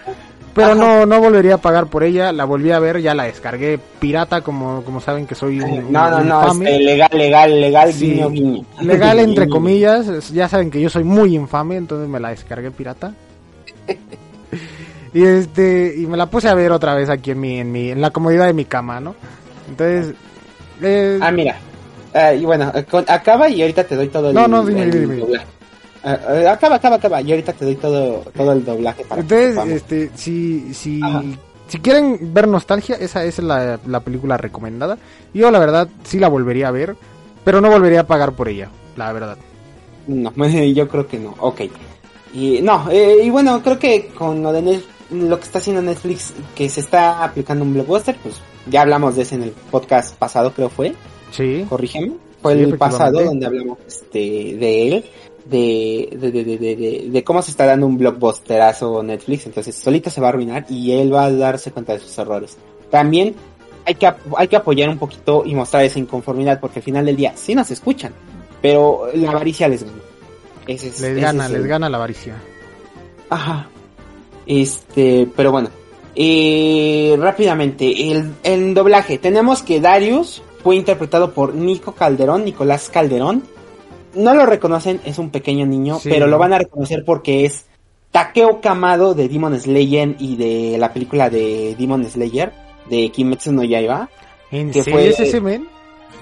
pero Ajá. no, no volvería a pagar por ella, la volví a ver, ya la descargué pirata, como, como saben que soy un, No, no, un no, este, legal, legal, legal, Sí. guiño, guiño. Legal entre comillas, ya saben que yo soy muy infame, entonces me la descargué pirata. Y este, y me la puse a ver otra vez aquí en mi, en mi, en la comodidad de mi cama, ¿no? Entonces, eh, Ah, mira. Ah, y bueno, eh, con- acaba y ahorita te doy todo el, No, no, dime, el dime, ah, acaba, acaba, acaba. Y ahorita te doy todo, todo el doblaje para que entonces, sepamos. este, si, si, Ajá. si quieren ver nostalgia, esa es la, la película recomendada. Yo la verdad sí la volvería a ver, pero no volvería a pagar por ella, la verdad. No, yo creo que no. Ok. Y no, eh, y bueno, creo que con lo de lo que está haciendo Netflix, que se está aplicando un blockbuster, pues ya hablamos de ese en el podcast pasado, creo fue. Sí. corrígeme, fue Sí, el pasado donde hablamos este, de él, de, de, de, de, de, de- de cómo se está dando un blockbusterazo Netflix, entonces solito se va a arruinar y él va a darse cuenta de sus errores. También hay que, hay que apoyar un poquito y mostrar esa inconformidad, porque al final del día sí nos escuchan, pero la avaricia les gana. Ese es- Les gana, es les el- gana la avaricia. Ajá. Este, pero bueno. Eh, rápidamente, el, el doblaje. Tenemos que Darius fue interpretado por Nico Calderón, Nicolás Calderón. No lo reconocen, es un pequeño niño, Sí. pero lo van a reconocer porque es Takeo Kamado de Demon Slayer y de la película de Demon Slayer de Kimetsu no Yaiba. ¿En Que serio fue- es ese men?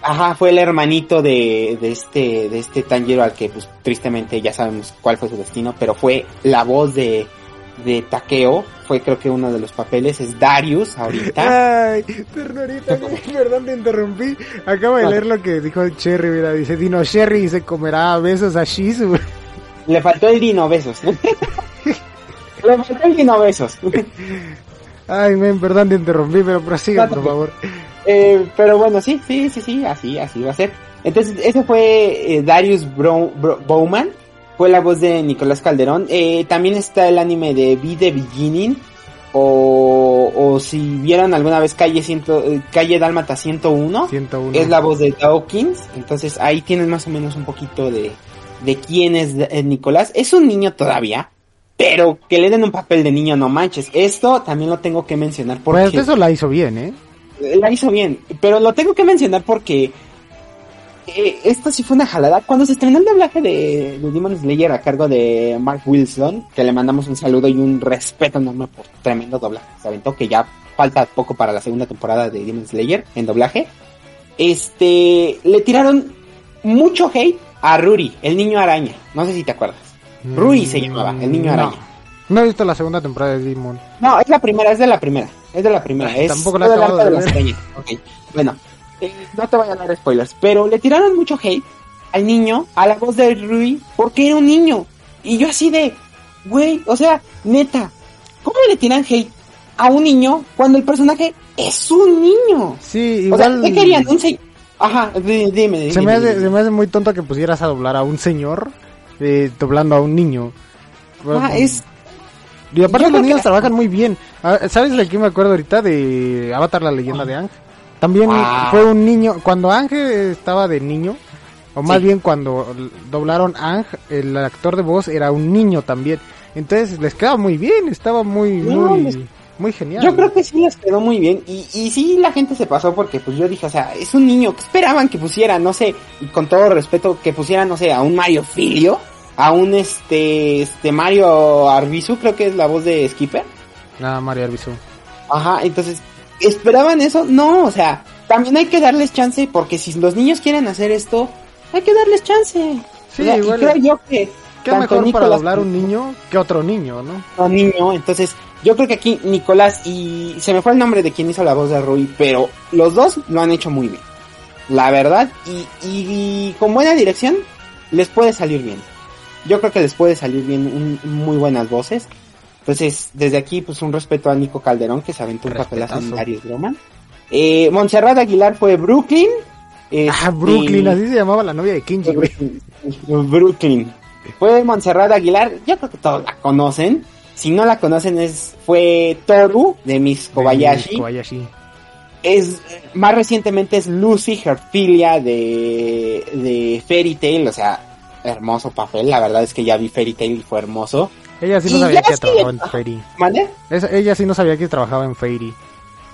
Ajá, fue el hermanito de, de este, de este Tanjiro al que pues tristemente ya sabemos cuál fue su destino, pero fue la voz de, de Takeo, fue creo que uno de los papeles, es Darius ahorita. Ay, ternurita, perdón te interrumpí. Acabo de leer lo que dijo Cherry, mira, dice Dino Sherry se comerá besos a Shizu. Le faltó el Dino Besos. Le faltó el Dino Besos. Ay, men, perdón te interrumpí, pero prosiga, por favor. Eh, pero bueno, sí, sí, sí, sí, así, así va a ser. Entonces, ese fue eh, Darius Bro- Bro- Bowman, fue la voz de Nicolás Calderón. Eh, también está el anime de Be the Beginning, o, o si vieron alguna vez Calle, ciento, eh, Calle Dálmata 101, 101. es la voz de Dawkins. Entonces, ahí tienes más o menos un poquito de, de quién es eh, Nicolás. Es un niño todavía. Pero que le den un papel de niño, no manches. Esto también lo tengo que mencionar porque Pues eso la hizo bien, ¿eh? la hizo bien, pero lo tengo que mencionar porque eh, esto sí fue una jalada. Cuando se estrenó el doblaje de, de Demon Slayer a cargo de Mark Wilson, que le mandamos un saludo y un respeto enorme por tremendo doblaje. Se aventó que ya falta poco para la segunda temporada de Demon Slayer en doblaje. Este, le tiraron mucho hate a Ruri, el niño araña. No sé si te acuerdas. Rui se llamaba, el niño Mm, No. araña. No he visto la segunda temporada de Demon. No, es la primera, es de la primera. Es de la primera. Ay, es tampoco la el acabado arco de las arañas. Bueno. Eh, no te voy a dar spoilers, pero le tiraron mucho hate al niño, a la voz de Rui, porque era un niño. Y yo así de, güey, o sea, neta, ¿cómo le tiran hate a un niño cuando el personaje es un niño? Sí, O sea. ¿qué querían? Un se... Ajá, di- dime, dime. se, me hace, dime. se me hace muy tonto que pusieras a doblar a un señor eh, doblando a un niño. Ah, es... Y aparte los niños que- trabajan muy bien. Ah, ¿Sabes de qué me acuerdo ahorita? De Avatar, la leyenda de Ang. También Ah. fue un niño, cuando Ang estaba de niño, o más Sí. bien cuando doblaron Ang, el actor de voz era un niño también. Entonces les quedaba muy bien, estaba muy, No, muy, les- muy genial. Yo creo que sí les quedó muy bien y, y sí la gente se pasó porque pues yo dije, o sea, es un niño, ¿qué esperaban que pusiera? No sé, y con todo respeto, que pusieran, no sé, a un Mario Filio, a un este, este Mario Arbizu, creo que es la voz de Skipper. Nada, María Arbizu. Ajá, entonces, ¿esperaban eso? No, o sea, también hay que darles chance porque si los niños quieren hacer esto, hay que darles chance. Sí, O sea, y igual. creo yo que Qué mejor para Nicolas doblar un niño que otro niño, ¿no? un niño, entonces yo creo que aquí Nicolás y se me fue el nombre de quien hizo la voz de Rui, pero los dos lo han hecho muy bien, la verdad, y, y- y con buena dirección les puede salir bien. Yo creo que les puede salir bien un- muy buenas voces. Entonces, desde aquí, pues un respeto a Nico Calderón, que se aventó un papelazo en. Darius. Eh, Montserrat Aguilar fue Brooklyn. Ah, Este, Brooklyn, así se llamaba la novia de Kenji, güey. Brooklyn. Fue Montserrat Aguilar, yo creo que todos la conocen. Si no la conocen es fue Toru de Miss Kobayashi. Kobayashi. Es más recientemente es Lucy Herfilia de de Fairy Tail, o sea, hermoso papel, la verdad es que ya vi Fairy Tail y fue hermoso. Ella sí no sabía que trabajaba en. Fairy. Esa- ella sí no sabía que trabajaba en Fairy.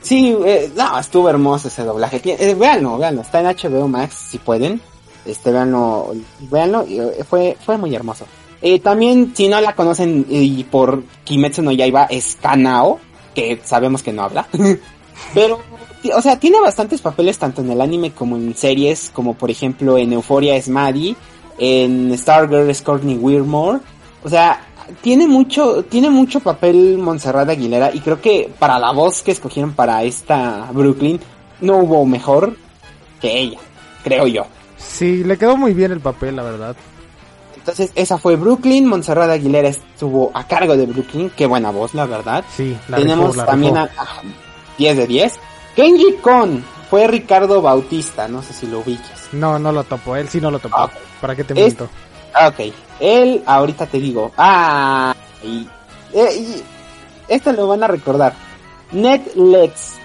Sí, eh, no, estuvo hermoso ese doblaje. Eh, véanlo, véanlo, está en HBO Max si pueden. Este, véanlo, eh, fue, fue muy hermoso. Eh, también, si no la conocen y por Kimetsu no Yaiba, es Kanao, que sabemos que no habla. Pero, o sea, tiene bastantes papeles tanto en el anime como en series, como por ejemplo en Euphoria es Maddie, en Stargirl es Courtney Weirmore. O sea, tiene mucho, tiene mucho papel Montserrat Aguilera y creo que para la voz que escogieron para esta Brooklyn no hubo mejor que ella, creo yo. Sí, le quedó muy bien el papel, la verdad. Entonces esa fue Brooklyn, Montserrat Aguilera estuvo a cargo de Brooklyn, qué buena voz la verdad. Sí, la Tenemos la también a, a 10 de 10. Kenji Kon fue Ricardo Bautista, no sé si lo ubiques. No, no lo topo, él sí no lo topó. Ah. ¿Para qué te miento? Ah, ok. Él, ahorita te digo. Ah, y, y esto lo van a recordar. Es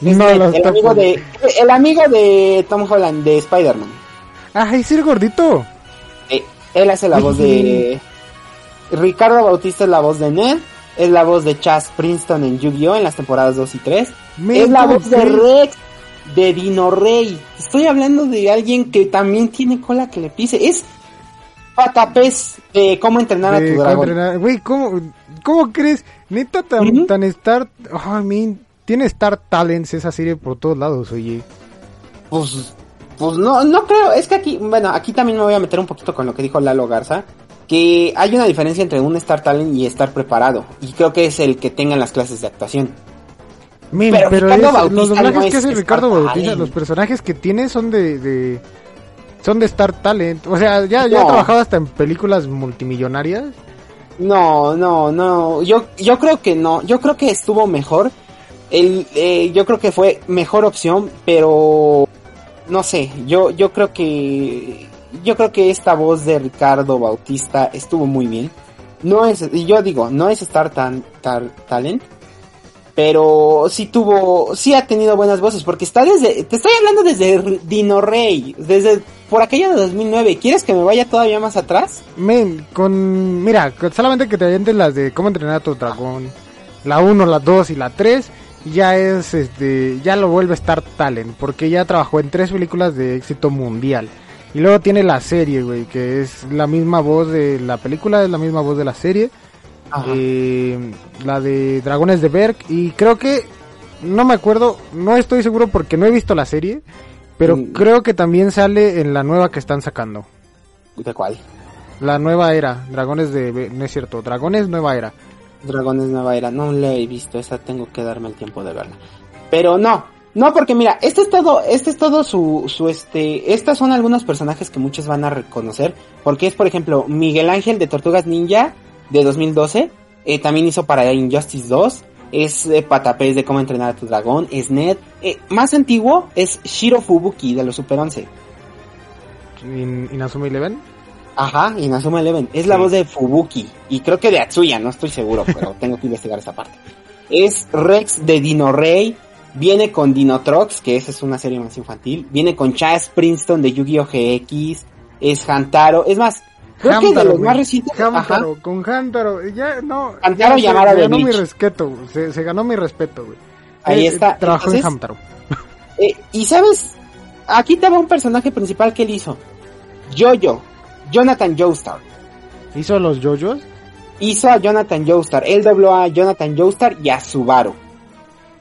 No lo el amigo de el amigo de Tom Holland de Spider-Man. Ay, sí, el gordito. Eh, él hace la voz de Ricardo Bautista es la voz de Ned, es la voz de Chas Princeton en Yu-Gi-Oh en las temporadas 2 y 3. Me es la ¿cómo voz de? Rex de Dino Rey. Estoy hablando de alguien que también tiene cola que le pise. Es Patapés de cómo entrenar a De tu dragón. Güey, ¿cómo, ¿cómo crees? Neta, tan, Ujú. tan Star... Ay, man, tiene Star Talents esa serie por todos lados, oye. pues, pues no, no creo, es que aquí, bueno, aquí también me voy a meter un poquito con lo que dijo Lalo Garza, que hay una diferencia entre un Star Talent y estar preparado, y creo que es el que tengan las clases de actuación. Men, pero, los doblajes que hace Ricardo Bautista, los personajes que tiene son de, de son de Star Talent. O sea, ya, ya ha trabajado hasta en películas multimillonarias. No, no, no. Yo, yo creo que no. Yo creo que estuvo mejor. El, eh, yo creo que fue mejor opción, pero no sé. Yo, yo creo que yo creo que esta voz de Ricardo Bautista estuvo muy bien. No es, yo digo, no es Star tan, Talent, pero sí tuvo, sí ha tenido buenas voces, porque está desde, te estoy hablando desde Dino Rey, desde por aquella de 2009. ¿Quieres que me vaya todavía más atrás? Men, con, mira, solamente que te avientes las de cómo entrenar a tu dragón, la 1, la 2 y la 3, ya es, este, ya lo vuelve a Star Talent, porque ya trabajó en tres películas de éxito mundial. Y luego tiene la serie, güey, que es la misma voz de la película, es la misma voz de la serie eh, la de Dragones de Berg y creo que no me acuerdo, no estoy seguro porque no he visto la serie, pero mm. creo que también sale en la nueva que están sacando. ¿De cuál? La nueva era, Dragones de no es cierto, Dragones Nueva Era. Dragones Nueva Era, no la he visto, esa tengo que darme el tiempo de verla. Pero no, no, porque mira, este es todo, este es todo su, su este, estas son algunos personajes que muchos van a reconocer, porque es por ejemplo Miguel Ángel de Tortugas Ninja, de 2012. Eh, también hizo para Injustice 2. Es eh, Patapés de cómo entrenar a tu dragón. Es Ned. Eh, más antiguo es Shiro Fubuki de los Super 11. ¿Inazuma Eleven? Ajá, Inazuma Eleven. Es la voz de Fubuki. Y creo que de Atsuya, no estoy seguro, pero tengo que investigar esa parte. Es Rex de Dino Rey. Viene con Dino Trox, que esa es una serie más infantil. Viene con Chaz Princeton de Yu-Gi-Oh! GX. Es Hantaro. Es más, Creo que de los más recientes. con Hantaro, ya no. Hantaro se, ganó mi respeto, se, ganó mi respeto, güey. Ahí eh, está. Trabajó en Hantaro. Eh, y sabes, aquí te va un personaje principal que él hizo. Jojo, Jonathan Joestar. ¿Hizo los Jojos? Hizo a Jonathan Joestar. Él dobló a Jonathan Joestar y a Subaru.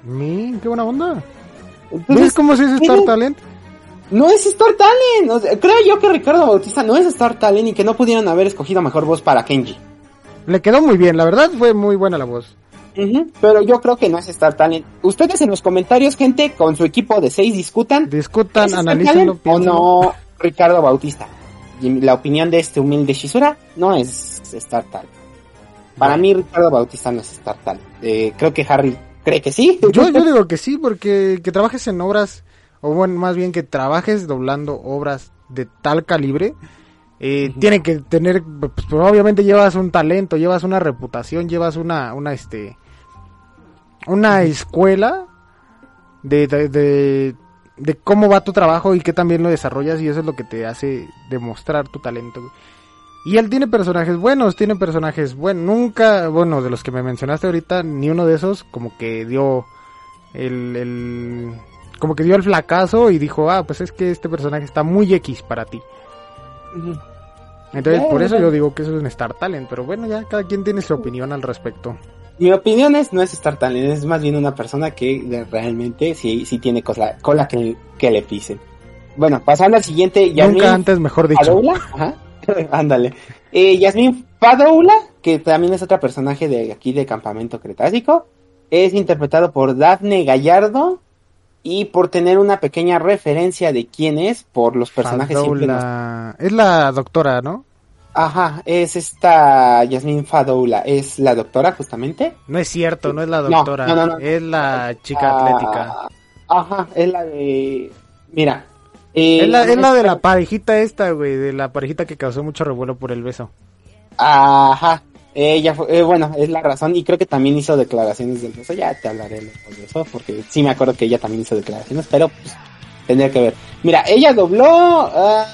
Min, qué buena onda. ¿Ves cómo se dice Star Talent? No es Star Talent. creo yo que Ricardo Bautista no es Star Talent y que no pudieron haber escogido mejor voz para Kenji. Le quedó muy bien, la verdad fue muy buena la voz. pero yo creo que no es Star Talent. Ustedes en los comentarios, gente, con su equipo de seis discutan. Discutan, analicen O no, Ricardo Bautista. la opinión de este humilde Shizura no es Star Talent. Para mí, Ricardo Bautista no es Star Talent. Eh, creo que Harry cree que sí. Yo, yo digo que sí, porque que trabajes en obras o bueno, más bien que trabajes doblando obras de tal calibre, eh, tiene que tener, pues, obviamente llevas un talento, llevas una reputación, llevas una, una, este, una escuela de, de, de, cómo va tu trabajo y que también lo desarrollas y eso es lo que te hace demostrar tu talento. Y él tiene personajes buenos, tiene personajes buenos. Nunca, bueno, de los que me mencionaste ahorita, ni uno de esos como que dio el como que dio el flacazo y dijo, ah, pues es que este personaje está muy X para ti. Entonces, por eso yo digo que eso es un Star Talent, pero bueno, ya cada quien tiene su opinión al respecto. Mi opinión es, no es Star Talent, es más bien una persona que realmente sí, sí tiene cola, cola que, que le pisen. Bueno, pasando al siguiente, Yasmin Nunca antes, mejor dicho. Ajá, ándale. Eh, Yasmin Fadoula, que también es otra personaje de aquí de Campamento Cretácico, es interpretado por Daphne Gallardo, y por tener una pequeña referencia de quién es por los personajes Fadoula... Es la doctora, ¿no? Ajá, es esta Yasmin Fadoula, es la doctora justamente. No es cierto, no es la doctora, no, no, no, es la chica ah, atlética. Ajá, es la de... Mira. es la, es la de la parejita esta, güey, de la parejita que causó mucho revuelo por el beso. Ajá, ella fue, eh, bueno, es la razón y creo que también hizo declaraciones del eso. Ya te hablaré de eso porque sí me acuerdo que ella también hizo declaraciones, pero pues, tendría que ver. Mira, ella dobló... Ah,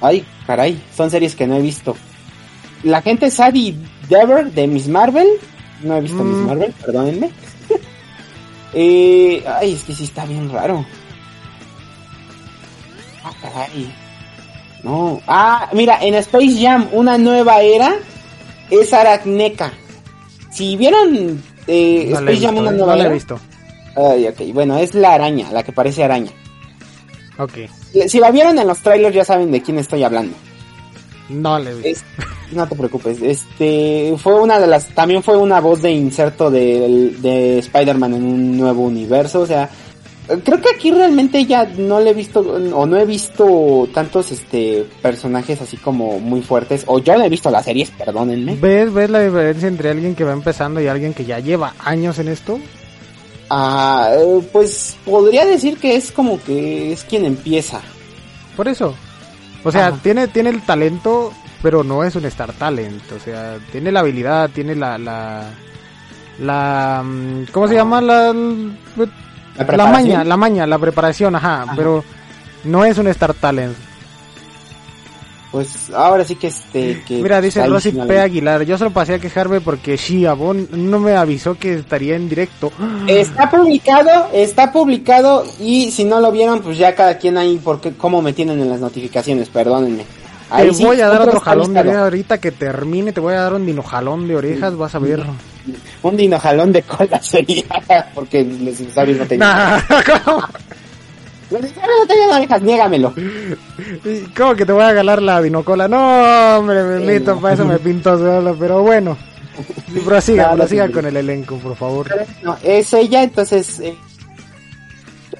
ay, caray, son series que no he visto. La gente Sadie Dever de Miss Marvel. No he visto Miss mm. Marvel, perdónenme. eh, ay, es que sí está bien raro. Ah, caray. No. Ah, mira, en Space Jam, una nueva era es Aracneca. Si vieron eh, Space Jam una nueva. No la he visto. Ay, ok, bueno, es la araña, la que parece araña. Ok. Si la vieron en los trailers ya saben de quién estoy hablando. No le vi. Es- no te preocupes. Este fue una de las. También fue una voz de inserto de, de Spider-Man en un nuevo universo. O sea, creo que aquí realmente ya no le he visto. O no he visto tantos este personajes así como muy fuertes. O yo no he visto las series, perdónenme. ¿Ves, ¿Ves la diferencia entre alguien que va empezando y alguien que ya lleva años en esto? Ah, eh, pues podría decir que es como que es quien empieza. Por eso. O sea, Ajá. tiene, tiene el talento, pero no es un star talent. O sea, tiene la habilidad, tiene la... la la mm, ¿cómo se llama la la, maña la maña la preparación ajá, Ajá. pero no es un star talent. Pues ahora sí que este. Que, mira dice ahí Rosy P. Aguilar yo solo pasé a quejarme porque Shiabon no me avisó que estaría en directo. Está publicado, está publicado y si no lo vieron, pues ya cada quien ahí porque cómo me tienen en las notificaciones, perdónenme. te sí, voy a dar otro jalón de orejas ahorita que termine te voy a dar un dinojalón de orejas vas a ver Un dinojalón de cola sería, porque los dinosaurios no tenían. Nah, ¿cómo? Los dinosaurios no tenían orejas, niégamelo. ¿Cómo que te voy a galar la dinocola? No, hombre, me Sí, no. para eso me pinto solo, pero bueno. Sí, Prosiga, No, no prosiga te con el elenco, por favor. No, es ella, entonces. eh,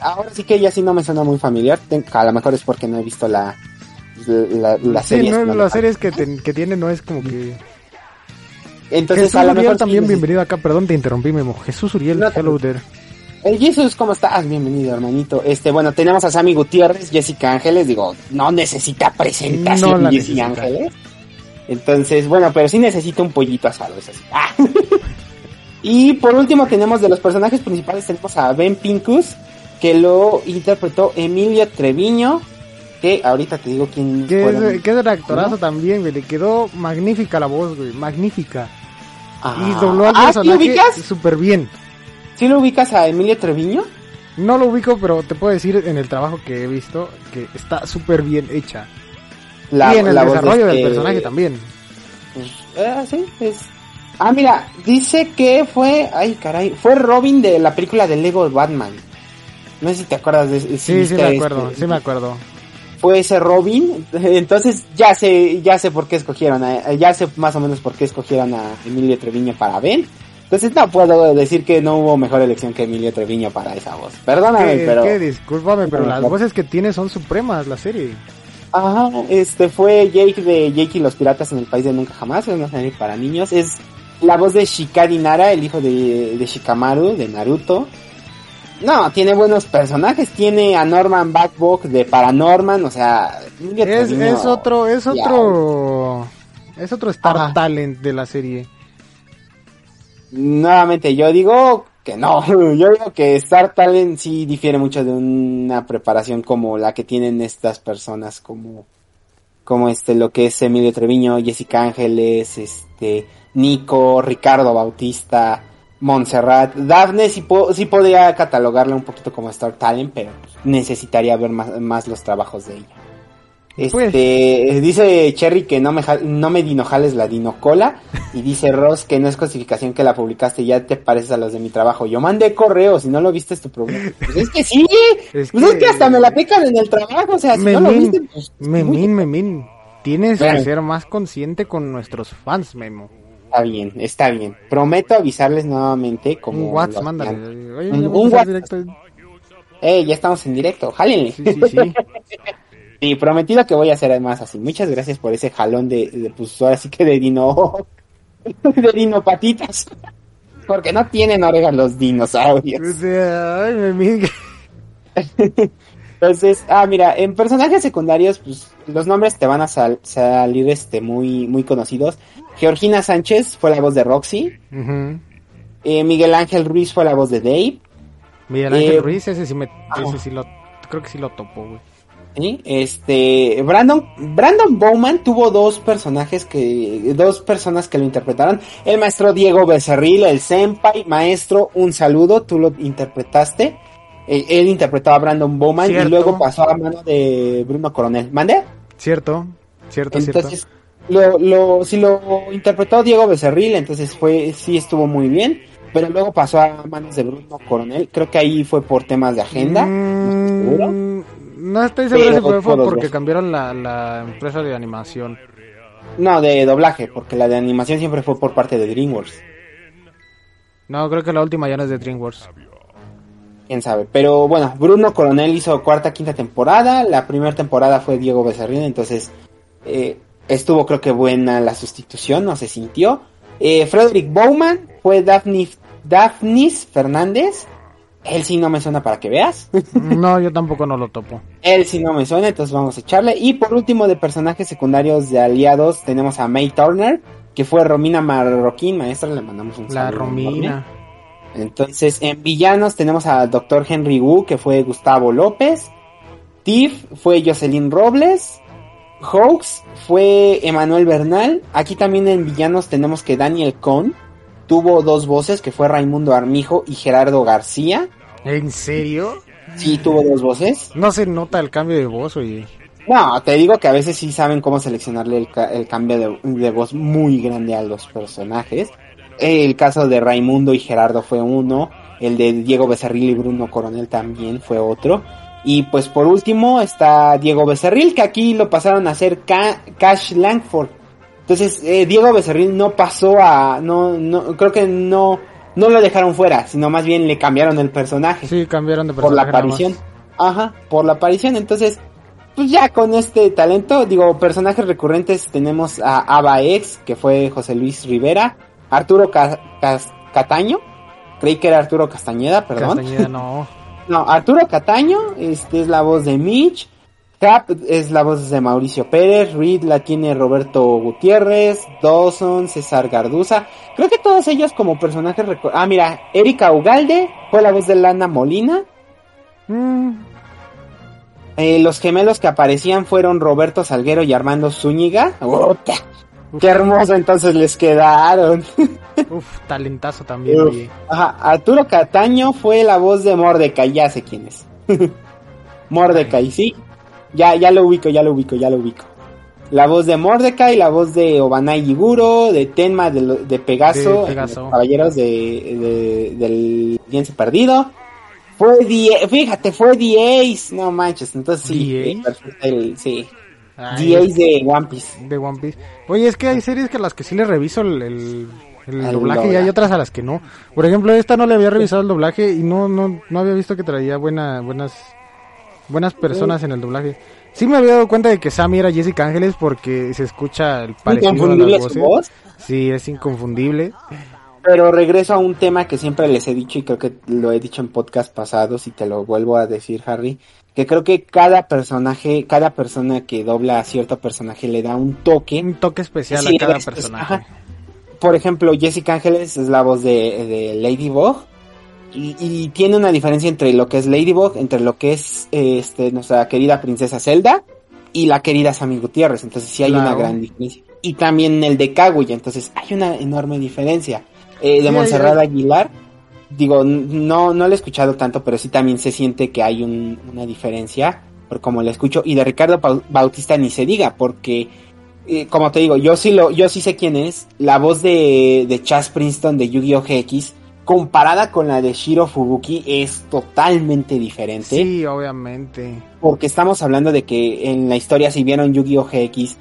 ahora sí que ella sí no me suena muy familiar. A lo mejor es porque no he visto la. La, la Sí, serie. no, ¿no? las series que, te- que tiene no es como que... Entonces, Jesús a lo Uriel mejor sí también, neces- bienvenido acá, perdón, te interrumpí, Memo. Jesús Uriel, No hello there. Eh, Jesus, ¿cómo estás? Bienvenido, hermanito. Este, bueno, tenemos a Sammy Gutiérrez, Jessica Ángeles, digo, no necesita presentación No la Jessica necesita. Ángeles. Entonces, bueno, pero sí necesita un pollito asado, eso sí. Ah. y por último tenemos de los personajes principales tenemos a Ben Pincus, que lo interpretó Emilio Treviño, que ahorita te digo quién es el actorazo ¿No? también, güey. Le quedó magnífica la voz, güey. Magnífica. Ah. Y dobló al Ah, ¿sí personaje ubicas? súper bien. ¿Sí lo ubicas a Emilio Treviño? No lo ubico, pero te puedo decir en el trabajo que he visto que está súper bien hecha. La, y en el la voz de desarrollo del este- personaje también. Pues, eh, sí, es... Ah, mira, dice que fue, ay caray, fue Robin de la película de Lego Batman. No sé si te acuerdas de si Sí, sí me este- acuerdo, sí me acuerdo. Fue ese Robin, entonces ya sé, ya sé por qué escogieron, a- ya sé más o menos por qué escogieron a Emilio Treviño para Ben. Entonces no puedo decir que no hubo mejor elección que Emilio Treviño para esa voz. Perdóname, Que, pero... que discúlpame, pero las voces que tiene son supremas, la serie. Ajá, este fue Jake de Jake y los piratas en el país de nunca jamás, es una serie para niños, es la voz de Shikari Nara, el hijo de, de Shikamaru, de Naruto. No, tiene buenos personajes, tiene a Norman Backbok de Paranorman, o sea, Es, es otro, es ya. otro, es otro star Ajá. talent de la serie. Nuevamente, yo digo que no, yo digo que Star Talent sí difiere mucho de una preparación como la que tienen estas personas, como, como este, lo que es Emilio Treviño, Jessica Ángeles, este, Nico, Ricardo Bautista, Montserrat, Daphne sí, po- sí podría catalogarla un poquito como Star Talent, pero necesitaría ver más, más los trabajos de ella. Este, Pues. dice Cherry que no me, no me dinojales la dinocola. Y dice Ross que no es clasificación que la publicaste, ya te pareces a los de mi trabajo. Yo mandé correo, si no lo viste es tu problema. Pues es que sí, Es pues es que- hasta me la aplican en el trabajo, o sea, si no lo viste, pues... Memín, Memín, tienes que ser más consciente con nuestros fans, Memo. Está bien, está bien. Prometo avisarles nuevamente como... Un WhatsApp, mándale. Oye, Un- WhatsApp. Eh, ya estamos en directo, jálenle. Sí, sí, sí. Sí, prometido que voy a hacer además así. Muchas gracias por ese jalón de, de pues ahora sí que de dino, de dino patitas. Porque no tienen orejas los dinosaurios. O sea, ay, Memín. Entonces, ah, mira, en personajes secundarios, pues los nombres te van a sal- salir este muy, muy conocidos. Georgina Sánchez fue la voz de Roxy. Ujú. Eh, Miguel Ángel Ruiz fue la voz de Dave. Miguel Ángel Eh, Ruiz, ese sí me, ajá. ese sí lo, creo que sí lo topo, güey. ¿sí? Este, Brandon, Brandon Bowman tuvo dos personajes que, dos personas que lo interpretaron. El maestro Diego Becerril, el senpai, maestro, un saludo, tú lo interpretaste. Eh, él interpretaba a Brandon Bowman Cierto. y luego pasó a mano de Bruno Coronel. ¿Mande? Cierto, cierto, Entonces, lo, lo, si lo interpretó Diego Becerril, entonces fue, sí estuvo muy bien. Pero luego pasó a manos de Bruno Coronel. Creo que ahí fue por temas de cierto. agenda. no estoy seguro. Mm, No estoy seguro Pero si fue, porque cambiaron la, la empresa de animación. No, de doblaje, porque la de animación siempre fue por parte de DreamWorks. No, creo que la última ya no es de DreamWorks. Quién sabe. Pero bueno, Bruno Coronel hizo cuarta, quinta temporada. La primera temporada fue Diego Becerril, entonces eh, estuvo creo que buena la sustitución, no se sintió. Eh, Frederick Bowman fue Daphne, Daphnis Fernández. Él sí no me suena para que veas. No, yo tampoco no lo topo. Él sí no me suena, entonces vamos a echarle. Y por último, de personajes secundarios de aliados, tenemos a May Turner, que fue Romina Marroquín, maestra, le mandamos un La saludo enorme. Romina. Entonces, en villanos tenemos al Dr. Henry Wu, que fue Gustavo López. Tiff fue Jocelyn Robles. Hoax fue Emanuel Bernal. Aquí también en villanos tenemos que Daniel Cohn tuvo dos voces, que fue Raimundo Armijo y Gerardo García. ¿En serio? Sí, tuvo dos voces. No se nota el cambio de voz, oye. No, te digo que a veces sí saben cómo seleccionarle el, ca- el cambio de, de voz muy grande a los personajes. El caso de Raimundo y Gerardo fue uno. El de Diego Becerril y Bruno Coronel también fue otro. Y pues por último está Diego Becerril, que aquí lo pasaron a hacer Ca- Cash Langford. Entonces, eh, Diego Becerril no pasó a, no, no, creo que no, no lo dejaron fuera, sino más bien le cambiaron el personaje Sí, cambiaron de por la personaje nada más. aparición. Ajá, por la aparición. Entonces, pues ya con este talento, digo, personajes recurrentes tenemos a Ava X, que fue José Luis Rivera, Arturo Ca- Cataño, creí que era Arturo Castañeda, perdón. Castañeda no. No, Arturo Cataño, este es la voz de Mitch, Cap es la voz de Mauricio Pérez, Reed la tiene Roberto Gutiérrez, Dawson, César Garduza. Creo que todos ellos como personajes... Ah, mira, Erika Ugalde fue la voz de Lana Molina. Mm, Eh, los gemelos que aparecían fueron Roberto Salguero y Armando Zúñiga. ¡Ota! ¡Qué hermoso entonces les quedaron! uf, talentazo también, Uf. oye. Ajá, Arturo Cataño fue la voz de Mordecai, ya sé quién es. Mordecai, sí. Ya, ya lo ubico, ya lo ubico, ya lo ubico. La voz de Mordecai, la voz de Obanai Yiguro, de Tenma, de, de Pegaso, De Pegaso. Caballeros de, de- del Lienzo Perdido. Fue Die, fíjate, fue The Ace, no manches, entonces sí, perfecto, el- sí, Ace de One Piece. de One Piece. Oye, es que hay series que a las que sí le reviso el, el, el doblaje y hay otras a las que no. Por ejemplo, esta no le había revisado el doblaje y no no no había visto que traía buena buenas buenas personas en el doblaje. Sí me había dado cuenta de que Sammy era Jessica Ángeles porque se escucha el parecido a Inconfundible las su voces. voz. Sí, es inconfundible. Pero regreso a un tema que siempre les he dicho y creo que lo he dicho en podcast pasados y te lo vuelvo a decir, Harry, que creo que cada personaje, cada persona que dobla a cierto personaje le da un toque. Un toque especial Sí, a cada es- personaje. ajá. Por ejemplo, Jessica Ángeles es la voz de, de Ladybug y, y tiene una diferencia entre lo que es Ladybug, entre lo que es este nuestra querida princesa Zelda y la querida Sammy Gutiérrez. Entonces sí hay una gran diferencia. Y también el de Kaguya, entonces hay una enorme diferencia. Eh, de Sí, Montserrat hay- Aguilar, digo, no, no lo he escuchado tanto, pero sí también se siente que hay un- una diferencia, por como lo escucho. Y de Ricardo Bautista ni se diga, porque, eh, como te digo, yo sí lo, yo sí sé quién es. La voz de, de Chas Princeton de Yu-Gi-Oh! GX, comparada con la de Shiro Fubuki, es totalmente diferente Sí, obviamente. porque estamos hablando de que en la historia, si vieron Yu-Gi-Oh! GX,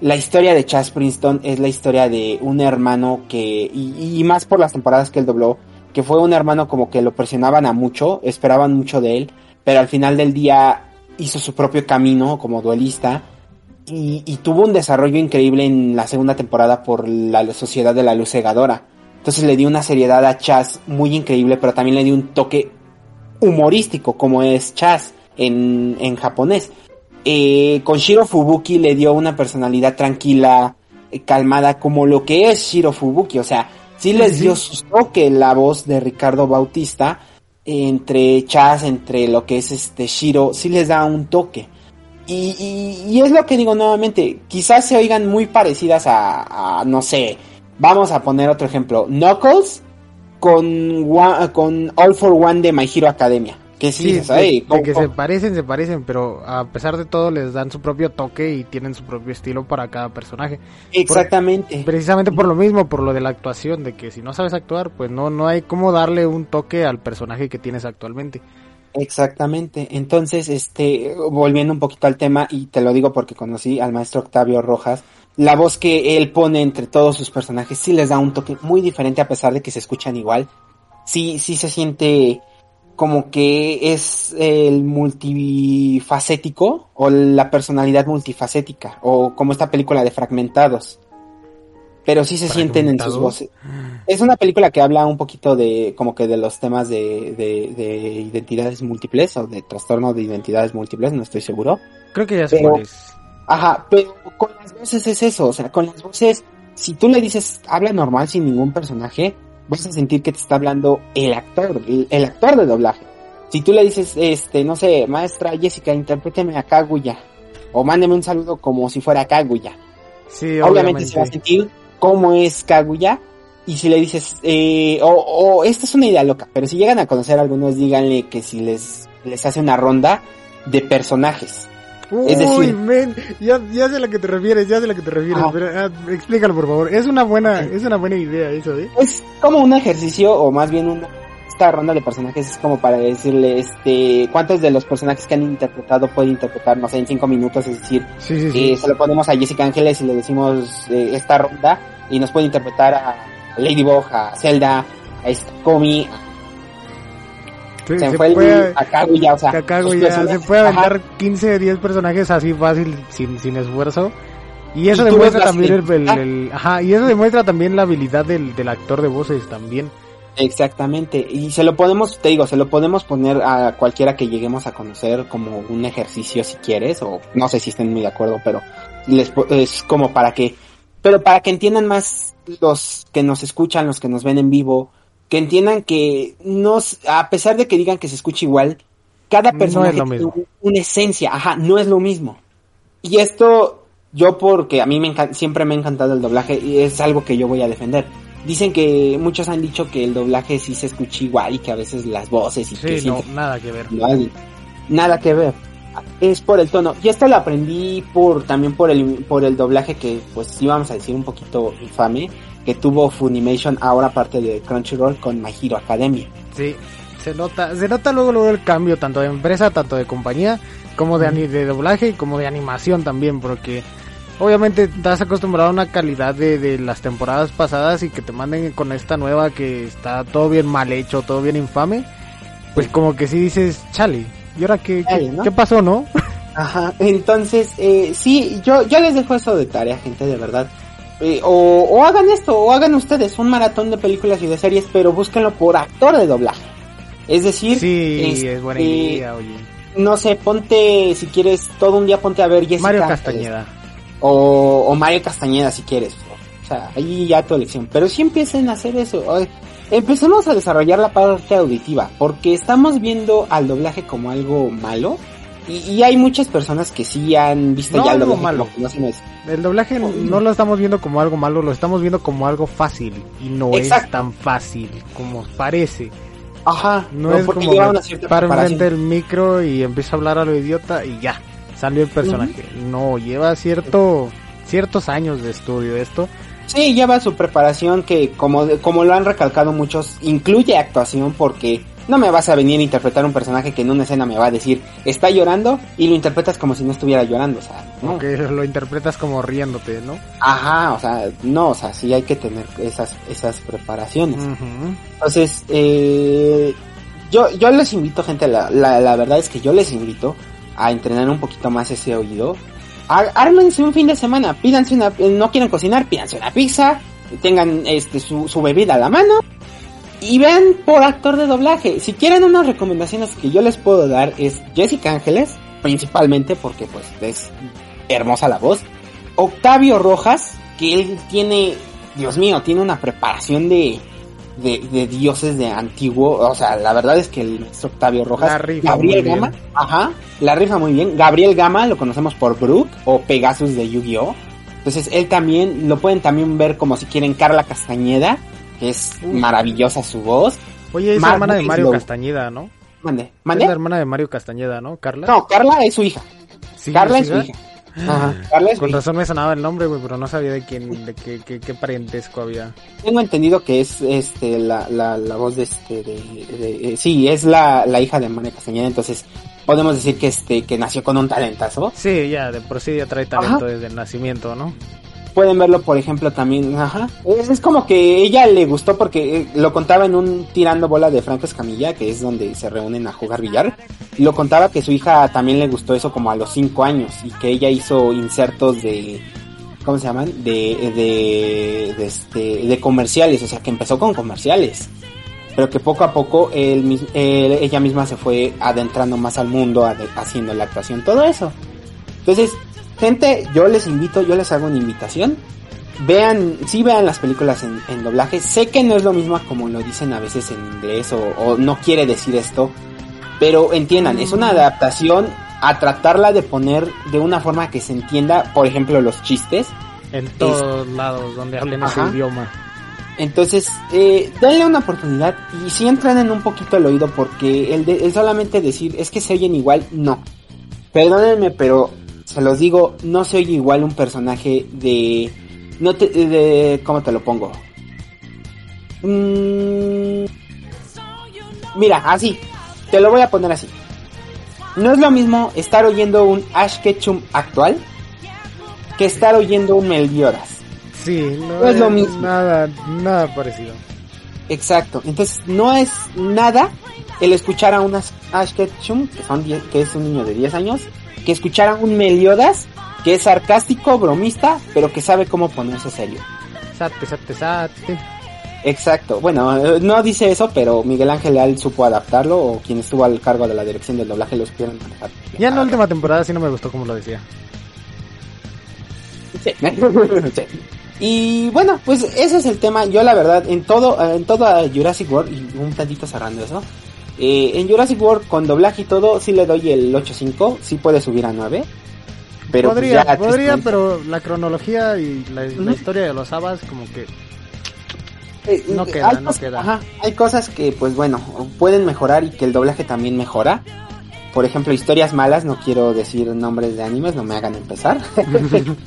la historia de Chas Princeton es la historia de un hermano que, y, y más por las temporadas que él dobló, que fue un hermano como que lo presionaban a mucho, esperaban mucho de él, pero al final del día hizo su propio camino como duelista y, tuvo un desarrollo increíble en la segunda temporada por la Sociedad de la Luz Cegadora. Entonces le dio una seriedad a Chas muy increíble, pero también le dio un toque humorístico como es Chas en, en japonés. Eh, con Shiro Fubuki le dio una personalidad tranquila, eh, calmada, como lo que es Shiro Fubuki. O sea, sí les Sí. dio su toque la voz de Ricardo Bautista entre Chas, entre lo que es este Shiro, sí les da un toque. Y, y- y es lo que digo nuevamente, quizás se oigan muy parecidas a, a, no sé, vamos a poner otro ejemplo, Knuckles con, con All for One de My Hero Academia. Que sí, Sí, dices, de, "Ay, de ¿cómo- que cómo?". se parecen, se parecen, pero a pesar de todo les dan su propio toque y tienen su propio estilo para cada personaje. Exactamente. Precisamente por lo mismo, por lo de la actuación, de que si no sabes actuar, pues no, no hay cómo darle un toque al personaje que tienes actualmente. Exactamente. Entonces, este, volviendo un poquito al tema, y te lo digo porque conocí al maestro Octavio Rojas, la voz que él pone entre todos sus personajes sí les da un toque muy diferente a pesar de que se escuchan igual. Sí, sí se siente como que es el multifacético o la personalidad multifacética o como esta película de fragmentados. Pero sí se sienten en sus voces. Es una película que habla un poquito de como que de los temas de, de, de identidades múltiples o de trastorno de identidades múltiples, no estoy seguro. Creo que ya es. Ajá, pero con las voces es eso, o sea, con las voces, si tú le dices habla normal sin ningún personaje, vas a sentir que te está hablando el actor, el, actor de doblaje. Si tú le dices, este, no sé, maestra Jessica, interpréteme a Kaguya, o mándeme un saludo como si fuera Kaguya. Sí, obviamente, se va a sentir cómo es Kaguya, y si le dices, eh, o, o, esta es una idea loca, pero si llegan a conocer a algunos, díganle que si les, les hace una ronda de personajes es decir, men, ya, ya sé a la que te refieres, ya sé a la que te refieres, pero, ah, explícalo por favor. Es una buena, es una buena idea eso, ¿eh? Es como un ejercicio, o más bien una, esta ronda de personajes es como para decirle, este, cuántos de los personajes que han interpretado puede interpretar, no sé, en cinco minutos, es decir, sí, eh, se lo ponemos a Jessica Ángeles y le decimos eh, esta ronda, y nos puede interpretar a Ladybug, a Zelda, a Comi, a se, fue puede, a Kaguya, o sea, se puede aventar 15, 10 personajes así fácil, sin, sin esfuerzo. Y eso demuestra también el, ajá, y eso demuestra también la habilidad del, del actor de voces también. Exactamente, y se lo podemos, te digo, se lo podemos poner a cualquiera que lleguemos a conocer como un ejercicio si quieres, o no sé si estén muy de acuerdo, pero les, es como para que, pero para que entiendan más los que nos escuchan, los que nos ven en vivo, que entiendan que no, a pesar de que digan que se escucha igual, cada persona tiene una esencia, ajá, no es lo mismo. Y esto, yo porque a mí me siempre me ha encantado el doblaje y es algo que yo voy a defender. Dicen que muchos han dicho que el doblaje sí se escucha igual y que a veces las voces y sí, que no, nada que ver. nada que ver. Es por el tono. Y esto lo aprendí por también por el por el doblaje que pues íbamos a decir un poquito infame que tuvo Funimation ahora parte de Crunchyroll con My Hero Academia. Sí, se nota, se nota luego, luego el cambio tanto de empresa, tanto de compañía, como de, de doblaje y como de animación también, porque obviamente estás acostumbrado a una calidad de, de, las temporadas pasadas y que te manden con esta nueva que está todo bien mal hecho, todo bien infame, pues como que si dices, chale, ¿y ahora qué, qué, pasó, no? Ajá, entonces, eh, sí, yo, yo les dejo eso de tarea, gente, de verdad. Eh, o, hagan esto, o hagan ustedes un maratón de películas y de series, pero búsquenlo por actor de doblaje. Es decir, sí, es buena idea, oye. No sé, ponte, si quieres, todo un día ponte a ver Jessica. Mario Castañeda. O, o Mario Castañeda, si quieres. O sea, ahí ya tu elección. Pero si empiecen a hacer eso. Empecemos a desarrollar la parte auditiva, porque estamos viendo al doblaje como algo malo y, hay muchas personas que sí han visto ya el doblaje malo. El doblaje no lo estamos viendo como algo malo, lo estamos viendo como algo fácil. Y no es tan fácil como parece. Ajá, no, es como para enfrente el micro y empieza a hablar a lo idiota y ya, salió el personaje. No, lleva cierto ciertos años de estudio esto. Sí, lleva su preparación que como, como lo han recalcado muchos, incluye actuación porque no me vas a venir a interpretar un personaje que en una escena me va a decir está llorando y lo interpretas como si no estuviera llorando, o sea, ¿no? Que lo interpretas como riéndote, ¿no? Ajá, o sea, no, o sea, sí hay que tener esas, esas preparaciones. Entonces, eh, yo, yo les invito, gente, la, la, verdad es que yo les invito a entrenar un poquito más ese oído. Ármense un fin de semana, pídanse una, no quieren cocinar, pídanse una pizza, tengan este su, su bebida a la mano y vean por actor de doblaje. Si quieren unas recomendaciones que yo les puedo dar es Jessica Ángeles, principalmente porque pues es hermosa la voz. Octavio Rojas, que él tiene, Dios mío, tiene una preparación de, de, dioses de antiguo. O sea, la verdad es que el Octavio Rojas. Gabriel Gama, ajá, la rifa muy bien. Gabriel Gama lo conocemos por Brook o Pegasus de Yu-Gi-Oh! Entonces él también, lo pueden también ver como si quieren Carla Castañeda es maravillosa su voz. Oye, es la hermana de Mario Castañeda, ¿no? Mande, mande. Es la hermana de Mario Castañeda, ¿no? Carla. No, Carla es su hija. Carla es su hija. Ajá, Carles Con B. razón me sonaba el nombre, güey, pero no sabía de quién, de qué, qué, qué parentesco había. Tengo entendido que es este la, la, la voz de este de, de- eh, sí, es la, la hija de María Castañeda, entonces podemos decir que este que nació con un talentazo. Sí, ya, de por sí ya trae talento desde el nacimiento, ¿no? Pueden verlo, por ejemplo, también, ajá. Es, como que ella le gustó porque eh, lo contaba en un tirando bola de Franco Escamilla, que es donde se reúnen a jugar billar. Lo contaba que su hija también le gustó eso como a los cinco años y que ella hizo insertos de, ¿cómo se llaman? De, de, de, este, de comerciales, o sea, que empezó con comerciales. Pero que poco a poco él, ella misma se fue adentrando más al mundo, haciendo la actuación, todo eso. Entonces, gente, yo les invito, yo les hago una invitación. Vean, sí vean las películas en, en doblaje. Sé que no es lo mismo como lo dicen a veces en inglés o, o no quiere decir esto. Pero entiendan, es una adaptación a tratarla de poner de una forma que se entienda, por ejemplo, los chistes. En todos lados donde hablen ese idioma. Entonces, eh, denle una oportunidad y si entran en un poquito el oído porque el, de, el solamente decir es que se oyen igual, no. Perdónenme, pero se los digo, no se oye igual un personaje de... No te, de, ¿Cómo te lo pongo? Mm, mira, así. Te lo voy a poner así. No es lo mismo estar oyendo un Ash Ketchum actual que estar oyendo un Meliodas. Sí, no, No es lo mismo. Nada, nada parecido. Exacto. Entonces, no es nada el escuchar a unas Ash Ketchum, que, son 10 que es un niño de 10 años, que escuchar a un Meliodas, que es sarcástico, bromista, pero que sabe cómo ponerse serio. Sate, sate, sate. Exacto. Bueno, eh, no dice eso, pero Miguel Ángel Leal supo adaptarlo, o quien estuvo al cargo de la dirección del doblaje lo supieron manejar. Ya en la última temporada sí no me gustó como lo decía. Sí. Sí. Y bueno, pues ese es el tema. Yo la verdad, en todo, eh, en todo a Jurassic World, y un tantito cerrando eso, eh, en Jurassic World con doblaje y todo, sí le doy el 8.5, sí puede subir a 9. Pero pues, podría, podría, tristemente, pero la cronología y la, historia de los Abas como que eh, no eh, queda, hay no cosas- queda. ajá, hay cosas que, pues bueno, pueden mejorar y que el doblaje también mejora. Por ejemplo, historias malas, no quiero decir nombres de animes, no me hagan empezar.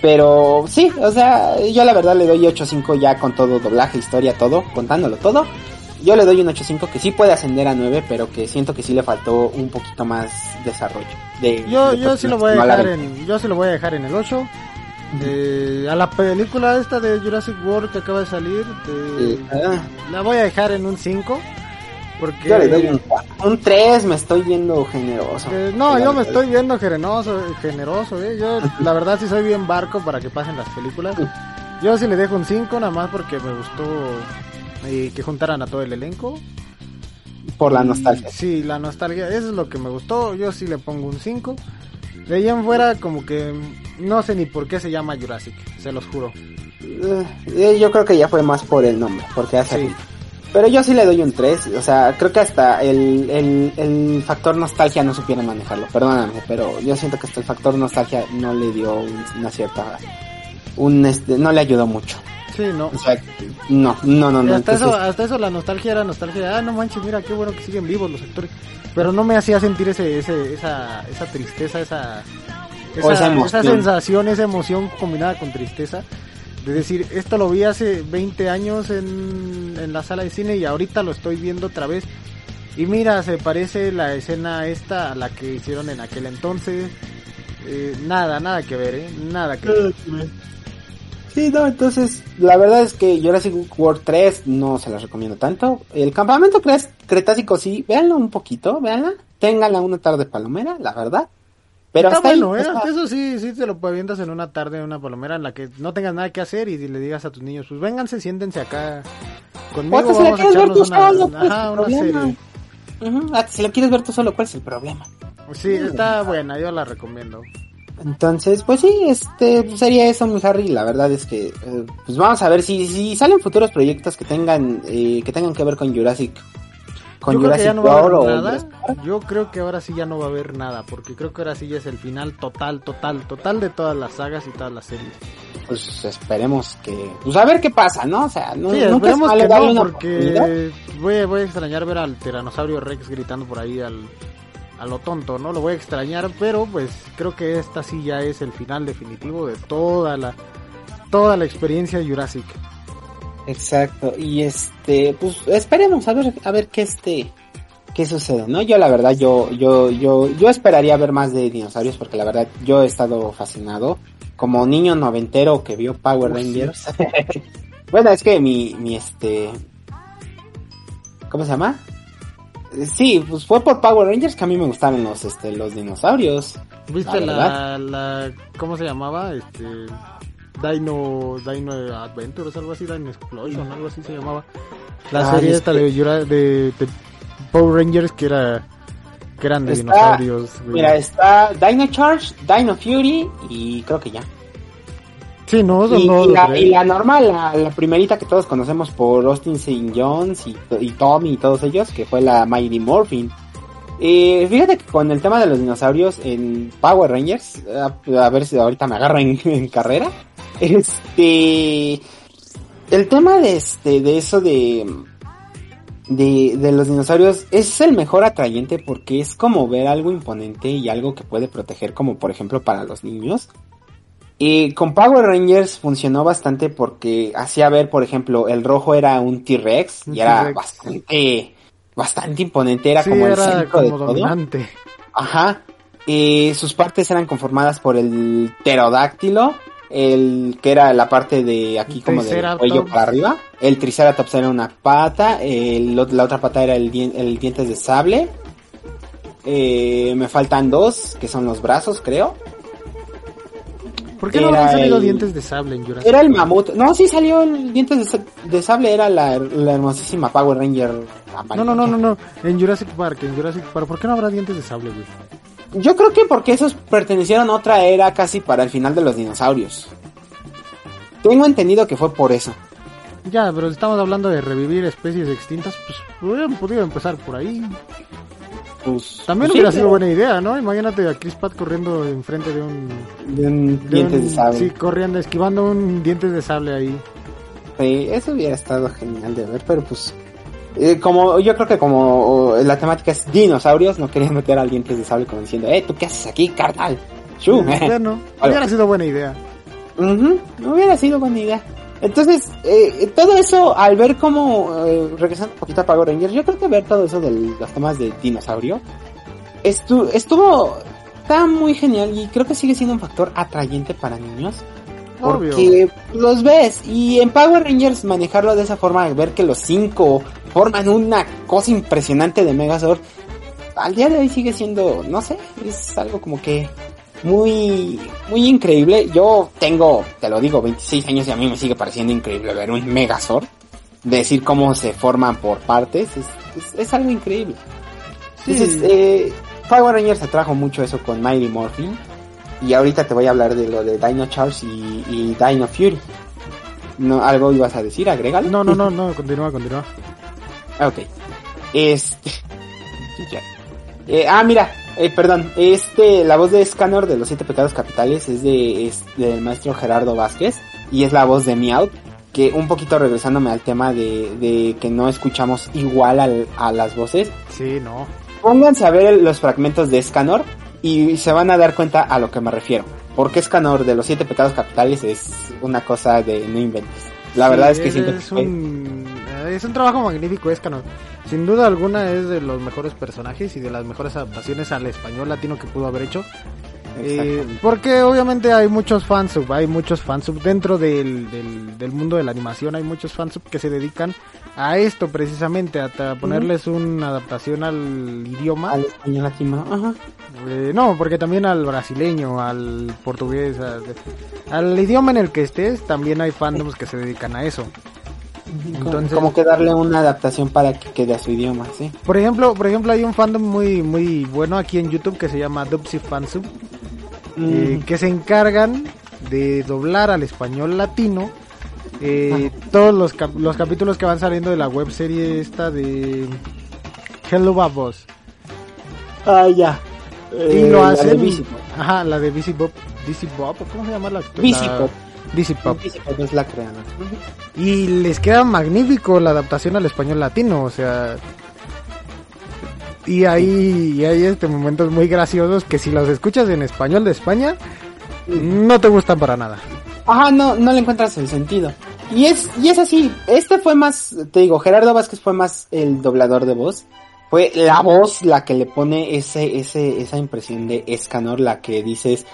Pero sí, o sea, yo la verdad le doy 8.5 ya con todo doblaje, historia, todo, contándolo todo. Yo le doy un 8.5 que sí puede ascender a 9, pero que siento que sí le faltó un poquito más desarrollo. De, yo de yo sí lo voy a dejar en yo sí lo voy a dejar en el 8. Eh, a la película esta de Jurassic World que acaba de salir de- ah, la voy a dejar en un 5 porque yo le doy un, 4. un 3, me estoy viendo generoso. Eh, no, yo me estoy viendo generoso, generoso, eh. Yo, la verdad, sí soy bien barco para que pasen las películas. Yo sí le dejo un 5, nada más porque me gustó eh, que juntaran a todo el elenco. Por la Y, nostalgia. Sí, la nostalgia, eso es lo que me gustó. Yo sí le pongo un 5. De ahí en fuera, como que no sé ni por qué se llama Jurassic, se los juro. Eh, yo creo que ya fue más por el nombre, porque hace Sí. Pero yo sí le doy un 3, o sea, creo que hasta el, el, el factor nostalgia no supieron manejarlo, perdóname, pero yo siento que hasta el factor nostalgia no le dio un- una cierta, un este, no le ayudó mucho. Sí, no. O sea, no, no, no, hasta, eso, hasta eso la nostalgia era nostalgia. Ah, no manches, mira qué bueno que siguen vivos los actores. Pero no me hacía sentir ese, ese, esa, esa tristeza, esa, esa, esa sensación, esa emoción combinada con tristeza. De decir, esto lo vi hace 20 años en, en la sala de cine y ahorita lo estoy viendo otra vez. Y mira, se parece la escena esta a la que hicieron en aquel entonces. Eh, nada, nada que ver, ¿eh? Nada que ver. Sí, no, entonces, la verdad es que Jurassic World 3 no se las recomiendo tanto. El campamento cretácico sí, véanlo un poquito, véanla. Ténganla una tarde palomera, la verdad. Pero Está hasta ahí, bueno, ¿eh? está- Eso sí, sí te lo avientas en una tarde en una palomera en la que no tengas nada que hacer y le digas a tus niños, pues vénganse, siéntense acá conmigo, si la vamos a quieres ver echarnos tú una, solo, ¿cuál es ajá, el una problema? serie. Ah, Si la quieres ver tú solo, ¿cuál es el problema? Sí, está buena, yo la recomiendo. Entonces, pues sí, este sería eso, mi Harry. La verdad es que, eh, pues vamos a ver si, si salen futuros proyectos que tengan, eh, que tengan que ver con Jurassic, con yo creo que Jurassic ya no va a haber World o nada. Jurassic Park. Yo creo que ahora sí ya no va a haber nada, porque creo que ahora sí ya es el final total, total, total de todas las sagas y todas las series. Pues esperemos que, pues a ver qué pasa, ¿no? O sea, no, Sí, nunca es esperemos malo que no, porque voy, a- voy a extrañar ver al tiranosaurio Rex gritando por ahí al, a lo tonto, ¿no? Lo voy a extrañar, pero pues creo que esta sí ya es el final definitivo de toda la toda la experiencia Jurassic. Exacto, y este, pues esperemos a ver a ver qué este qué sucede, ¿no? Yo la verdad yo yo yo yo esperaría ver más de dinosaurios porque la verdad yo he estado fascinado como niño noventero que vio Power Rangers. bueno, es que mi mi este ¿Cómo se llama? Sí, pues fue por Power Rangers que a mí me gustaron los este los dinosaurios. ¿Viste la, la, cómo se llamaba? Este Dino Dino Adventures algo así, Dino Explosion, algo así se llamaba. La ah, serie esta de, de, Power Rangers que era que eran de dinosaurios. Mira, está Dino Charge, Dino Fury y creo que ya. Sí, no, y, la, normal, la, primerita que todos conocemos por Austin St. Jones y, y, Tommy y todos ellos, que fue la Mighty Morphin. Eh, fíjate que con el tema de los dinosaurios en Power Rangers, a, ver si ahorita me agarro en, carrera, este, el tema de este, de eso de, de, de los dinosaurios es el mejor atrayente porque es como ver algo imponente y algo que puede proteger como por ejemplo para los niños y con Power Rangers funcionó bastante porque hacía ver, por ejemplo, el rojo era un T-Rex y era bastante, bastante imponente, era como el centro de dominante. todo. Ajá. Y sus partes eran conformadas por el pterodáctilo, el que era la parte de aquí como del cuello para arriba. El Triceratops era una pata, el, la otra pata era el, el dientes de sable. Eh, me faltan dos, que son los brazos, creo. ¿Por qué no habían salido dientes de sable en Jurassic Era el mamut. No, sí salió el dientes de, sable, era la, hermosísima Power Ranger. No, no, no, no, no. En Jurassic Park, en Jurassic Park. ¿Por qué no habrá dientes de sable, güey? Yo creo que porque esos pertenecieron a otra era casi para el final de los dinosaurios. Tengo entendido que fue por eso. Ya, pero estamos hablando de revivir especies extintas, pues hubieran podido empezar por ahí. Pues, También pues hubiera sido buena idea, ¿no? Imagínate a Chris Pratt corriendo enfrente de un... De un dientes de sable. Sí, corriendo, esquivando un dientes de sable ahí. Sí, eso hubiera estado genial de ver, pero pues... Eh, como yo creo que como la temática es dinosaurios, no quería meter al dientes de sable como diciendo, eh, ¿tú qué haces aquí, carnal? Bueno, hubiera sido buena idea. no hubiera sido buena idea. Entonces, eh, todo eso, al ver cómo, eh, regresando un poquito a Power Rangers, yo creo que ver todo eso de los temas de dinosaurio, estuvo, estuvo, está muy genial y creo que sigue siendo un factor atrayente para niños. Porque los ves y en Power Rangers manejarlo de esa forma, ver que los cinco forman una cosa impresionante de Megazord, al día de hoy sigue siendo, no sé, es algo como que muy, muy increíble. Yo tengo, te lo digo, 26 años y a mí me sigue pareciendo increíble ver un Megazord. Decir cómo se forman por partes, es, es, algo increíble. Entonces, eh, Power Rangers atrajo mucho eso con Mighty Morphin. Y ahorita te voy a hablar de lo de Dino Charge y, y Dino Fury. No, ¿Algo ibas a decir? Agrégalo. No, no, no, no, continúa, continúa. Ok. Este... eh, ah, mira, eh, perdón, este, la voz de Scanner de los siete pecados capitales es de, del maestro Gerardo Vázquez y es la voz de Meow, que un poquito regresándome al tema de, de que no escuchamos igual a las voces. Sí, no. Pónganse a ver los fragmentos de Scanor y se van a dar cuenta a lo que me refiero. Porque Scanor de los siete pecados capitales es una cosa de no inventes. La verdad es que es, un, es un trabajo magnífico Escanor. Sin duda alguna es de los mejores personajes y de las mejores adaptaciones al español latino que pudo haber hecho. Eh, porque obviamente hay muchos fansub, hay muchos fansub dentro del, del, mundo de la animación, hay muchos fansub que se dedican a esto precisamente, a, ponerles una adaptación al idioma. Al español latino, ajá. Eh, no, porque también al brasileño, al portugués, al idioma en el que estés, también hay fandoms que se dedican a eso. Entonces, como que darle una adaptación para que quede a su idioma, ¿sí? Por ejemplo, por ejemplo hay un fandom muy muy bueno aquí en YouTube que se llama Dubsy Fansub, eh, mm. que se encargan de doblar al español latino eh, todos los, los capítulos que van saliendo de la web serie esta de Hello Babos. Ah, ya. y lo eh, hacen. La ajá, la de DC Bob. DC Bob, ¿cómo se llama la? DC Bob. DC Pop. es la creada. Y les queda magnífico la adaptación al español latino, o sea... Y hay, hay este momentos muy graciosos que si los escuchas en español de España, no te gustan para nada. Ajá, no, no le encuentras el sentido. Y es, y es así, este fue más, te digo, Gerardo Vázquez fue más el doblador de voz. Fue la voz la que le pone ese, ese, esa impresión de Escanor, la que dices,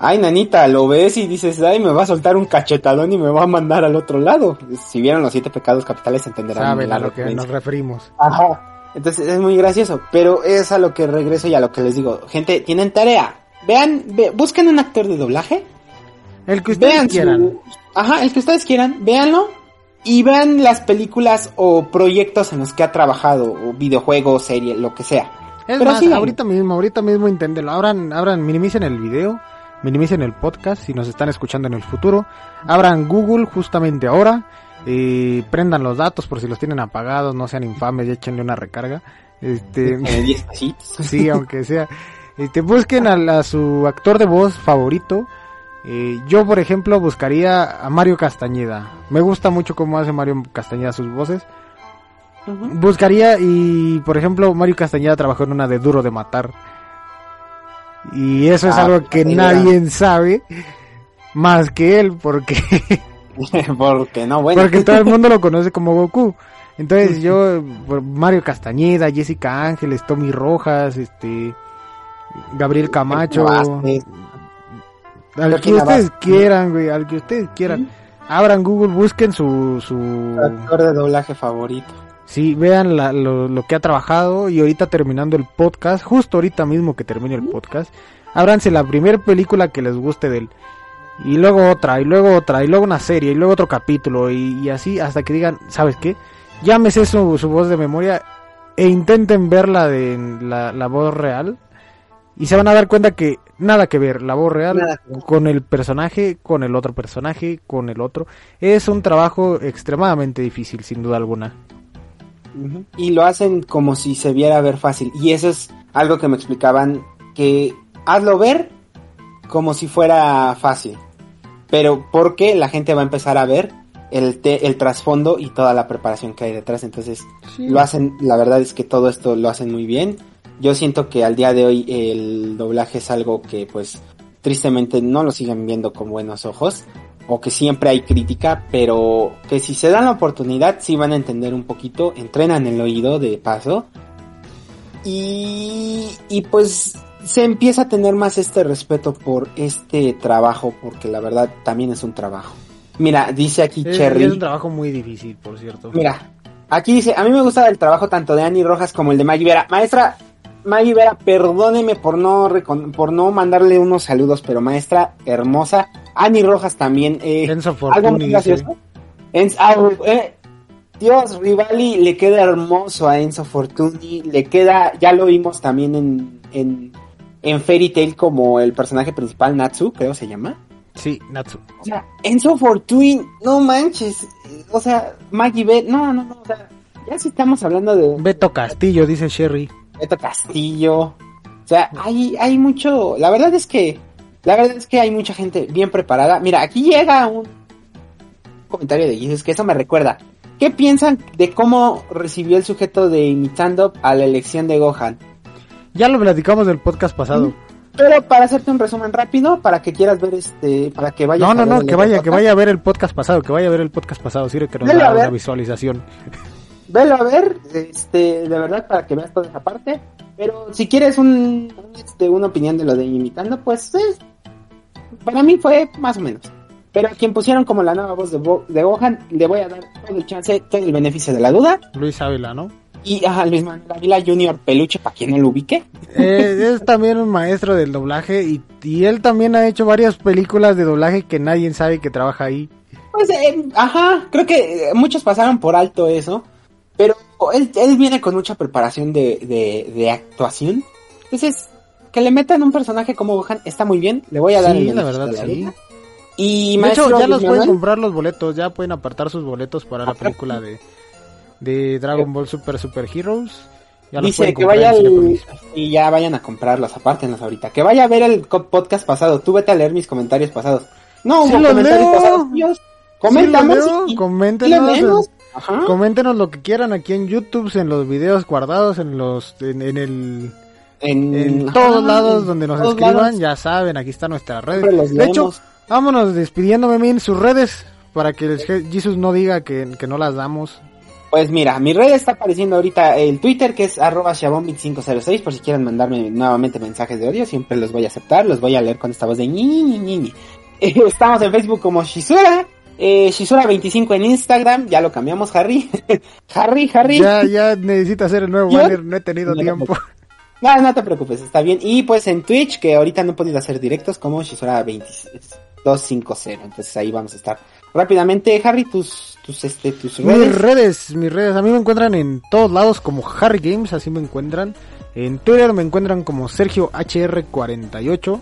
ay nanita, lo ves y dices, ay, me va a soltar un cachetadón y me va a mandar al otro lado. Si vieron los siete pecados capitales entenderán Saben a lo que nos referimos. Ajá. Entonces es muy gracioso, pero es a lo que regreso y a lo que les digo. Gente, tienen tarea. Vean, busquen un actor de doblaje. El que ustedes quieran. Ajá, el que ustedes quieran, véanlo y vean las películas o proyectos en los que ha trabajado, o videojuegos, serie, lo que sea. Es Pero más, ahorita mismo, ahorita mismo inténtenlo. Abran, abran, minimicen el video, minimicen el podcast si nos están escuchando en el futuro. Abran Google justamente ahora. y prendan los datos por si los tienen apagados, no sean infames y échenle una recarga. Este, sí, aunque sea. Este, busquen a su actor de voz favorito eh, yo, por ejemplo, buscaría a Mario Castañeda. Me gusta mucho cómo hace Mario Castañeda sus voces. Buscaría y, por ejemplo, Mario Castañeda trabajó en una de Duro de Matar. Y eso es ah, algo que nadie sabe más que él, porque... porque no, bueno. Porque todo el mundo lo conoce como Goku. Entonces yo, Mario Castañeda, Jessica Ángeles, Tommy Rojas, este, Gabriel Camacho, al que ustedes quieran, güey, al que ustedes quieran. Abran Google, busquen su, su... Actor de doblaje favorito. Sí, vean lo, que ha trabajado y ahorita terminando el podcast, justo ahorita mismo que termine el podcast, ábranse la primera película que les guste de él. Y luego otra, y luego otra, y luego una serie, y luego otro capítulo, y, así hasta que digan, ¿sabes qué? Llámese su, su voz de memoria e intenten verla de la, la voz real y se van a dar cuenta que nada que ver la voz real con el personaje, con el otro personaje, con el otro. Es un trabajo extremadamente difícil, sin duda alguna. Y lo hacen como si se viera ver fácil. Y eso es algo que me explicaban, que hazlo ver como si fuera fácil. Pero porque la gente va a empezar a ver el, el trasfondo y toda la preparación que hay detrás. Entonces, lo hacen, la verdad es que todo esto lo hacen muy bien yo siento que al día de hoy el doblaje es algo que pues tristemente no lo siguen viendo con buenos ojos o que siempre hay crítica, pero que si se dan la oportunidad sí van a entender un poquito, entrenan el oído de paso y, y pues se empieza a tener más este respeto por este trabajo porque la verdad también es un trabajo. Mira, dice aquí Cherry. Es un trabajo muy difícil, por cierto. Mira, aquí dice, a mí me gusta el trabajo tanto de Annie Rojas como el de Maggie Vera. Maestra, Maggie Vera, perdóneme por no, por no mandarle unos saludos, pero maestra hermosa. Ani Rojas también. Eh, Enzo Fortuni. Ah, eh, Dios, Rivali le queda hermoso a Enzo Fortuni. Le queda, ya lo vimos también en, en, en Fairy Tail como el personaje principal, Natsu, creo se llama. Sí, Natsu. O sea, Enzo Fortuni, no manches. O sea, Maggie Vera, no, no, no. O sea, ya si estamos hablando de. Beto Castillo, dice Sherry. Beto Castillo. O sea, hay, hay mucho. La verdad es que. La verdad es que hay mucha gente bien preparada. Mira, aquí llega un comentario de Jesus que eso me recuerda. ¿Qué piensan de cómo recibió el sujeto de imitando a la elección de Gohan? Ya lo platicamos del podcast pasado. Pero para hacerte un resumen rápido, para que quieras ver este, para que vaya. No, no, no, que vaya, que vaya a ver el podcast pasado, que vaya a ver el podcast pasado, sirve que nos da una visualización velo a ver, este, de verdad, para que veas toda esa parte. Pero si quieres un, este, una opinión de lo de imitando, pues para mí fue más o menos. Pero a quien pusieron como la nueva voz de, de Gohan, le voy a dar todo el chance, todo el beneficio de la duda. Luis Ávila, ¿no? Y a Luis Manuel Ávila Junior Peluche, para quien no lo ubique. Eh, es también un maestro del doblaje y, y, él también ha hecho varias películas de doblaje que nadie sabe que trabaja ahí. Pues, eh, ajá, creo que muchos pasaron por alto eso. Pero él, él viene con mucha preparación de, de, actuación. Entonces, que le metan un personaje como Gohan está muy bien. Le voy a dar sí, la verdad, sí. Y de hecho, ya los pueden comprar los boletos, ya pueden apartar sus boletos para la película de, de Dragon Ball Super Super Heroes. Ya Dice que vaya y ya vayan a comprarlos, apártenlos ahorita. Que vaya a ver el podcast pasado. Tú vete a leer mis comentarios pasados. No, sí, leo. Coméntanos. Sí, lo leo, y- coméntenos, y leemos. Ajá. coméntenos lo que quieran aquí en YouTube, en los videos guardados, en los, en, en el, En, todos lados en donde nos escriban, lados. ya saben, aquí está nuestra red. De hecho, vámonos despidiéndome en sus redes para que el Je- Jesus no diga que, que no las damos. Pues mira, mi red está apareciendo ahorita el Twitter que es arroba shabon2506 por si quieren mandarme nuevamente mensajes de odio, siempre los voy a aceptar, los voy a leer con esta voz de ñi ñi ñi ñi. Estamos en Facebook como Shizura, eh, Shizura25 en Instagram, ya lo cambiamos Harry. Harry, Harry. Ya, ya necesita hacer el nuevo ¿Yo? banner, no he tenido No, tiempo. No, no te preocupes, está bien. Y pues en Twitch, que ahorita no he podido hacer directos como Shizura250, entonces ahí vamos a estar. Rápidamente, Harry, tus, tus, este, tus Mis redes. redes, mis redes, a mí me encuentran en todos lados como Harry Games, así me encuentran. En Twitter me encuentran como Sergio HR48.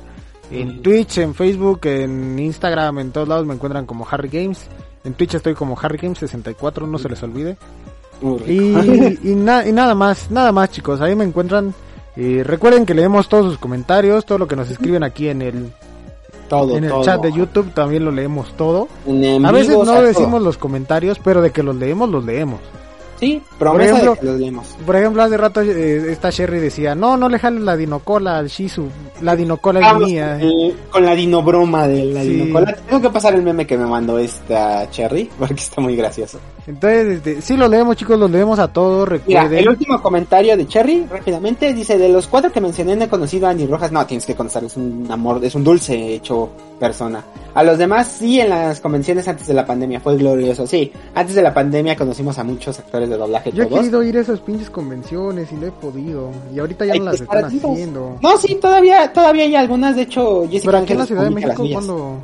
En. Twitch, en Facebook, en Instagram, en todos lados me encuentran como Harry Games. En Twitch estoy como Harry Games 64, no se les olvide. Y, y, na- y nada más, nada más chicos, ahí me encuentran. Eh, recuerden que leemos todos sus comentarios, todo lo que nos escriben aquí en el, todo, en el todo. chat de YouTube, también lo leemos todo. A veces no todo. decimos los comentarios, pero de que los leemos, los leemos. Sí, promesa ejemplo, de que los leemos. Por ejemplo, hace rato eh, esta Sherry decía, no, no le jales la dinocola al Shizu, la dinocola es Vamos, mía. eh, con la dinobroma de la Sí. dinocola. Tengo que pasar el meme que me mandó esta Cherry, porque está muy gracioso. Entonces, este, sí lo leemos chicos, los leemos a todos, Mira, recuerden. el último comentario de Cherry, rápidamente, dice, de los cuatro que mencioné no he conocido a Ani Rojas. No, tienes que conocer, es un amor, es un dulce hecho persona. A los demás, sí, en las convenciones antes de la pandemia, fue glorioso. Sí, antes de la pandemia conocimos a muchos actores de doblaje, Yo he querido ir a esas pinches convenciones y no he podido. Y ahorita ya no las están atentos. haciendo. No, sí, todavía, todavía hay algunas, de hecho, Jessica Pero aquí en la Ciudad de México, cuando...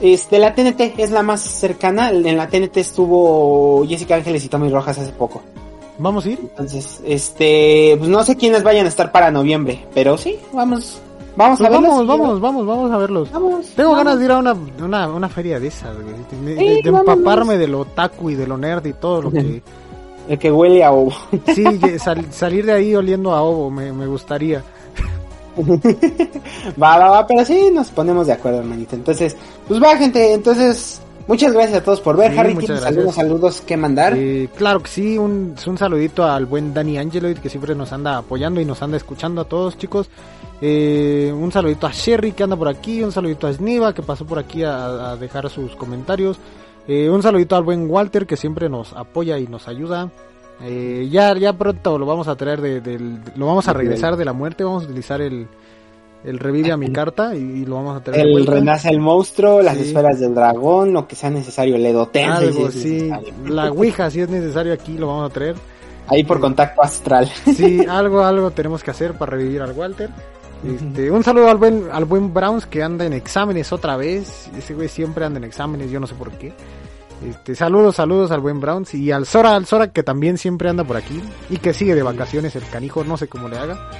Este, la TNT es la más cercana. En la TNT estuvo Jessica Ángeles y Tommy Rojas hace poco. ¿Vamos a ir? Entonces, este, pues no sé quiénes vayan a estar para noviembre, pero sí, vamos, vamos Pues a verlos. vamos, vamos, vamos, vamos a verlos. Vamos. Tengo vamos. ganas de ir a una, una, una feria de esas, güey. De, de- Sí, de empaparme de lo otaku y de lo nerd y todo lo que... El que huele a ovo. Sí, sal- salir de ahí oliendo a ovo, me, me gustaría. va, va, va, pero sí nos ponemos de acuerdo, hermanito. Entonces, pues va, gente. Entonces, muchas gracias a todos por ver. Sí, Harry, ¿tienes gracias. algunos saludos que mandar? Eh, claro que sí, un, un saludito al buen Dani Angeloid que siempre nos anda apoyando y nos anda escuchando a todos chicos. Eh, un saludito a Sherry que anda por aquí, un saludito a Sniva que pasó por aquí a, a dejar sus comentarios. Eh, un saludito al buen Walter que siempre nos apoya y nos ayuda. Eh, ya, ya pronto lo vamos a traer de, lo vamos a regresar de la muerte, vamos a utilizar el, el revive a mi carta y, y lo vamos a traer El renace el monstruo, las Sí. esferas del dragón, lo que sea necesario, el edotense. Algo, si sí, la Ouija si es necesario aquí lo vamos a traer. Ahí por contacto astral. Sí, algo, algo tenemos que hacer para revivir al Walter. Este, un saludo al buen, al buen Browns que anda en exámenes otra vez. Ese güey siempre anda en exámenes, yo no sé por qué. Este, saludos, saludos al buen Browns y al Sora, al Sora que también siempre anda por aquí y que sigue de vacaciones el canijo, no sé cómo le haga.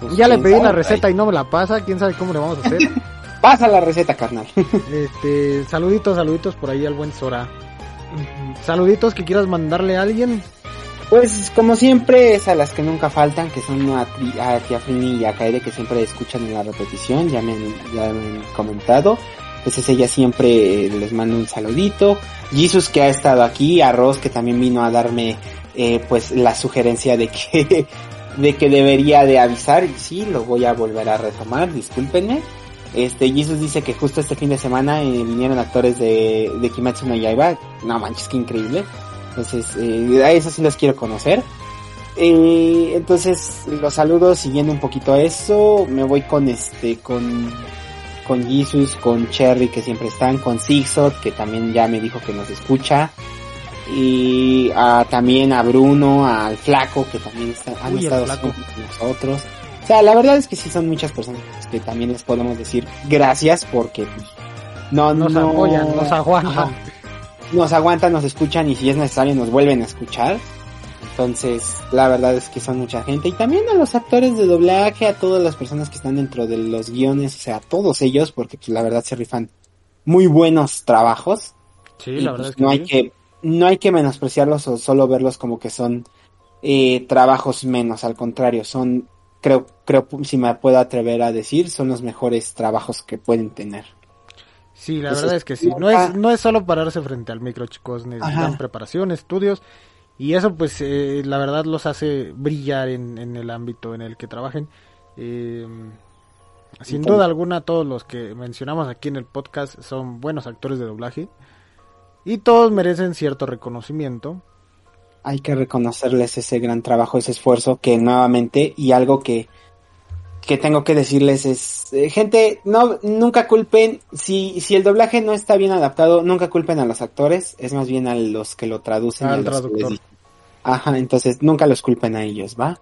Pues, Ya le pedí sabe, la receta y no me la pasa, quién sabe cómo le vamos a hacer. Pasa la receta, carnal. Este, saluditos, saluditos por ahí al buen Sora. Saluditos que quieras mandarle a alguien. Pues como siempre es a las que nunca faltan, que son a, a Tia Frini y a Kaede que siempre escuchan en la repetición, ya me, han- ya me han comentado. Entonces ella siempre eh, les manda un saludito. Jesus que ha estado aquí, a Ross que también vino a darme eh, pues la sugerencia de que de que debería de avisar sí, lo voy a volver a retomar, discúlpenme. Este, Jesus dice que justo este fin de semana eh, vinieron actores de, de Kimetsu no Yaiba. No manches, qué increíble. Entonces, a eso sí los quiero conocer. Entonces, los saludos siguiendo un poquito a eso. Me voy con este, con, con Jesus, con Cherry que siempre están, con Zigzot que también ya me dijo que nos escucha. Y a, también a Bruno, al Flaco que también está- han Uy, estado con nosotros. O sea, la verdad es que sí son muchas personas que también les podemos decir gracias porque pues, no, Nos no, apoyan, nos aguantan. Ajá. nos aguantan, nos escuchan y si es necesario nos vuelven a escuchar. Entonces, la verdad es que son mucha gente. Y también a los actores de doblaje, a todas las personas que están dentro de los guiones, o sea, a todos ellos, porque pues, la verdad se rifan muy buenos trabajos. Sí, Y, la pues, verdad es que no sí. hay que no hay que menospreciarlos o solo verlos como que son eh, trabajos menos, al contrario, son creo creo si me puedo atrever a decir, son los mejores trabajos que pueden tener. Sí, la Entonces, verdad es que sí. No es, no es solo pararse frente al micro, chicos. Necesitan preparación, estudios. Y eso, pues, eh, la verdad los hace brillar en, en el ámbito en el que trabajen. Eh, sin duda alguna, todos los que mencionamos aquí en el podcast son buenos actores de doblaje. Y todos merecen cierto reconocimiento. hay que reconocerles ese gran trabajo, ese esfuerzo que nuevamente y algo que que tengo que decirles es eh, gente no nunca culpen si si el doblaje no está bien adaptado nunca culpen a los actores es más bien a los que lo traducen a Al que les traductor. Ajá entonces nunca los culpen a ellos va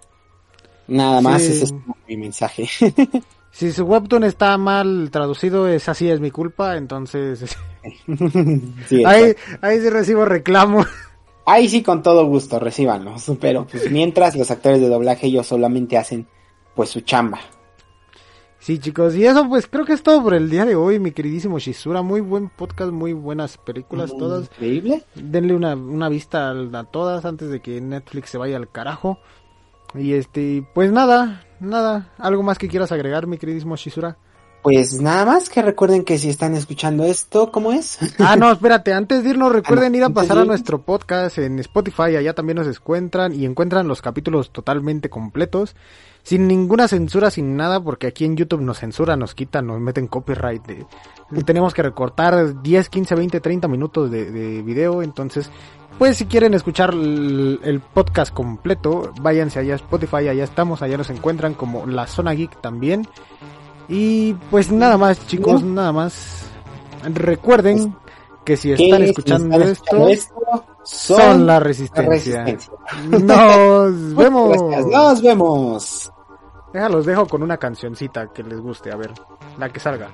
nada más Sí. ese es mi mensaje Si su webtoon está mal traducido, es así, es mi culpa. Entonces, sí, ahí, ahí sí recibo reclamo. ahí sí con todo gusto recíbanlos pero pues mientras los actores de doblaje ellos solamente hacen pues su chamba Sí, chicos, y eso pues creo que es todo por el día de hoy, mi queridísimo Shizura. Muy buen podcast, muy buenas películas todas. increíble Denle una, una vista al- a, todas antes de que Netflix se vaya al carajo. Y este, pues nada, nada. ¿Algo más que quieras agregar, mi queridísimo Shizura? Pues nada más que recuerden que si están escuchando esto, ¿cómo es? Ah, no, espérate, antes de irnos recuerden ir a pasar de a nuestro podcast en Spotify, allá también nos encuentran y encuentran los capítulos totalmente completos, sin ninguna censura, sin nada, porque aquí en YouTube nos censuran, nos quitan, nos meten copyright, de- tenemos que recortar 10, 15, 20, 30 minutos de, de video, entonces, pues si quieren escuchar el, el podcast completo, váyanse allá a Spotify, allá estamos, allá nos encuentran como La Zona Geek también. Y pues nada más, chicos, nada más. Recuerden que si están escuchando esto, son la la resistencia. resistencia. Nos vemos. Gracias, nos vemos. Déjalos, dejo con una cancioncita que les guste, a ver, la que salga.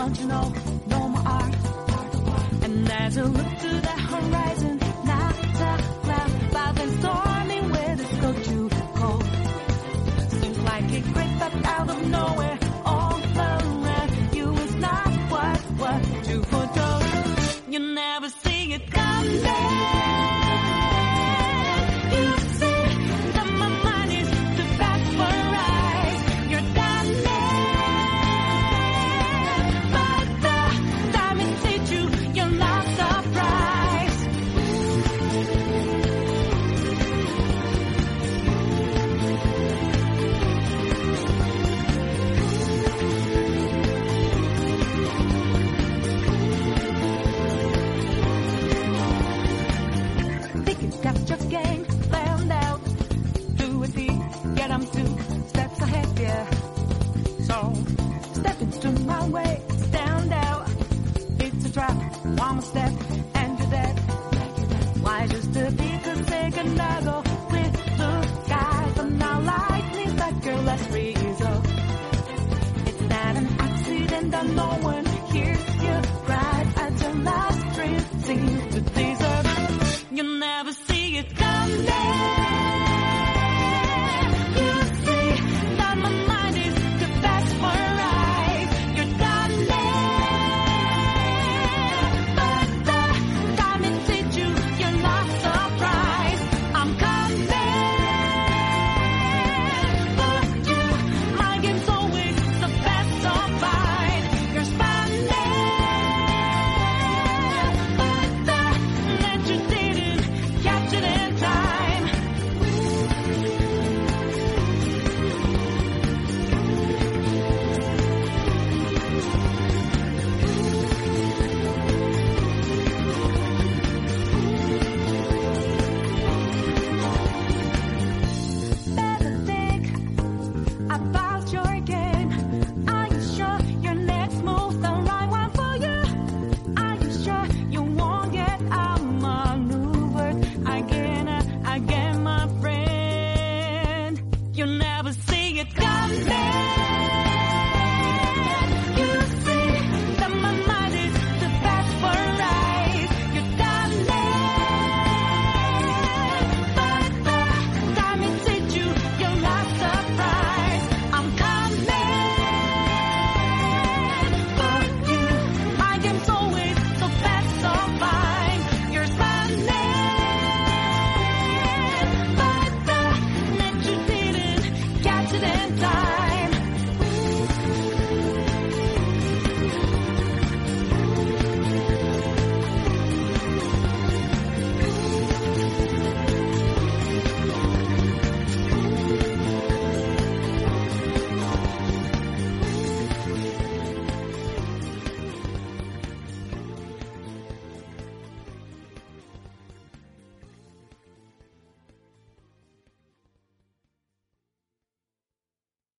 Don't you know? No more art. And as you look to the horizon,